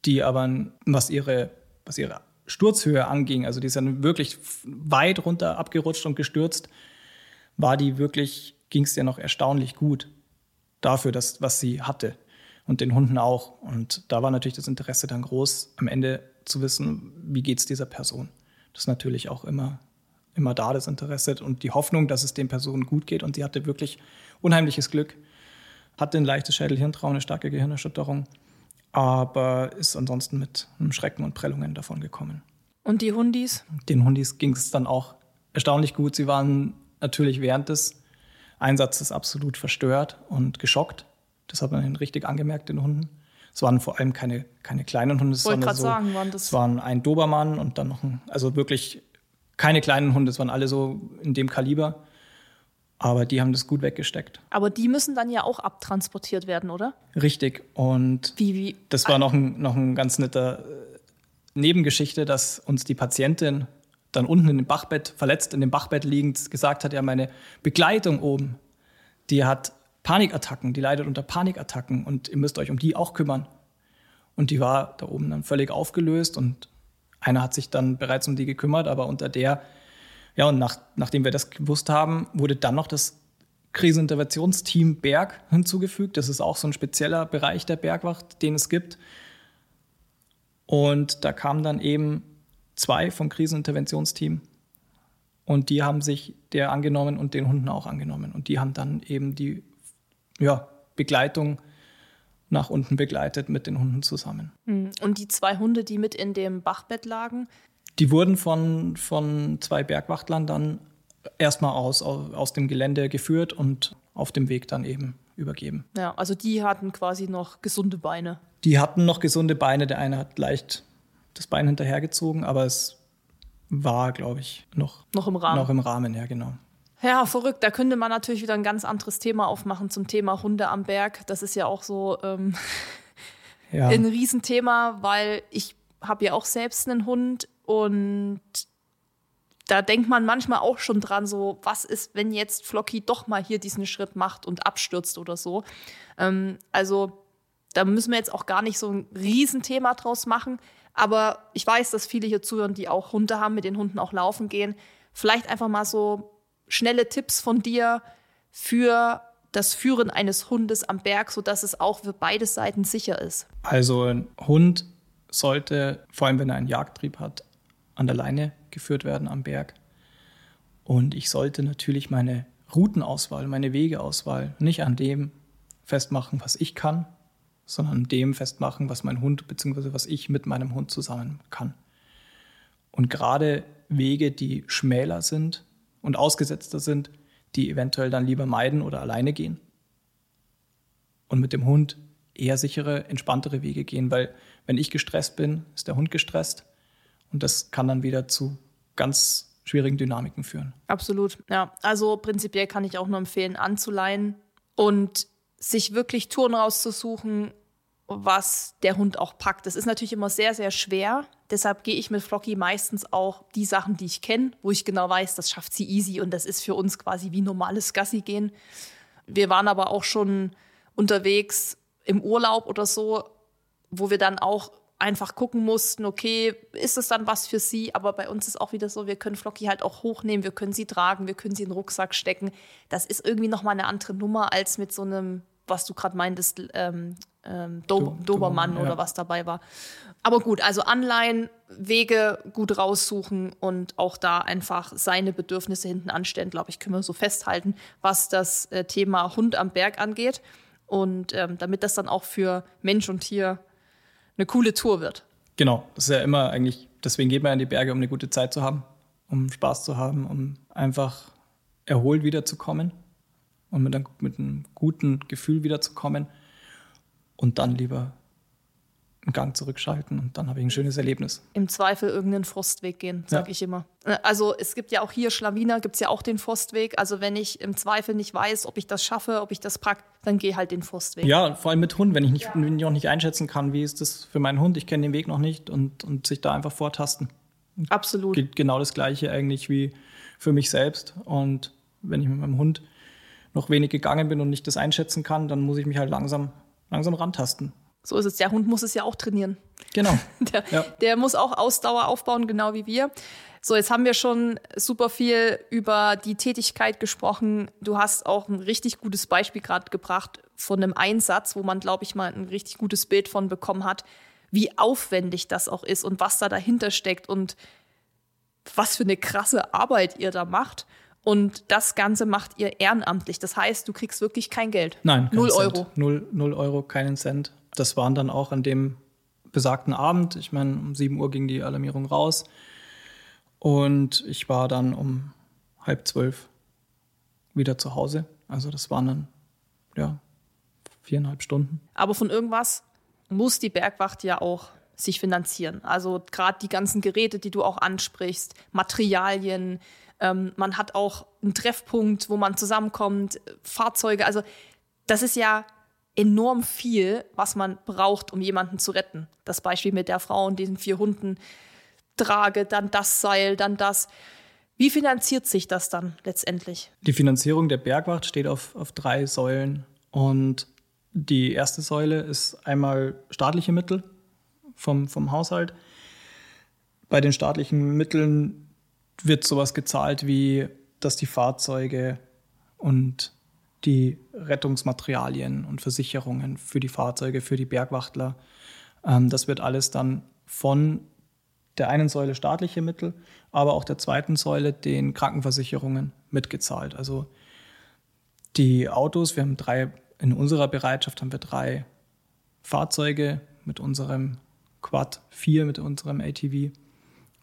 die aber, was ihre, was ihre Sturzhöhe anging, also die ist dann wirklich weit runter abgerutscht und gestürzt, war die wirklich, ging es ihr noch erstaunlich gut dafür, dass, was sie hatte und den Hunden auch. Und da war natürlich das Interesse dann groß, am Ende zu wissen, wie geht es dieser Person. Das ist natürlich auch immer immer da, das Interesse und die Hoffnung, dass es den Personen gut geht. Und sie hatte wirklich unheimliches Glück, hatte ein leichtes Schädelhirntrauma, eine starke Gehirnerschütterung, aber ist ansonsten mit einem Schrecken und Prellungen davon gekommen. Und die Hundis? Den Hundis ging es dann auch erstaunlich gut. Sie waren natürlich während des Einsatzes absolut verstört und geschockt. Das hat man richtig angemerkt, den Hunden. Es waren vor allem keine, keine kleinen Hunde, es waren, so, sagen, waren das es waren ein Dobermann und dann noch ein, also wirklich keine kleinen Hunde, es waren alle so in dem Kaliber. Aber die haben das gut weggesteckt. Aber die müssen dann ja auch abtransportiert werden, oder? Richtig. Und wie, wie? das war noch ein, noch ein ganz netter äh, Nebengeschichte, dass uns die Patientin dann unten in dem Bachbett, verletzt in dem Bachbett liegend, gesagt hat, ja, meine Begleitung oben, die hat Panikattacken, die leidet unter Panikattacken und ihr müsst euch um die auch kümmern. Und die war da oben dann völlig aufgelöst und einer hat sich dann bereits um die gekümmert, aber unter der, ja, und nach, nachdem wir das gewusst haben, wurde dann noch das Kriseninterventionsteam Berg hinzugefügt. Das ist auch so ein spezieller Bereich der Bergwacht, den es gibt. Und da kam dann eben zwei vom Kriseninterventionsteam. Und die haben sich der angenommen und den Hunden auch angenommen. Und die haben dann eben die ja, Begleitung nach unten begleitet mit den Hunden zusammen. Hm. Und die zwei Hunde, die mit in dem Bachbett lagen? Die wurden von, von zwei Bergwachtlern dann erstmal aus, aus dem Gelände geführt und auf dem Weg dann eben übergeben. Ja, also die hatten quasi noch gesunde Beine. Die hatten noch gesunde Beine. Der eine hat leicht das Bein hinterhergezogen, aber es war, glaube ich, noch, noch im Rahmen. Noch im Rahmen, ja, genau. Ja, verrückt. Da könnte man natürlich wieder ein ganz anderes Thema aufmachen zum Thema Hunde am Berg. Das ist ja auch so ähm, ja. ein Riesenthema, weil ich habe ja auch selbst einen Hund und da denkt man manchmal auch schon dran, so was ist, wenn jetzt Flocky doch mal hier diesen Schritt macht und abstürzt oder so. Ähm, also da müssen wir jetzt auch gar nicht so ein Riesenthema draus machen. Aber ich weiß, dass viele hier zuhören, die auch Hunde haben, mit den Hunden auch laufen gehen. Vielleicht einfach mal so schnelle Tipps von dir für das Führen eines Hundes am Berg, sodass es auch für beide Seiten sicher ist. Also ein Hund sollte, vor allem wenn er einen Jagdtrieb hat, an der Leine geführt werden am Berg. Und ich sollte natürlich meine Routenauswahl, meine Wegeauswahl nicht an dem festmachen, was ich kann, sondern an dem festmachen, was mein Hund bzw. was ich mit meinem Hund zusammen kann. Und gerade Wege, die schmäler sind, und ausgesetzter sind, die eventuell dann lieber meiden oder alleine gehen. Und mit dem Hund eher sichere, entspanntere Wege gehen, weil wenn ich gestresst bin, ist der Hund gestresst und das kann dann wieder zu ganz schwierigen Dynamiken führen. Absolut, ja. Also prinzipiell kann ich auch nur empfehlen, anzuleihen und sich wirklich Touren rauszusuchen, was der Hund auch packt. Das ist natürlich immer sehr, sehr schwer. Deshalb gehe ich mit Flocky meistens auch die Sachen, die ich kenne, wo ich genau weiß, das schafft sie easy und das ist für uns quasi wie normales Gassi gehen. Wir waren aber auch schon unterwegs im Urlaub oder so, wo wir dann auch einfach gucken mussten, okay, ist es dann was für sie? Aber bei uns ist auch wieder so, wir können Flocky halt auch hochnehmen, wir können sie tragen, wir können sie in den Rucksack stecken. Das ist irgendwie nochmal eine andere Nummer als mit so einem, was du gerade meintest, ähm, ähm, Do Dobermann ja. oder was dabei war. Aber gut, also Anleihen, Wege gut raussuchen und auch da einfach seine Bedürfnisse hinten anstellen, glaube ich, können wir so festhalten, was das äh, Thema Hund am Berg angeht. Und ähm, damit das dann auch für Mensch und Tier eine coole Tour wird. Genau, das ist ja immer eigentlich, deswegen geht man in die Berge, um eine gute Zeit zu haben, um Spaß zu haben, um einfach erholt wiederzukommen und mit einem, mit einem guten Gefühl wiederzukommen und dann lieber einen Gang zurückschalten und dann habe ich ein schönes Erlebnis. Im Zweifel irgendeinen Frostweg gehen, sage ja. ich immer. Äh, also es gibt ja auch hier Schlawiner, gibt es ja auch den Frostweg. Also wenn ich im Zweifel nicht weiß, ob ich das schaffe, ob ich das pack, dann gehe halt den Frostweg. Ja, vor allem mit Hund, wenn ich, nicht, ja. wenn ich noch nicht einschätzen kann, wie ist das für meinen Hund, ich kenne den Weg noch nicht und, und sich da einfach vortasten. Absolut. Geht genau das gleiche eigentlich wie für mich selbst. Und wenn ich mit meinem Hund noch wenig gegangen bin und nicht das einschätzen kann, dann muss ich mich halt langsam langsam rantasten. So ist es. Der Hund muss es ja auch trainieren. Genau. (laughs) Der, ja. der muss auch Ausdauer aufbauen, genau wie wir. So, jetzt haben wir schon super viel über die Tätigkeit gesprochen. Du hast auch ein richtig gutes Beispiel gerade gebracht von einem Einsatz, wo man, glaube ich, mal ein richtig gutes Bild von bekommen hat, wie aufwendig das auch ist und was da dahinter steckt und was für eine krasse Arbeit ihr da macht. Und das Ganze macht ihr ehrenamtlich. Das heißt, du kriegst wirklich kein Geld. Nein, null Cent. Euro. Null, null Euro, keinen Cent. Das waren dann auch an dem besagten Abend. Ich meine, um 7 Uhr ging die Alarmierung raus. Und ich war dann um halb zwölf wieder zu Hause. Also das waren dann, ja, viereinhalb Stunden. Aber von irgendwas muss die Bergwacht ja auch sich finanzieren. Also gerade die ganzen Geräte, die du auch ansprichst, Materialien, ähm, man hat auch einen Treffpunkt, wo man zusammenkommt, Fahrzeuge. Also das ist ja enorm viel, was man braucht, um jemanden zu retten. Das Beispiel mit der Frau und diesen vier Hunden trage, dann das Seil, dann das. Wie finanziert sich das dann letztendlich? Die Finanzierung der Bergwacht steht auf, auf drei Säulen. Und die erste Säule ist einmal staatliche Mittel vom, vom Haushalt. Bei den staatlichen Mitteln wird sowas gezahlt wie, dass die Fahrzeuge und die Rettungsmaterialien und Versicherungen für die Fahrzeuge, für die Bergwachtler, ähm, das wird alles dann von der einen Säule staatliche Mittel, aber auch der zweiten Säule den Krankenversicherungen mitgezahlt. Also die Autos, wir haben drei, in unserer Bereitschaft haben wir drei Fahrzeuge mit unserem Quad 4, mit unserem ATV,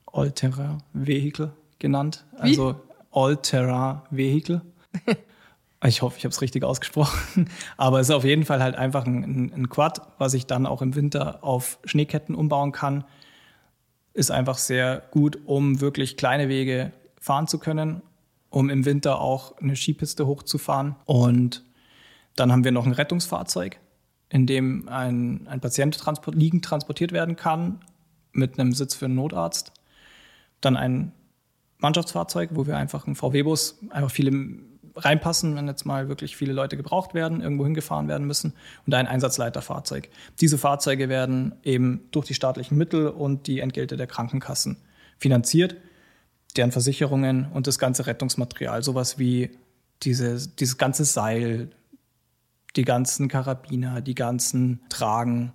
All-Terrain Vehicle genannt. Wie? Also All-Terrain Vehicle. (laughs) ich hoffe, ich habe es richtig ausgesprochen. (laughs) Aber es ist auf jeden Fall halt einfach ein, ein Quad, was ich dann auch im Winter auf Schneeketten umbauen kann. Ist einfach sehr gut, um wirklich kleine Wege fahren zu können, um im Winter auch eine Skipiste hochzufahren. Und dann haben wir noch ein Rettungsfahrzeug, in dem ein, ein Patient transport, liegend transportiert werden kann mit einem Sitz für einen Notarzt. Dann ein Mannschaftsfahrzeug, wo wir einfach einen VW-Bus, einfach viele reinpassen, wenn jetzt mal wirklich viele Leute gebraucht werden, irgendwo hingefahren werden müssen und ein Einsatzleiterfahrzeug. Diese Fahrzeuge werden eben durch die staatlichen Mittel und die Entgelte der Krankenkassen finanziert, deren Versicherungen und das ganze Rettungsmaterial, sowas wie diese, dieses ganze Seil, die ganzen Karabiner, die ganzen Tragen,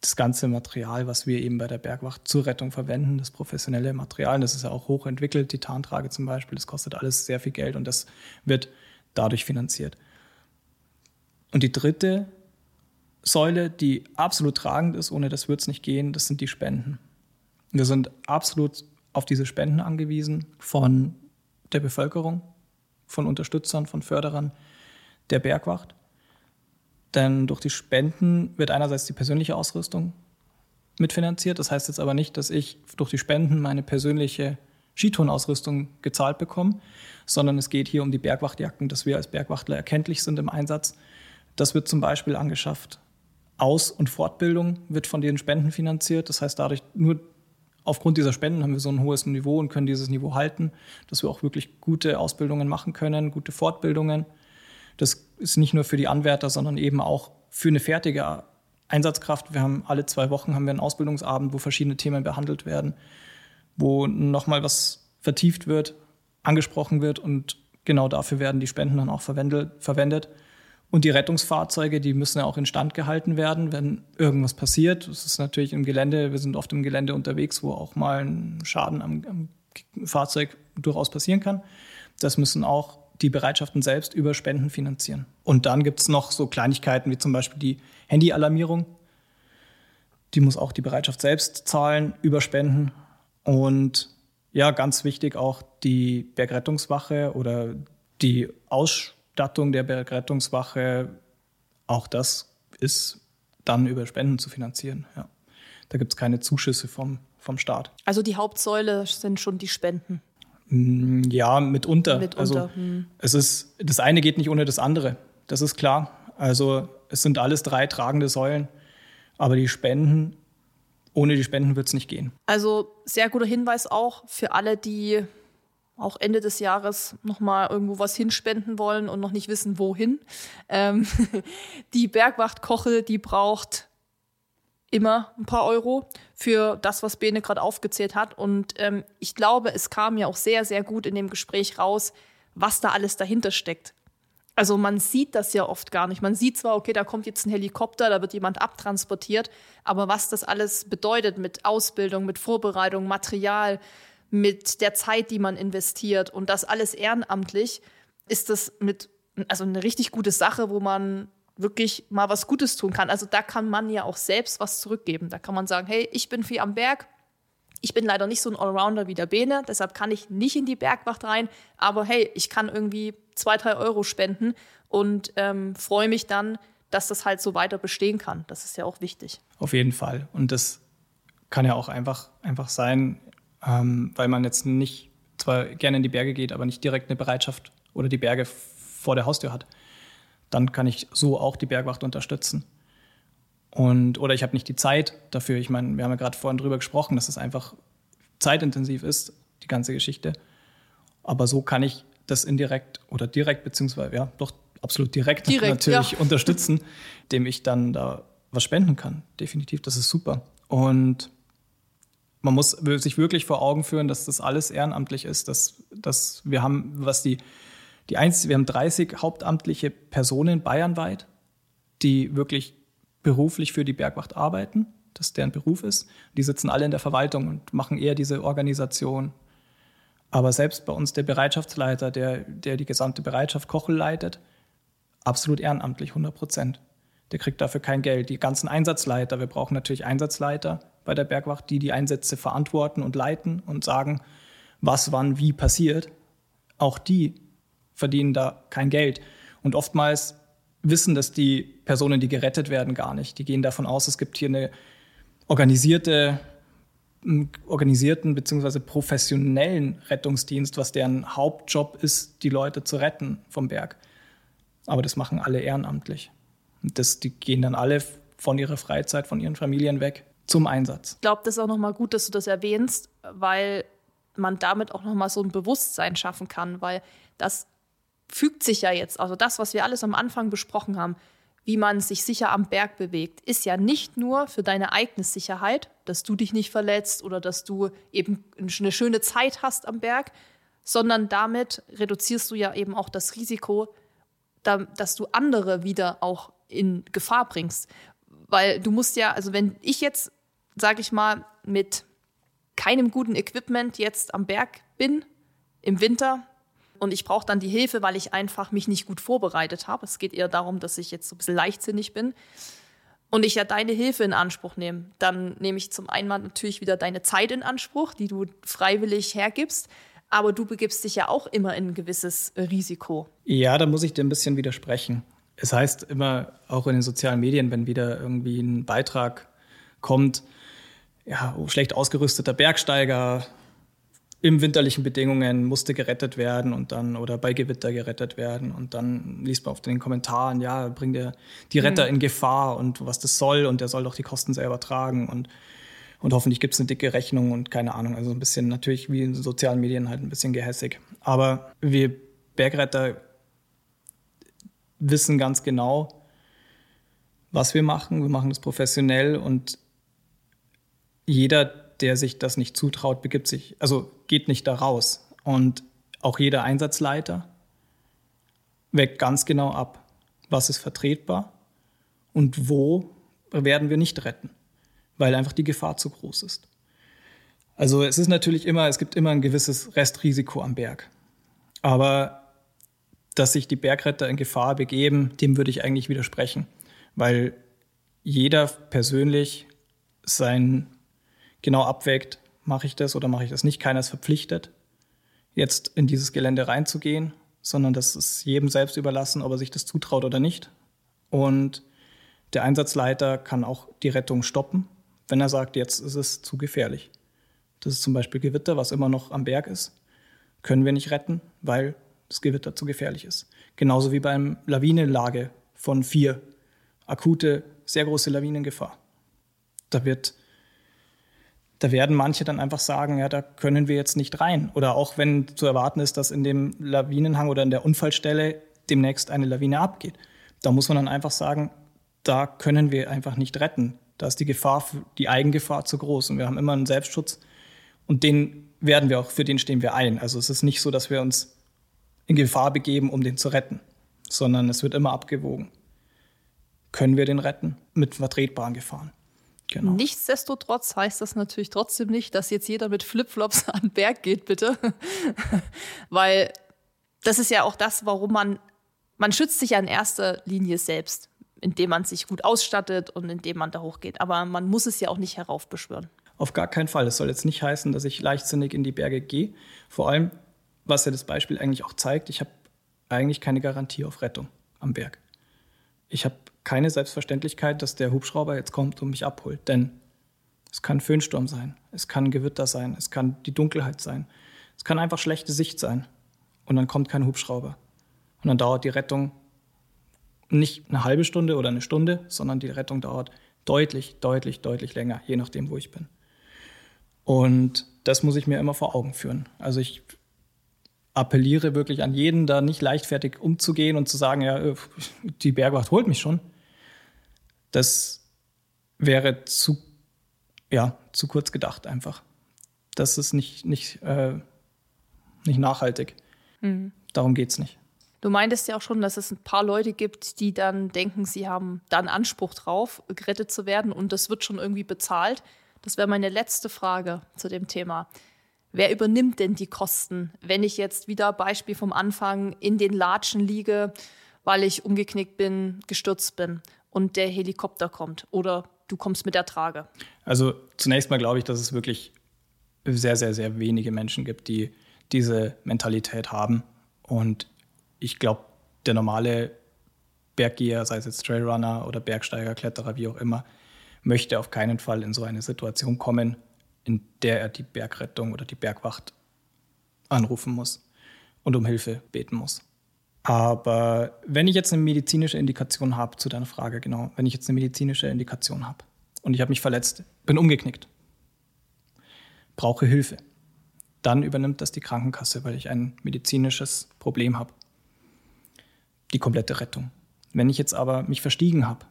das ganze Material, was wir eben bei der Bergwacht zur Rettung verwenden, das professionelle Material, das ist ja auch hochentwickelt, Titantrage zum Beispiel, das kostet alles sehr viel Geld und das wird dadurch finanziert. Und die dritte Säule, die absolut tragend ist, ohne das wird es nicht gehen, das sind die Spenden. Wir sind absolut auf diese Spenden angewiesen von der Bevölkerung, von Unterstützern, von Förderern der Bergwacht. Denn durch die Spenden wird einerseits die persönliche Ausrüstung mitfinanziert. Das heißt jetzt aber nicht, dass ich durch die Spenden meine persönliche Skitourenausrüstung gezahlt bekomme, sondern es geht hier um die Bergwachtjacken, dass wir als Bergwachtler erkenntlich sind im Einsatz. Das wird zum Beispiel angeschafft. Aus- und Fortbildung wird von den Spenden finanziert. Das heißt, dadurch nur aufgrund dieser Spenden haben wir so ein hohes Niveau und können dieses Niveau halten, dass wir auch wirklich gute Ausbildungen machen können, gute Fortbildungen. Das ist nicht nur für die Anwärter, sondern eben auch für eine fertige Einsatzkraft. Wir haben alle zwei Wochen haben wir einen Ausbildungsabend, wo verschiedene Themen behandelt werden, wo nochmal was vertieft wird, angesprochen wird und genau dafür werden die Spenden dann auch verwendet. Und die Rettungsfahrzeuge, die müssen ja auch instand gehalten werden, wenn irgendwas passiert. Das ist natürlich im Gelände, wir sind oft im Gelände unterwegs, wo auch mal ein Schaden am, am Fahrzeug durchaus passieren kann. Das müssen auch die Bereitschaften selbst über Spenden finanzieren. Und dann gibt es noch so Kleinigkeiten wie zum Beispiel die Handyalarmierung. Die muss auch die Bereitschaft selbst zahlen über Spenden. Und ja, ganz wichtig auch die Bergrettungswache oder die Ausstattung der Bergrettungswache. Auch das ist dann über Spenden zu finanzieren. Ja. Da gibt es keine Zuschüsse vom, vom Staat. Also die Hauptsäule sind schon die Spenden. Mm, ja, mitunter. mitunter. Also hm. es ist, das eine geht nicht ohne das andere. Das ist klar. Also es sind alles drei tragende Säulen. Aber die Spenden, ohne die Spenden wird es nicht gehen. Also sehr guter Hinweis auch für alle, die auch Ende des Jahres nochmal irgendwo was hinspenden wollen und noch nicht wissen, wohin. Ähm, (laughs) die Bergwacht Kochel, die braucht immer ein paar Euro für das, was Bene gerade aufgezählt hat. Und ähm, ich glaube, es kam ja auch sehr, sehr gut in dem Gespräch raus, was da alles dahinter steckt. Also man sieht das ja oft gar nicht. Man sieht zwar, okay, da kommt jetzt ein Helikopter, da wird jemand abtransportiert, aber was das alles bedeutet mit Ausbildung, mit Vorbereitung, Material, mit der Zeit, die man investiert und das alles ehrenamtlich, ist das mit also eine richtig gute Sache, wo man wirklich mal was Gutes tun kann. Also da kann man ja auch selbst was zurückgeben. Da kann man sagen, hey, ich bin viel am Berg. Ich bin leider nicht so ein Allrounder wie der Bene, deshalb kann ich nicht in die Bergwacht rein. Aber hey, ich kann irgendwie zwei, drei Euro spenden und ähm, freue mich dann, dass das halt so weiter bestehen kann. Das ist ja auch wichtig. Auf jeden Fall. Und das kann ja auch einfach, einfach sein, ähm, weil man jetzt nicht zwar gerne in die Berge geht, aber nicht direkt eine Bereitschaft oder die Berge vor der Haustür hat dann kann ich so auch die Bergwacht unterstützen. Und, oder ich habe nicht die Zeit dafür. Ich meine, wir haben ja gerade vorhin drüber gesprochen, dass es einfach zeitintensiv ist, die ganze Geschichte. Aber so kann ich das indirekt oder direkt, beziehungsweise ja, doch absolut direkt, direkt natürlich ja. unterstützen, dem ich dann da was spenden kann. Definitiv, das ist super. Und man muss sich wirklich vor Augen führen, dass das alles ehrenamtlich ist, dass, dass wir haben, was die die eins, wir haben 30 hauptamtliche Personen bayernweit, die wirklich beruflich für die Bergwacht arbeiten. das deren Beruf ist. Die sitzen alle in der Verwaltung und machen eher diese Organisation. Aber selbst bei uns der Bereitschaftsleiter, der, der die gesamte Bereitschaft Kochel leitet, absolut ehrenamtlich, 100 Prozent. Der kriegt dafür kein Geld. Die ganzen Einsatzleiter, wir brauchen natürlich Einsatzleiter bei der Bergwacht, die die Einsätze verantworten und leiten und sagen, was wann wie passiert. Auch die verdienen da kein Geld. Und oftmals wissen das die Personen, die gerettet werden, gar nicht. Die gehen davon aus, es gibt hier eine organisierte, organisierten bzw. professionellen Rettungsdienst, was deren Hauptjob ist, die Leute zu retten vom Berg. Aber das machen alle ehrenamtlich. Und das, die gehen dann alle von ihrer Freizeit, von ihren Familien weg zum Einsatz. Ich glaube, das ist auch nochmal gut, dass du das erwähnst, weil man damit auch nochmal so ein Bewusstsein schaffen kann, weil das fügt sich ja jetzt, also das, was wir alles am Anfang besprochen haben, wie man sich sicher am Berg bewegt, ist ja nicht nur für deine eigene Sicherheit, dass du dich nicht verletzt oder dass du eben eine schöne Zeit hast am Berg, sondern damit reduzierst du ja eben auch das Risiko, dass du andere wieder auch in Gefahr bringst. Weil du musst ja, also wenn ich jetzt, sage ich mal, mit keinem guten Equipment jetzt am Berg bin im Winter, und ich brauche dann die Hilfe, weil ich einfach mich nicht gut vorbereitet habe. Es geht eher darum, dass ich jetzt so ein bisschen leichtsinnig bin und ich ja deine Hilfe in Anspruch nehme. Dann nehme ich zum einen natürlich wieder deine Zeit in Anspruch, die du freiwillig hergibst. Aber du begibst dich ja auch immer in ein gewisses Risiko. Ja, da muss ich dir ein bisschen widersprechen. Es heißt immer, auch in den sozialen Medien, wenn wieder irgendwie ein Beitrag kommt, ja, schlecht ausgerüsteter Bergsteiger in winterlichen Bedingungen musste gerettet werden und dann oder bei Gewitter gerettet werden und dann liest man auf den Kommentaren, ja, bringt er die Retter mhm. in Gefahr und was das soll und der soll doch die Kosten selber tragen und und hoffentlich gibt es eine dicke Rechnung und keine Ahnung, also ein bisschen natürlich wie in sozialen Medien halt ein bisschen gehässig. Aber wir Bergretter wissen ganz genau, was wir machen. Wir machen das professionell und jeder der sich das nicht zutraut, begibt sich, also geht nicht da raus. Und auch jeder Einsatzleiter weckt ganz genau ab, was ist vertretbar und wo werden wir nicht retten, weil einfach die Gefahr zu groß ist. Also es ist natürlich immer, es gibt immer ein gewisses Restrisiko am Berg. Aber dass sich die Bergretter in Gefahr begeben, dem würde ich eigentlich widersprechen, weil jeder persönlich sein genau abwägt, mache ich das oder mache ich das nicht. Keiner ist verpflichtet, jetzt in dieses Gelände reinzugehen, sondern das ist jedem selbst überlassen, ob er sich das zutraut oder nicht. Und der Einsatzleiter kann auch die Rettung stoppen, wenn er sagt, jetzt ist es zu gefährlich. Das ist zum Beispiel Gewitter, was immer noch am Berg ist. Können wir nicht retten, weil das Gewitter zu gefährlich ist. Genauso wie beim Lawinenlage von vier. Akute, sehr große Lawinengefahr. Da wird da werden manche dann einfach sagen, ja, da können wir jetzt nicht rein. Oder auch wenn zu erwarten ist, dass in dem Lawinenhang oder in der Unfallstelle demnächst eine Lawine abgeht. Da muss man dann einfach sagen, da können wir einfach nicht retten. Da ist die Gefahr, die Eigengefahr zu groß. Und wir haben immer einen Selbstschutz. Und den werden wir auch, für den stehen wir ein. Also es ist nicht so, dass wir uns in Gefahr begeben, um den zu retten, sondern es wird immer abgewogen. Können wir den retten mit vertretbaren Gefahren? Genau. Nichtsdestotrotz heißt das natürlich trotzdem nicht, dass jetzt jeder mit Flipflops (laughs) an den Berg geht, bitte. (laughs) Weil das ist ja auch das, warum man, man schützt sich ja in erster Linie selbst, indem man sich gut ausstattet und indem man da hochgeht. Aber man muss es ja auch nicht heraufbeschwören. Auf gar keinen Fall. Es soll jetzt nicht heißen, dass ich leichtsinnig in die Berge gehe. Vor allem, was ja das Beispiel eigentlich auch zeigt, ich habe eigentlich keine Garantie auf Rettung am Berg. Ich habe keine Selbstverständlichkeit, dass der Hubschrauber jetzt kommt und mich abholt. Denn es kann Föhnsturm sein, es kann Gewitter sein, es kann die Dunkelheit sein, es kann einfach schlechte Sicht sein. Und dann kommt kein Hubschrauber. Und dann dauert die Rettung nicht eine halbe Stunde oder eine Stunde, sondern die Rettung dauert deutlich, deutlich, deutlich länger, je nachdem, wo ich bin. Und das muss ich mir immer vor Augen führen. Also ich appelliere wirklich an jeden, da nicht leichtfertig umzugehen und zu sagen, ja, die Bergwacht holt mich schon, das wäre zu, ja, zu kurz gedacht einfach. Das ist nicht, nicht, äh, nicht nachhaltig. Mhm. Darum geht es nicht. Du meintest ja auch schon, dass es ein paar Leute gibt, die dann denken, sie haben dann Anspruch drauf, gerettet zu werden und das wird schon irgendwie bezahlt. Das wäre meine letzte Frage zu dem Thema. Wer übernimmt denn die Kosten, wenn ich jetzt wieder Beispiel vom Anfang in den Latschen liege, weil ich umgeknickt bin, gestürzt bin und der Helikopter kommt oder du kommst mit der Trage? Also zunächst mal glaube ich, dass es wirklich sehr, sehr, sehr wenige Menschen gibt, die diese Mentalität haben. Und ich glaube, der normale Berggeher, sei es jetzt Trailrunner oder Bergsteiger, Kletterer, wie auch immer, möchte auf keinen Fall in so eine Situation kommen, in der er die Bergrettung oder die Bergwacht anrufen muss und um Hilfe beten muss. Aber wenn ich jetzt eine medizinische Indikation habe, zu deiner Frage genau, wenn ich jetzt eine medizinische Indikation habe und ich habe mich verletzt, bin umgeknickt, brauche Hilfe, dann übernimmt das die Krankenkasse, weil ich ein medizinisches Problem habe die komplette Rettung. Wenn ich jetzt aber mich verstiegen habe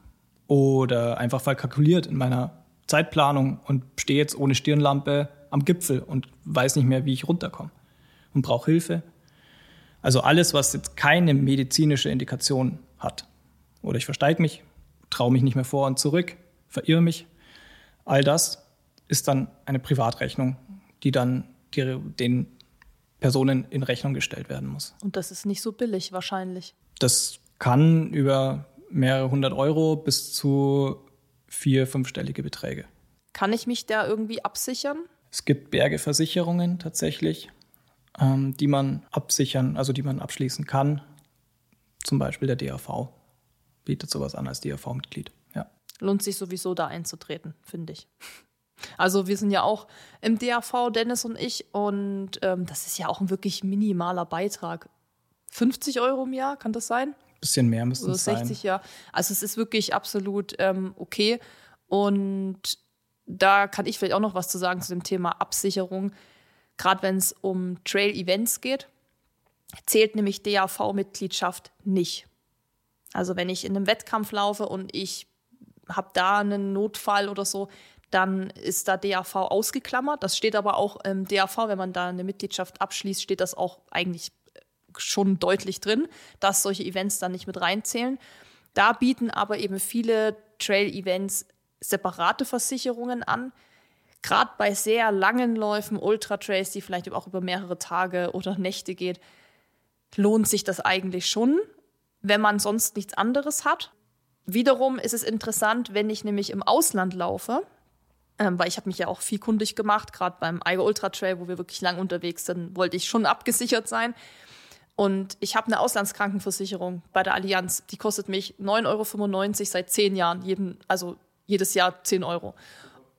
oder einfach verkalkuliert in meiner Zeitplanung und stehe jetzt ohne Stirnlampe am Gipfel und weiß nicht mehr, wie ich runterkomme und brauche Hilfe. Also alles, was jetzt keine medizinische Indikation hat. Oder ich versteige mich, traue mich nicht mehr vor und zurück, verirre mich. All das ist dann eine Privatrechnung, die dann die, den Personen in Rechnung gestellt werden muss. Und das ist nicht so billig wahrscheinlich. Das kann über mehrere hundert Euro bis zu vier, fünfstellige Beträge. Kann ich mich da irgendwie absichern? Es gibt Bergeversicherungen tatsächlich, ähm, die man absichern, also die man abschließen kann. Zum Beispiel der DAV bietet sowas an als DAV-Mitglied. Ja. Lohnt sich sowieso da einzutreten, finde ich. (laughs) Also wir sind ja auch im DAV, Dennis und ich, und ähm, das ist ja auch ein wirklich minimaler Beitrag. 50 Euro im Jahr, kann das sein? Bisschen mehr müsste es 60, sein. 60, ja. Also es ist wirklich absolut ähm, okay. Und da kann ich vielleicht auch noch was zu sagen zu dem Thema Absicherung. Gerade wenn es um Trail-Events geht, zählt nämlich DAV-Mitgliedschaft nicht. Also wenn ich in einem Wettkampf laufe und ich habe da einen Notfall oder so, dann ist da DAV ausgeklammert. Das steht aber auch im DAV, wenn man da eine Mitgliedschaft abschließt, steht das auch eigentlich schon deutlich drin, dass solche Events dann nicht mit reinzählen. Da bieten aber eben viele Trail-Events separate Versicherungen an. Gerade bei sehr langen Läufen, Ultra-Trails, die vielleicht auch über mehrere Tage oder Nächte geht, lohnt sich das eigentlich schon, wenn man sonst nichts anderes hat. Wiederum ist es interessant, wenn ich nämlich im Ausland laufe, ähm, weil ich habe mich ja auch viel kundig gemacht, gerade beim Eiger Ultra Trail, wo wir wirklich lang unterwegs sind, wollte ich schon abgesichert sein. Und ich habe eine Auslandskrankenversicherung bei der Allianz. Die kostet mich 9,95 Euro seit zehn Jahren, jeden, also jedes Jahr 10 Euro.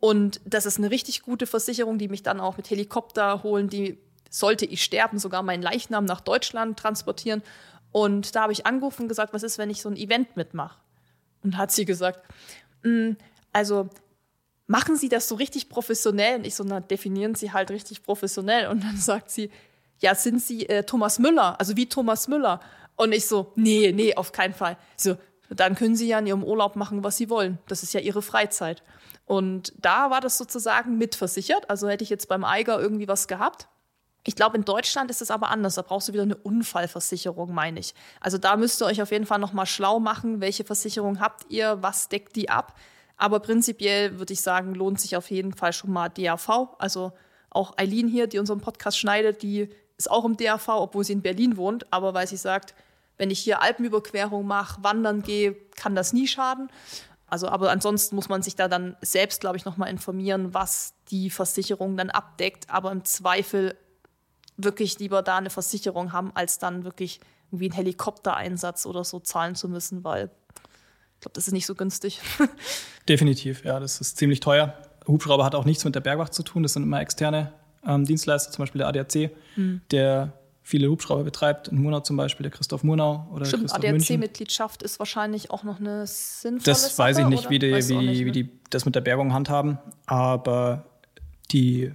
Und das ist eine richtig gute Versicherung, die mich dann auch mit Helikopter holen, die sollte ich sterben, sogar meinen Leichnam nach Deutschland transportieren. Und da habe ich angerufen und gesagt, was ist, wenn ich so ein Event mitmache? Und hat sie gesagt, mm, also machen Sie das so richtig professionell? Und ich so, na, definieren Sie halt richtig professionell. Und dann sagt sie, ja, sind Sie äh, Thomas Müller? Also wie Thomas Müller? Und ich so, nee, nee, auf keinen Fall. So, dann können Sie ja in Ihrem Urlaub machen, was Sie wollen. Das ist ja Ihre Freizeit. Und da war das sozusagen mitversichert. Also hätte ich jetzt beim Eiger irgendwie was gehabt. Ich glaube, in Deutschland ist es aber anders. Da brauchst du wieder eine Unfallversicherung, meine ich. Also da müsst ihr euch auf jeden Fall nochmal schlau machen. Welche Versicherung habt ihr? Was deckt die ab? Aber prinzipiell würde ich sagen, lohnt sich auf jeden Fall schon mal DAV. Also auch Eileen hier, die unseren Podcast schneidet, die ist auch im DAV, obwohl sie in Berlin wohnt, aber weil sie sagt, wenn ich hier Alpenüberquerung mache, wandern gehe, kann das nie schaden. Also, aber ansonsten muss man sich da dann selbst, glaube ich, nochmal informieren, was die Versicherung dann abdeckt. Aber im Zweifel wirklich lieber da eine Versicherung haben, als dann wirklich irgendwie einen Helikoptereinsatz oder so zahlen zu müssen, weil ich glaube, das ist nicht so günstig. (laughs) Definitiv, ja, das ist ziemlich teuer. Hubschrauber hat auch nichts mit der Bergwacht zu tun, das sind immer externe ähm, Dienstleister, zum Beispiel der ADAC, mhm. der viele Hubschrauber betreibt, in Murnau zum Beispiel, der Christoph Murnau oder Stimmt, ADAC-Mitgliedschaft ist wahrscheinlich auch noch eine sinnvolle Das Sache, weiß ich nicht, wie, die, wie, nicht, wie die das mit der Bergung handhaben, aber die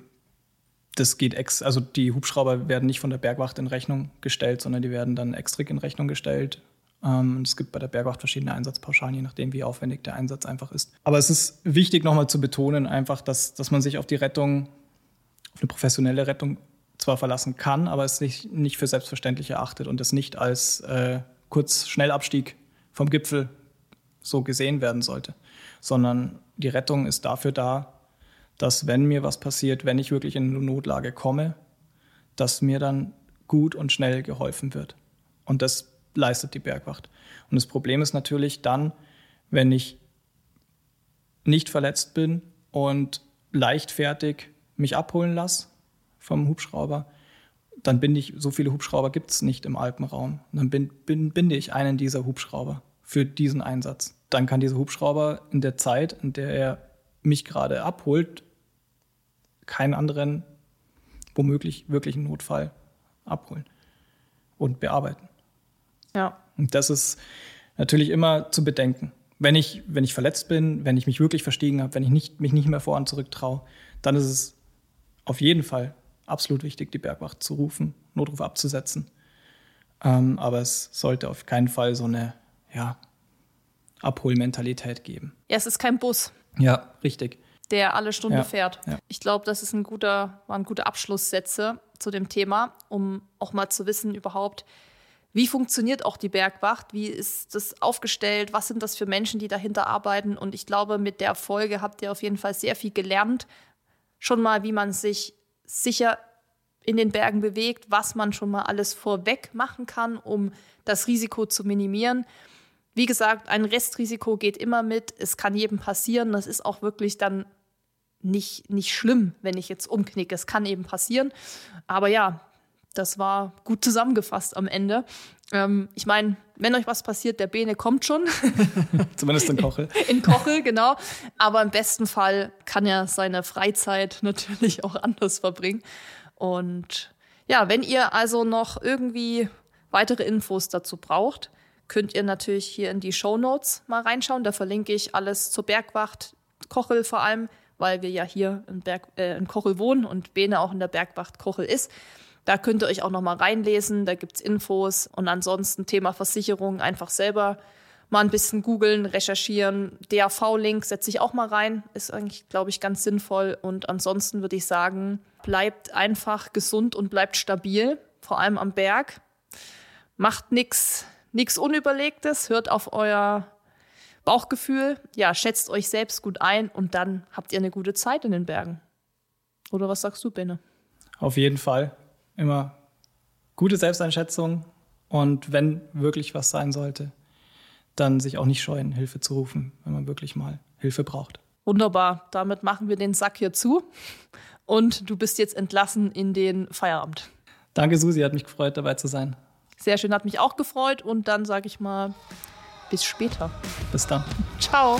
das geht ex, also die Hubschrauber werden nicht von der Bergwacht in Rechnung gestellt, sondern die werden dann extra in Rechnung gestellt. Ähm, es gibt bei der Bergwacht verschiedene Einsatzpauschalen, je nachdem, wie aufwendig der Einsatz einfach ist. Aber es ist wichtig, nochmal zu betonen, einfach, dass, dass man sich auf die Rettung auf eine professionelle Rettung zwar verlassen kann, aber es nicht, nicht für selbstverständlich erachtet und es nicht als äh, Kurz-Schnellabstieg vom Gipfel so gesehen werden sollte, sondern die Rettung ist dafür da, dass wenn mir was passiert, wenn ich wirklich in eine Notlage komme, dass mir dann gut und schnell geholfen wird. Und das leistet die Bergwacht. Und das Problem ist natürlich dann, wenn ich nicht verletzt bin und leichtfertig mich abholen lasse vom Hubschrauber, dann binde ich, so viele Hubschrauber gibt es nicht im Alpenraum. dann bin, bin, binde ich einen dieser Hubschrauber für diesen Einsatz. Dann kann dieser Hubschrauber in der Zeit, in der er mich gerade abholt, keinen anderen, womöglich wirklichen Notfall abholen und bearbeiten. Ja. Und das ist natürlich immer zu bedenken. Wenn ich, wenn ich verletzt bin, wenn ich mich wirklich verstiegen habe, wenn ich nicht, mich nicht mehr vor und zurück traue, dann ist es auf jeden Fall absolut wichtig, die Bergwacht zu rufen, Notruf abzusetzen. Ähm, aber es sollte auf keinen Fall so eine ja, Abholmentalität geben. Ja, es ist kein Bus. Ja, richtig. Der alle Stunde Ja, fährt. ja. Ich glaube, das ist ein guter, waren gute Abschlusssätze zu dem Thema, um auch mal zu wissen überhaupt, wie funktioniert auch die Bergwacht? Wie ist das aufgestellt? Was sind das für Menschen, die dahinter arbeiten? Und ich glaube, mit der Folge habt ihr auf jeden Fall sehr viel gelernt. Schon mal, wie man sich sicher in den Bergen bewegt, was man schon mal alles vorweg machen kann, um das Risiko zu minimieren. Wie gesagt, ein Restrisiko geht immer mit. Es kann jedem passieren. Das ist auch wirklich dann nicht, nicht schlimm, wenn ich jetzt umknicke. Es kann eben passieren. Aber ja, das war gut zusammengefasst am Ende. Ähm, ich meine, wenn euch was passiert, der Bene kommt schon. (laughs) Zumindest in Kochel. (laughs) In Kochel, genau. Aber im besten Fall kann er seine Freizeit natürlich auch anders verbringen. Und ja, wenn ihr also noch irgendwie weitere Infos dazu braucht, könnt ihr natürlich hier in die Show Notes mal reinschauen. Da verlinke ich alles zur Bergwacht, Kochel vor allem, weil wir ja hier in, Berg, äh, in Kochel wohnen und Bene auch in der Bergwacht Kochel ist. Da könnt ihr euch auch noch mal reinlesen, da gibt's Infos und ansonsten Thema Versicherung einfach selber mal ein bisschen googeln, recherchieren. DAV-Link setze ich auch mal rein, ist eigentlich, glaube ich, ganz sinnvoll. Und ansonsten würde ich sagen, bleibt einfach gesund und bleibt stabil, vor allem am Berg. Macht nichts nix Unüberlegtes, hört auf euer Bauchgefühl, ja, schätzt euch selbst gut ein und dann habt ihr eine gute Zeit in den Bergen. Oder was sagst du, Benne? Auf jeden Fall. Immer gute Selbsteinschätzung und wenn wirklich was sein sollte, dann sich auch nicht scheuen, Hilfe zu rufen, wenn man wirklich mal Hilfe braucht. Wunderbar, damit machen wir den Sack hier zu und du bist jetzt entlassen in den Feierabend. Danke, Susi, hat mich gefreut, dabei zu sein. Sehr schön, hat mich auch gefreut und dann sage ich mal bis später. Bis dann. Ciao.